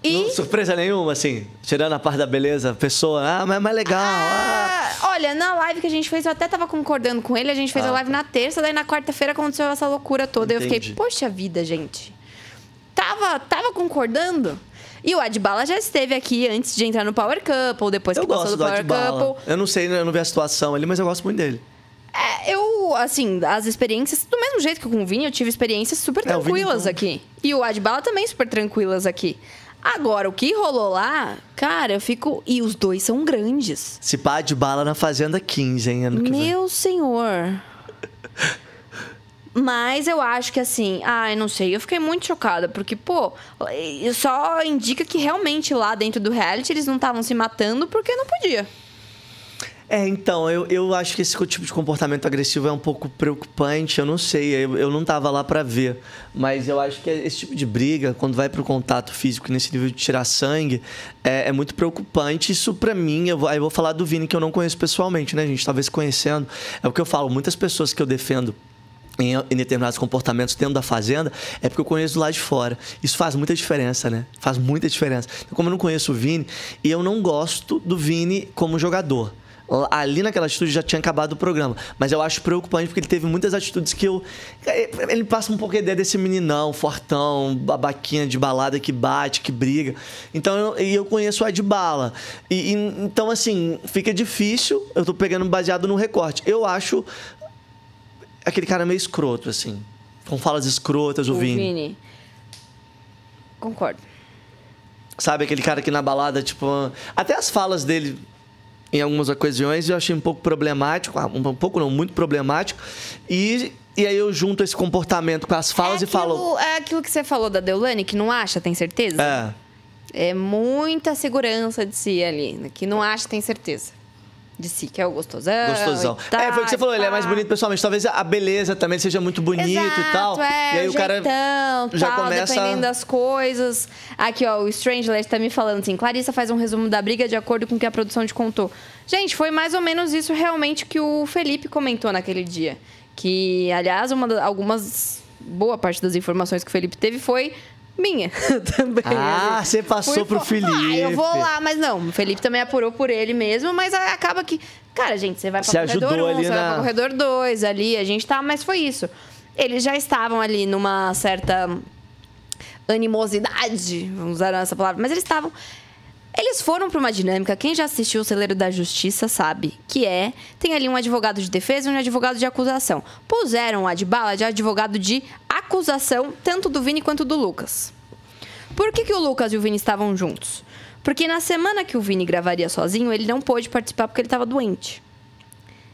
Speaker 2: E.
Speaker 1: Não, surpresa nenhuma, assim. Tirando a parte da beleza, pessoa, ah, mas é mais legal. Ah.
Speaker 2: Ah, olha, na live que a gente fez, eu até tava concordando com ele. A gente fez
Speaker 1: Ah,
Speaker 2: a live na terça, daí na quarta-feira aconteceu essa loucura toda. Eu
Speaker 1: Entendi.
Speaker 2: fiquei, poxa vida, gente. Tava, tava concordando. E o Adbala já esteve aqui antes de entrar no Power Couple, depois
Speaker 1: Eu
Speaker 2: que passou
Speaker 1: gosto
Speaker 2: do
Speaker 1: do
Speaker 2: Power
Speaker 1: Adbala.
Speaker 2: Couple.
Speaker 1: Eu não sei, eu não vi a situação ali, mas eu gosto muito dele.
Speaker 2: É, eu assim, as experiências, do mesmo jeito que com o Vini, eu tive experiências super
Speaker 1: É, Vini,
Speaker 2: tranquilas
Speaker 1: então-
Speaker 2: aqui. E o Adbala também super tranquilas aqui. Agora, o que rolou lá, cara, eu fico. E os dois são grandes.
Speaker 1: Se pá de bala na Fazenda 15, hein? Ano que vem.
Speaker 2: Meu senhor. Mas eu acho que assim, ai, não sei, eu fiquei muito chocada, porque, pô, só indica que realmente lá dentro do reality eles não estavam se matando porque não podia.
Speaker 1: É, então, eu, eu acho que esse tipo de comportamento agressivo é um pouco preocupante, eu não sei, eu, eu não tava lá pra ver. Mas eu acho que esse tipo de briga, quando vai pro contato físico nesse nível de tirar sangue, é, é muito preocupante. Isso pra mim, eu vou, aí eu vou falar do Vini que eu não conheço pessoalmente, né, gente? Talvez conhecendo. É o que eu falo, muitas pessoas que eu defendo em, em determinados comportamentos dentro da fazenda, é porque eu conheço do lado de fora. Isso faz muita diferença, né? Faz muita diferença. Então, como eu não conheço o Vini, e eu não gosto do Vini como jogador. Ali naquela atitude já tinha acabado o programa. Mas eu acho preocupante porque ele teve muitas atitudes que eu. Ele passa um pouco a ideia desse meninão, fortão, babaquinha de balada que bate, que briga. Então eu, e eu conheço o Adbala. E, e, então, assim, fica difícil. Eu tô pegando baseado no recorte. Eu acho aquele cara meio escroto, assim. Com falas escrotas, o,
Speaker 2: O
Speaker 1: Vini.
Speaker 2: Vini. Concordo.
Speaker 1: Sabe, aquele cara que na balada, tipo. Até as falas dele, em algumas ocasiões, eu achei um pouco problemático. ah, Um pouco não, muito problemático. E, e aí eu junto esse comportamento com as falas e falo.
Speaker 2: Aquilo- É aquilo que você falou da Deulane, que não acha, tem certeza?
Speaker 1: É.
Speaker 2: É muita segurança de si ali, que não acha, tem certeza. De si, que é o gostosão.
Speaker 1: Gostosão.
Speaker 2: tal,
Speaker 1: é, foi o que você falou, ele é mais bonito pessoalmente. Talvez a beleza também seja muito bonito
Speaker 2: Exato,
Speaker 1: e tal.
Speaker 2: É,
Speaker 1: e aí o cara
Speaker 2: jeitão,
Speaker 1: já
Speaker 2: tal,
Speaker 1: começa.
Speaker 2: dependendo das coisas. Aqui, ó, o Strangler tá me falando assim: Clarissa faz um resumo da briga de acordo com o que a produção te contou. Gente, foi mais ou menos isso realmente que o Felipe comentou naquele dia. Que, aliás, uma algumas. Boa parte das informações que o Felipe teve foi minha [LAUGHS] também.
Speaker 1: Ah,
Speaker 2: assim.
Speaker 1: você passou
Speaker 2: Fui
Speaker 1: pro Felipe.
Speaker 2: Ah, eu vou lá, mas não. O Felipe também apurou por ele mesmo, mas acaba que. Cara, gente, você vai pra
Speaker 1: Você
Speaker 2: corredor
Speaker 1: ajudou
Speaker 2: 1,
Speaker 1: ali
Speaker 2: você vai
Speaker 1: na-
Speaker 2: pra corredor 2 ali, a gente tá, mas foi isso. Eles já estavam ali numa certa animosidade, vamos usar essa palavra, mas eles estavam. Eles foram para uma dinâmica, quem já assistiu o Celeiro da Justiça sabe, que é, tem ali um advogado de defesa e um advogado de acusação. Puseram o Adbala de advogado de acusação, tanto do Vini quanto do Lucas. Por que, que o Lucas e o Vini estavam juntos? Porque na semana que o Vini gravaria sozinho, ele não pôde participar porque ele estava doente.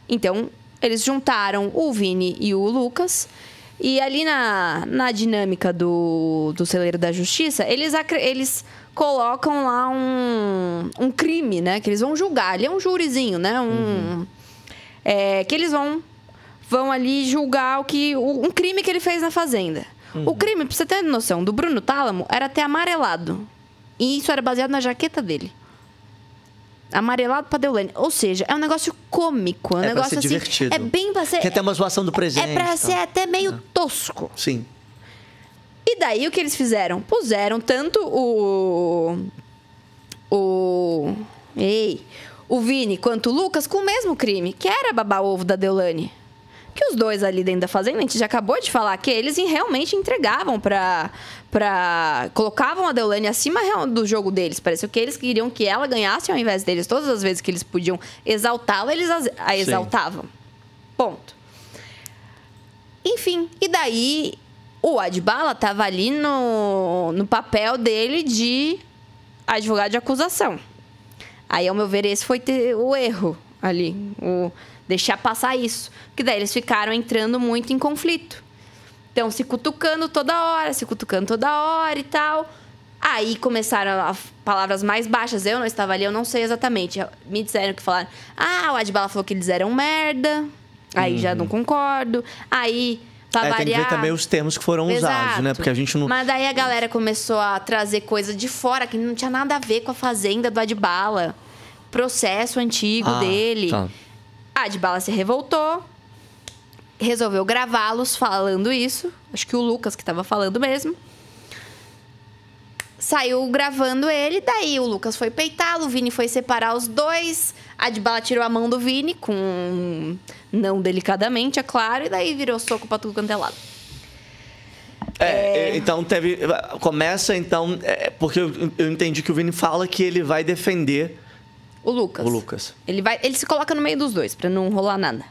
Speaker 2: Então, eles juntaram o Vini e o Lucas. E ali na, na dinâmica do, do Celeiro da Justiça, eles, eles colocam lá um, um crime, né? Que eles vão julgar. Ali é um júrizinho, né? Um, é, que eles vão, vão ali julgar o que, o- um crime que ele fez na Fazenda. O crime, pra você ter noção, do Bruno Tálamo era ter amarelado. E isso era baseado na jaqueta dele. Amarelado pra Deulane. Ou seja, é um negócio cômico. É um
Speaker 1: É pra
Speaker 2: negócio
Speaker 1: ser
Speaker 2: assim.
Speaker 1: divertido.
Speaker 2: É bem pra ser.
Speaker 1: Quer ter uma zoação do presente.
Speaker 2: É pra
Speaker 1: e tal.
Speaker 2: ser até meio tosco.
Speaker 1: Sim.
Speaker 2: E daí o que eles fizeram? Puseram tanto o. O. Ei! O Vini quanto o Lucas com o mesmo crime, que era babar ovo da Deulane. Que os dois ali dentro da fazenda, a gente já acabou de falar que eles realmente entregavam pra. pra colocavam a Deulane acima do jogo deles. Pareceu que eles queriam que ela ganhasse ao invés deles. Todas as vezes que eles podiam exaltá-la, eles a exaltavam. Ponto. Enfim, e daí o Adbala tava ali no, no papel dele de advogado de acusação. Aí, ao meu ver, esse foi ter- o erro ali, o deixar passar isso. Porque daí eles ficaram entrando muito em conflito. Então, se cutucando toda hora, se cutucando toda hora e tal. Aí começaram as palavras mais baixas. Eu não estava ali, eu não sei exatamente. Me disseram que falaram. Ah, o Adbala falou que eles eram merda. Aí já não concordo. Aí, pra.
Speaker 1: É, tem que ver
Speaker 2: variar.
Speaker 1: também os termos que foram usados,
Speaker 2: Exato.
Speaker 1: né? Porque a gente não.
Speaker 2: Mas daí a galera começou a trazer coisa de fora que não tinha nada a ver com a fazenda do Adbala. Processo antigo
Speaker 1: Ah,
Speaker 2: dele.
Speaker 1: tá.
Speaker 2: A Adbala se revoltou, resolveu gravá-los falando isso. Acho que o Lucas que tava falando mesmo. Saiu gravando ele, daí o Lucas foi peitá-lo, o Vini foi separar os dois. A Adbala tirou a mão do Vini, com. não delicadamente, é claro, e daí virou soco pra tudo quanto é lado.
Speaker 1: É, é, então teve. Começa então. é, porque eu, eu entendi que o Vini fala que ele vai defender
Speaker 2: O Lucas.
Speaker 1: o Lucas.
Speaker 2: Ele, vai, ele se coloca no meio dos dois, pra não rolar nada.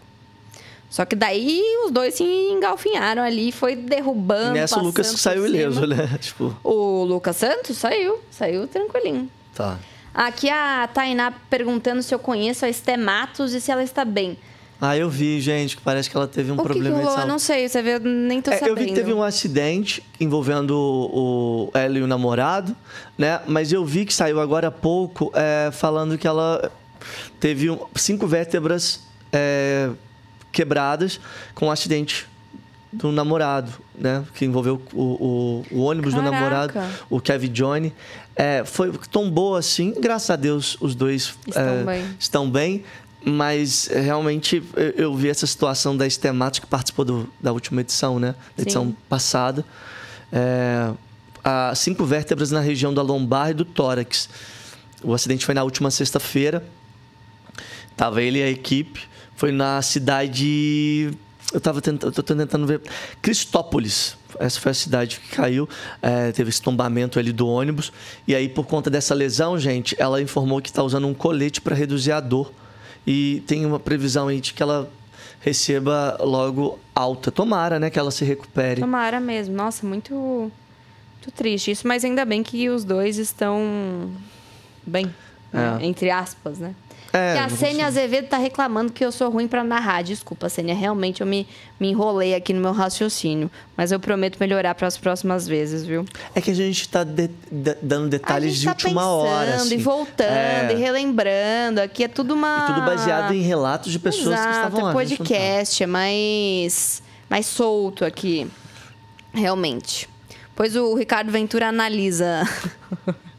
Speaker 2: Só que daí os dois se engalfinharam ali, foi derrubando.
Speaker 1: E nessa o Lucas saiu ileso, né? [LAUGHS] Tipo,
Speaker 2: O Lucas Santos saiu, saiu tranquilinho.
Speaker 1: tá.
Speaker 2: Aqui a Tainá perguntando se eu conheço a Esté Matos e se ela está bem.
Speaker 1: Ah, eu vi, gente, que parece que ela teve um
Speaker 2: o que, que
Speaker 1: problema de
Speaker 2: rolou? Eu não sei, você vê, eu nem tô
Speaker 1: É,
Speaker 2: sabendo.
Speaker 1: eu vi que teve um acidente envolvendo o, o- ela e o namorado, né? Mas eu vi que saiu agora há pouco é, falando que ela teve um- cinco vértebras é, quebradas com um acidente do namorado, né? Que envolveu o, o- o ônibus do
Speaker 2: Caraca.
Speaker 1: namorado, o Kevin Johnny. É, foi tombou assim, graças a Deus os dois
Speaker 2: Estão
Speaker 1: é,
Speaker 2: bem.
Speaker 1: estão bem. Mas é, realmente eu, eu vi essa situação da Estemática que participou do- da última edição, né? Da edição
Speaker 2: Sim.
Speaker 1: passada. É, há cinco vértebras na região da lombar e do tórax. O acidente foi na última sexta-feira. Tava ele e a equipe. Foi na cidade. Eu tava tentando, eu tentando ver. Cristópolis. Essa foi a cidade que caiu. É, teve esse tombamento ali do ônibus. E aí, por conta dessa lesão, gente, ela informou que está usando um colete para reduzir a dor. E tem uma previsão aí de que ela receba logo alta. Tomara, né? Que ela se recupere.
Speaker 2: Tomara mesmo. Nossa, muito, muito triste isso, mas ainda bem que os dois estão bem, né?
Speaker 1: É.
Speaker 2: entre aspas, né?
Speaker 1: É,
Speaker 2: que a Sênia Azevedo tá reclamando que eu sou ruim pra narrar. Desculpa, Sênia, realmente eu me, me enrolei aqui no meu raciocínio. Mas eu prometo melhorar para as próximas vezes, viu?
Speaker 1: É que a gente está dando
Speaker 2: A
Speaker 1: detalhes
Speaker 2: gente
Speaker 1: de
Speaker 2: tá
Speaker 1: última
Speaker 2: pensando
Speaker 1: hora.
Speaker 2: e
Speaker 1: assim.
Speaker 2: voltando
Speaker 1: É.
Speaker 2: e relembrando. Aqui é tudo uma.
Speaker 1: E tudo baseado em relatos de pessoas
Speaker 2: Exato,
Speaker 1: que estavam lá.
Speaker 2: é podcast, é mais, mais solto aqui. Realmente. Pois o Ricardo Ventura analisa. [LAUGHS]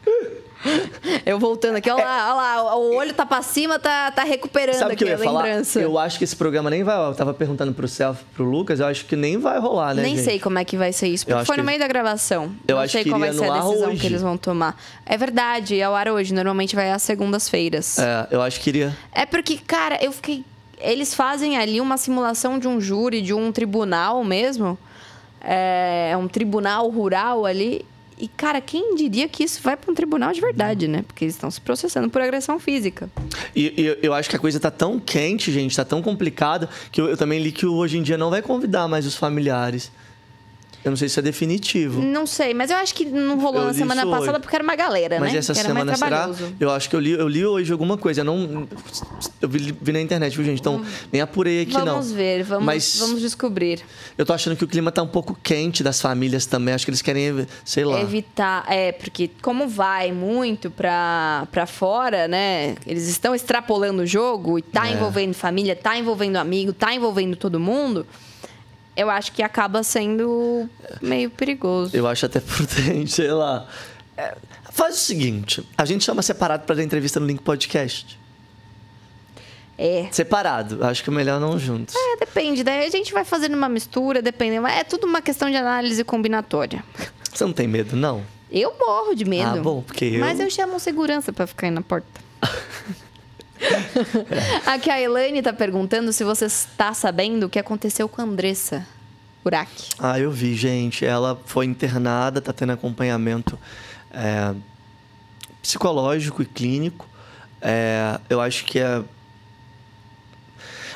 Speaker 2: Eu voltando aqui, olha lá, olha lá, o olho tá pra cima, tá, tá recuperando
Speaker 1: Sabe o que
Speaker 2: aqui
Speaker 1: eu ia
Speaker 2: a
Speaker 1: falar?
Speaker 2: lembrança.
Speaker 1: Eu acho que esse programa nem vai. Eu tava perguntando pro Celso, pro Lucas, eu acho que nem vai rolar, né?
Speaker 2: Nem
Speaker 1: gente?
Speaker 2: sei como é que vai ser isso,
Speaker 1: Eu
Speaker 2: porque foi
Speaker 1: que-
Speaker 2: no meio da gravação.
Speaker 1: Eu
Speaker 2: Não
Speaker 1: acho
Speaker 2: sei
Speaker 1: que
Speaker 2: qual vai ser a decisão
Speaker 1: hoje.
Speaker 2: que eles vão tomar. É verdade, é o ar hoje. Normalmente vai às segundas-feiras.
Speaker 1: É, eu acho que iria.
Speaker 2: É porque, cara, eu fiquei. Eles fazem ali uma simulação de um júri, de um tribunal mesmo. É um tribunal rural ali. E, cara, quem diria que isso vai para um tribunal de verdade, né? Porque eles estão se processando por agressão física.
Speaker 1: E, e eu acho que a coisa tá tão quente, gente, tá tão complicada, que eu, eu também li que hoje em dia não vai convidar mais os familiares. Eu não sei se é definitivo.
Speaker 2: Não sei, mas eu acho que não rolou
Speaker 1: Eu
Speaker 2: na semana passada
Speaker 1: hoje.
Speaker 2: porque era uma galera,
Speaker 1: Mas
Speaker 2: né?
Speaker 1: essa
Speaker 2: que era
Speaker 1: semana será? Eu acho que eu li, eu li hoje alguma coisa. Eu não. Eu vi, vi na internet, viu, gente? Então, nem apurei aqui, não.
Speaker 2: Vamos ver, vamos,
Speaker 1: Mas
Speaker 2: vamos descobrir.
Speaker 1: eu tô achando que o clima tá um pouco quente das famílias também. Acho que eles querem, sei lá.
Speaker 2: Evitar, é, porque como vai muito pra, pra fora, né? Eles estão extrapolando o jogo e tá
Speaker 1: É.
Speaker 2: envolvendo família, tá envolvendo amigo, tá envolvendo todo mundo. Eu acho que acaba sendo meio perigoso.
Speaker 1: Eu acho até [LAUGHS] prudente, sei lá. É, faz o seguinte: a gente chama separado pra dar entrevista no Link Podcast.
Speaker 2: É.
Speaker 1: Separado. Acho que é melhor não juntos.
Speaker 2: É, depende. Daí a gente vai fazendo uma mistura, dependendo. É tudo uma questão de análise combinatória.
Speaker 1: Você não tem medo, não?
Speaker 2: Eu morro de medo.
Speaker 1: Ah, bom, porque eu-
Speaker 2: Mas eu chamo segurança pra ficar aí na porta. [LAUGHS] [LAUGHS] Aqui a Elaine tá perguntando se você está sabendo o que aconteceu com a Andressa Burak.
Speaker 1: Ah, eu vi, gente. Ela foi internada, tá tendo acompanhamento é, psicológico e clínico. É, eu acho que é.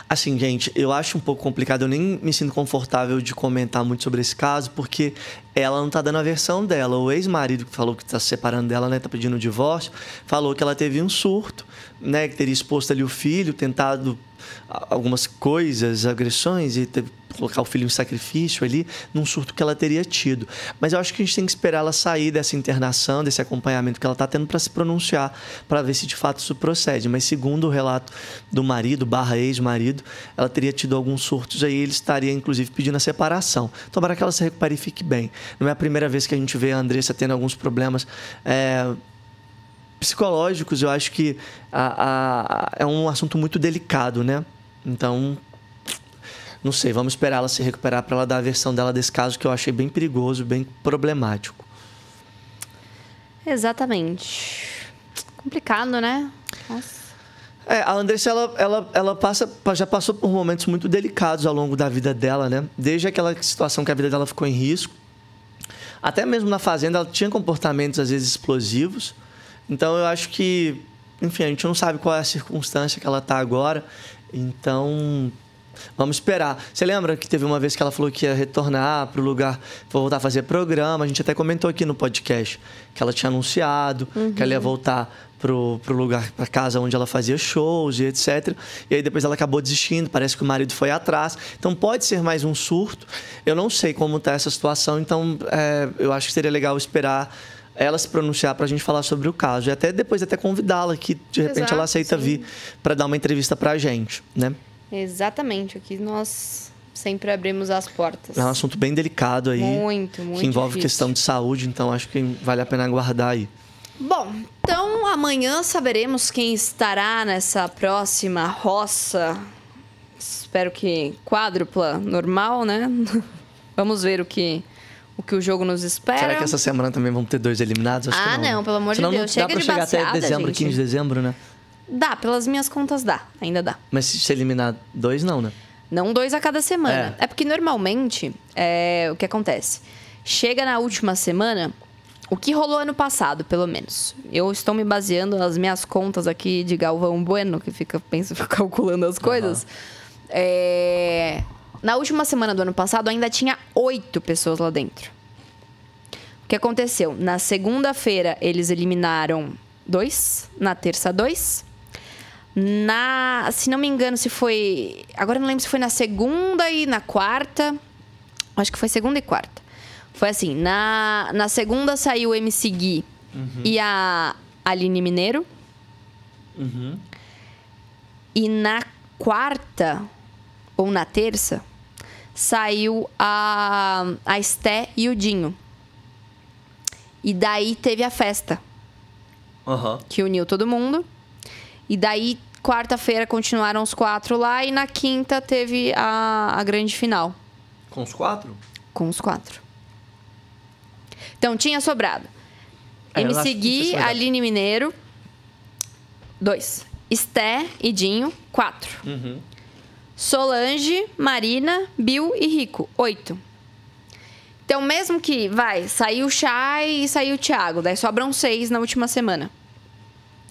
Speaker 1: Assim, gente, eu acho um pouco complicado. Eu nem me sinto confortável de comentar muito sobre esse caso, porque ela não tá dando a versão dela. O ex-marido que falou que tá se separando dela, né, tá pedindo o divórcio, falou que ela teve um surto, né, que teria exposto ali o filho, tentado algumas coisas, agressões e que colocar o filho em sacrifício ali, num surto que ela teria tido. Mas eu acho que a gente tem que esperar ela sair dessa internação, desse acompanhamento que ela está tendo para se pronunciar, para ver se de fato isso procede. Mas segundo o relato do marido, barra ex-marido, ela teria tido alguns surtos aí, ele estaria inclusive pedindo a separação. Tomara que ela se recupere e fique bem. Não é a primeira vez que a gente vê a Andressa tendo alguns problemas. é, psicológicos, eu acho que a- a- é um assunto muito delicado, né? Então, não sei, vamos esperar ela se recuperar para ela dar a versão dela desse caso que eu achei bem perigoso, bem problemático.
Speaker 2: Exatamente. Complicado, né? Nossa.
Speaker 1: É, a Andressa, ela, ela, ela passa, já passou por momentos muito delicados ao longo da vida dela, né? Desde aquela situação que a vida dela ficou em risco. Até mesmo na fazenda, ela tinha comportamentos, às vezes, explosivos. Então, eu acho que... Enfim, a gente não sabe qual é a circunstância que ela está agora. Então, Vamos esperar. Você lembra que teve uma vez que ela falou que ia retornar pro lugar, voltar a fazer programa? A gente até comentou aqui no podcast que ela tinha anunciado que ela ia voltar pro, pro lugar, pra casa onde ela fazia shows e etc. E aí depois ela acabou desistindo, parece que o marido foi atrás. Então pode ser mais um surto. Eu não sei como tá essa situação, então é, eu acho que seria legal esperar ela se pronunciar pra gente falar sobre o caso. E até depois até convidá-la, que de repente
Speaker 2: Exato,
Speaker 1: ela aceita
Speaker 2: sim.
Speaker 1: vir para dar uma entrevista pra gente, né?
Speaker 2: Exatamente. Aqui nós sempre abrimos as portas.
Speaker 1: É um assunto bem delicado aí.
Speaker 2: Muito, muito
Speaker 1: Que envolve
Speaker 2: difícil.
Speaker 1: questão de saúde, então acho que vale a pena aguardar aí.
Speaker 2: Bom, então amanhã saberemos quem estará nessa próxima roça. Espero que quádrupla normal, né? [LAUGHS] Vamos ver o que o que o jogo nos espera.
Speaker 1: Será que essa semana também vão ter dois eliminados? Acho
Speaker 2: Ah, não, pelo amor de
Speaker 1: Senão
Speaker 2: Deus.
Speaker 1: Não dá pra
Speaker 2: de
Speaker 1: chegar até
Speaker 2: baseada,
Speaker 1: dezembro,
Speaker 2: gente.
Speaker 1: 15 de dezembro, né?
Speaker 2: Dá, pelas minhas contas dá, ainda dá.
Speaker 1: Mas se eliminar dois, não, né?
Speaker 2: Não dois a cada semana. É, porque normalmente, é, o que acontece? Chega na última semana, o que rolou ano passado, pelo menos. Eu estou me baseando nas minhas contas aqui de Galvão Bueno, que fica pensa, [LAUGHS] fica calculando as coisas. É, na última semana do ano passado, ainda tinha oito pessoas lá dentro. O que aconteceu? Na segunda-feira, eles eliminaram dois. Na terça, dois. Na, se não me engano, se foi. Agora não lembro se foi na segunda e na quarta. Acho que foi segunda e quarta. Foi assim: na, na segunda saiu o MC Gui e a Aline Mineiro. E na quarta, ou na terça, saiu a, a Esté e o Dinho. E daí teve a festa
Speaker 1: Aham.
Speaker 2: que uniu todo mundo. E daí, quarta-feira, continuaram os quatro lá. E na quinta teve a, a grande final
Speaker 1: Com os quatro?
Speaker 2: com os quatro. Então, tinha sobrado.
Speaker 1: É,
Speaker 2: MC Gui. Aline Mineiro, dois. Esté e Dinho, quatro.
Speaker 1: Uhum.
Speaker 2: Solange, Marina, Bill e Rico, oito. Então, mesmo que, vai, saiu o Chay e saiu o Thiago, daí sobram seis na última semana.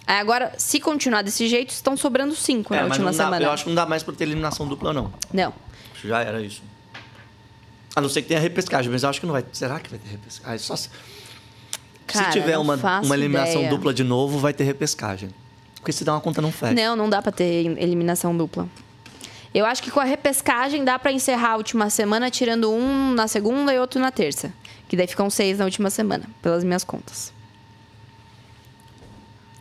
Speaker 2: Aí agora, se continuar desse jeito, estão sobrando cinco na
Speaker 1: É, mas
Speaker 2: última
Speaker 1: não dá,
Speaker 2: semana.
Speaker 1: eu acho que não dá mais pra ter eliminação dupla, não.
Speaker 2: Não.
Speaker 1: Já era isso. A não ser que tenha repescagem, mas eu acho que não vai. Será que vai ter repescagem? Só se,
Speaker 2: Cara,
Speaker 1: se tiver uma, uma eliminação
Speaker 2: ideia.
Speaker 1: dupla de novo, vai ter repescagem. Porque se dá uma conta não fecha.
Speaker 2: Não, não dá pra ter eliminação dupla. Eu acho que com a repescagem dá pra encerrar a última semana tirando um na segunda e outro na terça. Que daí ficam seis na última semana, pelas minhas contas.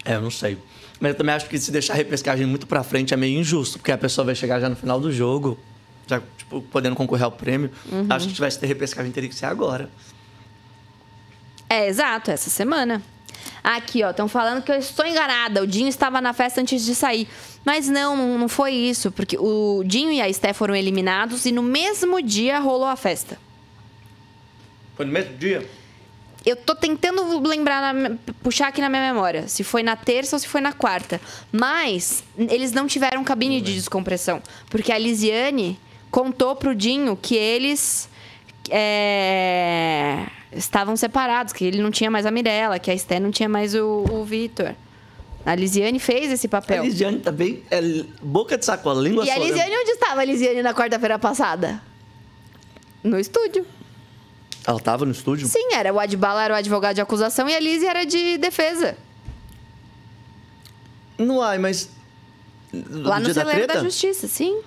Speaker 1: É, eu não sei. Mas eu também acho que se deixar a repescagem muito pra frente é meio injusto, porque a pessoa vai chegar já no final do jogo, já tipo, podendo concorrer ao prêmio.
Speaker 2: Uhum.
Speaker 1: Acho que se tivesse ter repescagem teria que ser agora.
Speaker 2: É, exato, essa semana. Aqui, ó, estão falando que eu estou enganada. O Dinho estava na festa antes de sair. Mas não, não, foi isso, porque o Dinho e a Esté foram eliminados e no mesmo dia rolou a festa.
Speaker 1: Foi no mesmo dia?
Speaker 2: Eu tô tentando lembrar, na- puxar aqui na minha memória, se foi na terça ou se foi na quarta. Mas eles não tiveram cabine de descompressão. Porque a Lisiane contou pro Dinho que eles é, estavam separados, que ele não tinha mais a Mirella, que a Esté não tinha mais o, o Vitor. A Lisiane fez esse
Speaker 1: A
Speaker 2: papel.
Speaker 1: Lisiane também é boca de sacola, língua
Speaker 2: E a
Speaker 1: solta.
Speaker 2: Lisiane, onde estava a Lisiane na quarta-feira passada? No estúdio.
Speaker 1: Ela tava no estúdio?
Speaker 2: Sim, era o Adbala era o advogado de acusação e a Lizzie era de defesa.
Speaker 1: Não, ai, mas.
Speaker 2: Lá no
Speaker 1: da
Speaker 2: celeiro da,
Speaker 1: treta?
Speaker 2: justiça, sim.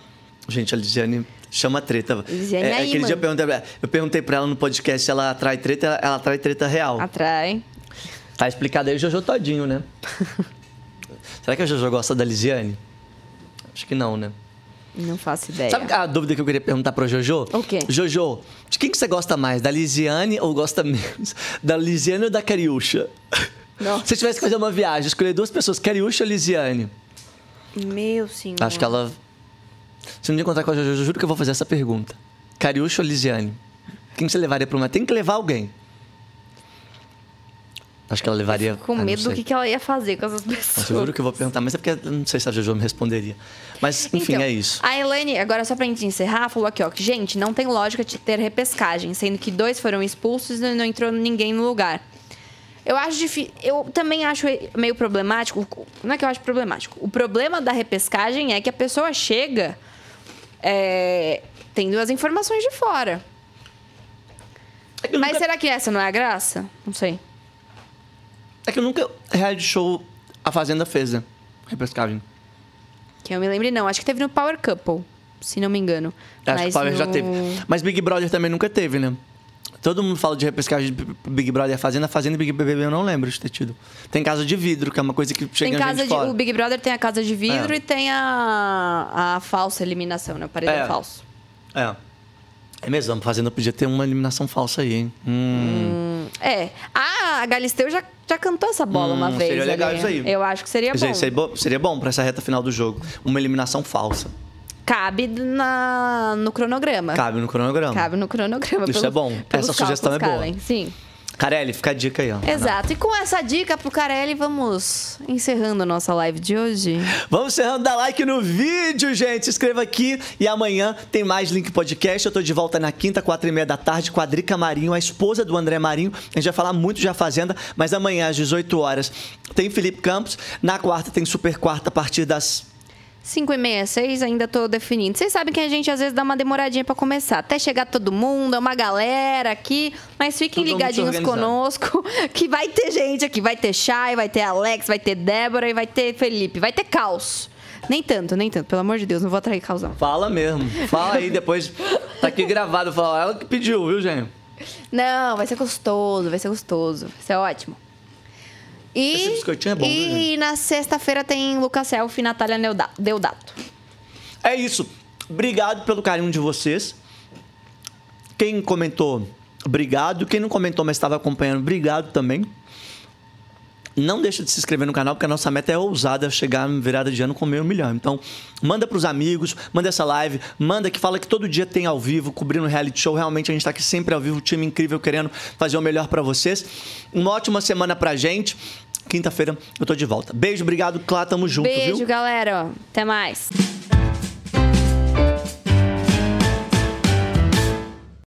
Speaker 1: Gente, a Lisiane chama treta.
Speaker 2: Lisiane é
Speaker 1: aquele
Speaker 2: imã.
Speaker 1: dia eu perguntei, pra- eu perguntei pra ela no podcast se ela atrai treta, ela, ela atrai treta real.
Speaker 2: Atrai.
Speaker 1: Tá explicado aí o Jojo todinho, né? [LAUGHS] Será que a Jojo gosta da Lisiane? Acho que não, né?
Speaker 2: Não faço ideia.
Speaker 1: Sabe a dúvida que eu queria perguntar pra Jojo?
Speaker 2: O quê?
Speaker 1: Jojo, de quem que você gosta mais? Da Lisiane ou gosta menos? Da Lisiane ou da Cariúcha?
Speaker 2: Nossa.
Speaker 1: Se você tivesse que fazer uma viagem, escolher duas pessoas, Cariúcha ou Lisiane?
Speaker 2: Meu senhor.
Speaker 1: Acho que ela. Se um dia encontrar com a Jojo, eu juro que eu vou fazer essa pergunta. Cariúcha ou Lisiane? Quem você levaria pra uma? Tem que levar alguém. Acho que ela levaria.
Speaker 2: Com
Speaker 1: Ah, não
Speaker 2: medo do que, que ela ia fazer com essas pessoas.
Speaker 1: eu juro que eu vou perguntar, mas é porque eu não sei se a Jojo me responderia. Mas, enfim,
Speaker 2: Então,
Speaker 1: é isso.
Speaker 2: A Elaine, agora só pra gente encerrar, falou aqui, ó, que, gente, não tem lógica de ter repescagem, sendo que dois foram expulsos e não entrou ninguém no lugar. Eu acho difícil. Eu também acho meio problemático. Não é que eu acho problemático. O problema da repescagem é que a pessoa chega é, tendo as informações de fora.
Speaker 1: É que
Speaker 2: Mas
Speaker 1: nunca-
Speaker 2: será que essa não é a graça? Não sei.
Speaker 1: É que eu nunca reality show a Fazenda fez, né? Repescagem.
Speaker 2: Que eu me lembre, não. Acho que teve no Power Couple, se não me engano.
Speaker 1: Acho que
Speaker 2: Mas
Speaker 1: o Power já
Speaker 2: no-
Speaker 1: teve. Mas Big Brother também nunca teve, né? Todo mundo fala de repescagem de Big Brother e a Fazenda. Fazenda e Big BBB eu não lembro de ter tido. Tem casa de vidro, que é uma coisa que chega
Speaker 2: Tem
Speaker 1: em
Speaker 2: casa
Speaker 1: gente
Speaker 2: de.
Speaker 1: fora.
Speaker 2: O Big Brother tem a casa de vidro
Speaker 1: É.
Speaker 2: e tem a, a falsa eliminação, né? O paredão
Speaker 1: É.
Speaker 2: falso.
Speaker 1: É. É mesmo, a Fazenda podia ter uma eliminação falsa aí, hein? Hum.
Speaker 2: É. Ah, a Galisteu já, já cantou essa bola uma
Speaker 1: Hum,
Speaker 2: vez.
Speaker 1: seria legal
Speaker 2: ali.
Speaker 1: isso aí.
Speaker 2: Eu acho que seria bom.
Speaker 1: Seria bom, seria bom pra essa reta final do jogo. Uma eliminação falsa.
Speaker 2: Cabe na, no cronograma.
Speaker 1: Cabe no cronograma.
Speaker 2: Cabe no cronograma.
Speaker 1: Isso é bom. Essa sugestão é boa.
Speaker 2: cabem, Sim.
Speaker 1: Carelli, fica a dica aí, ó.
Speaker 2: Exato. E com essa dica pro Carelli, vamos encerrando a nossa live de hoje.
Speaker 1: Vamos encerrando, dá like no vídeo, gente. Se inscreva aqui e amanhã tem mais Link Podcast. Eu tô de volta na quinta, quatro e meia da tarde, com a Drica Marinho, a esposa do André Marinho. A gente vai falar muito de A Fazenda, mas amanhã às 18 horas tem Felipe Campos. Na quarta tem Super Quarta a partir das
Speaker 2: 5 e meia, 6, ainda tô definindo. Vocês sabem que a gente às vezes dá uma demoradinha pra começar. Até chegar todo mundo, é uma galera aqui. Mas fiquem ligadinhos conosco, [LAUGHS] que vai ter gente aqui. Vai ter Chay, vai ter Alex, vai ter Débora e vai ter Felipe. Vai ter caos. Nem tanto, nem tanto. Pelo amor de Deus, não vou atrair causão.
Speaker 1: Fala mesmo. Fala aí depois. Tá aqui gravado. Fala, ela que pediu, viu, gente?
Speaker 2: Não, vai ser gostoso, vai ser gostoso. Vai ser ótimo. E,
Speaker 1: Esse biscoitinho é bom,
Speaker 2: E na sexta-feira tem Lucas Selfie e Natália Deodato.
Speaker 1: É isso. Obrigado pelo carinho de vocês. Quem comentou, obrigado. Quem não comentou, mas estava acompanhando, obrigado também. Não deixa de se inscrever no canal, porque a nossa meta é ousada chegar na virada de ano com meio milhão. Então, manda pros amigos, manda essa live, manda que fala que todo dia tem ao vivo, cobrindo reality show. Realmente a gente tá aqui sempre ao vivo, time incrível querendo fazer o melhor pra vocês. Uma ótima semana pra gente. Quinta-feira eu tô de volta. Beijo, obrigado, Clá, tamo junto,
Speaker 2: Beijo,
Speaker 1: viu?
Speaker 2: galera. Até mais.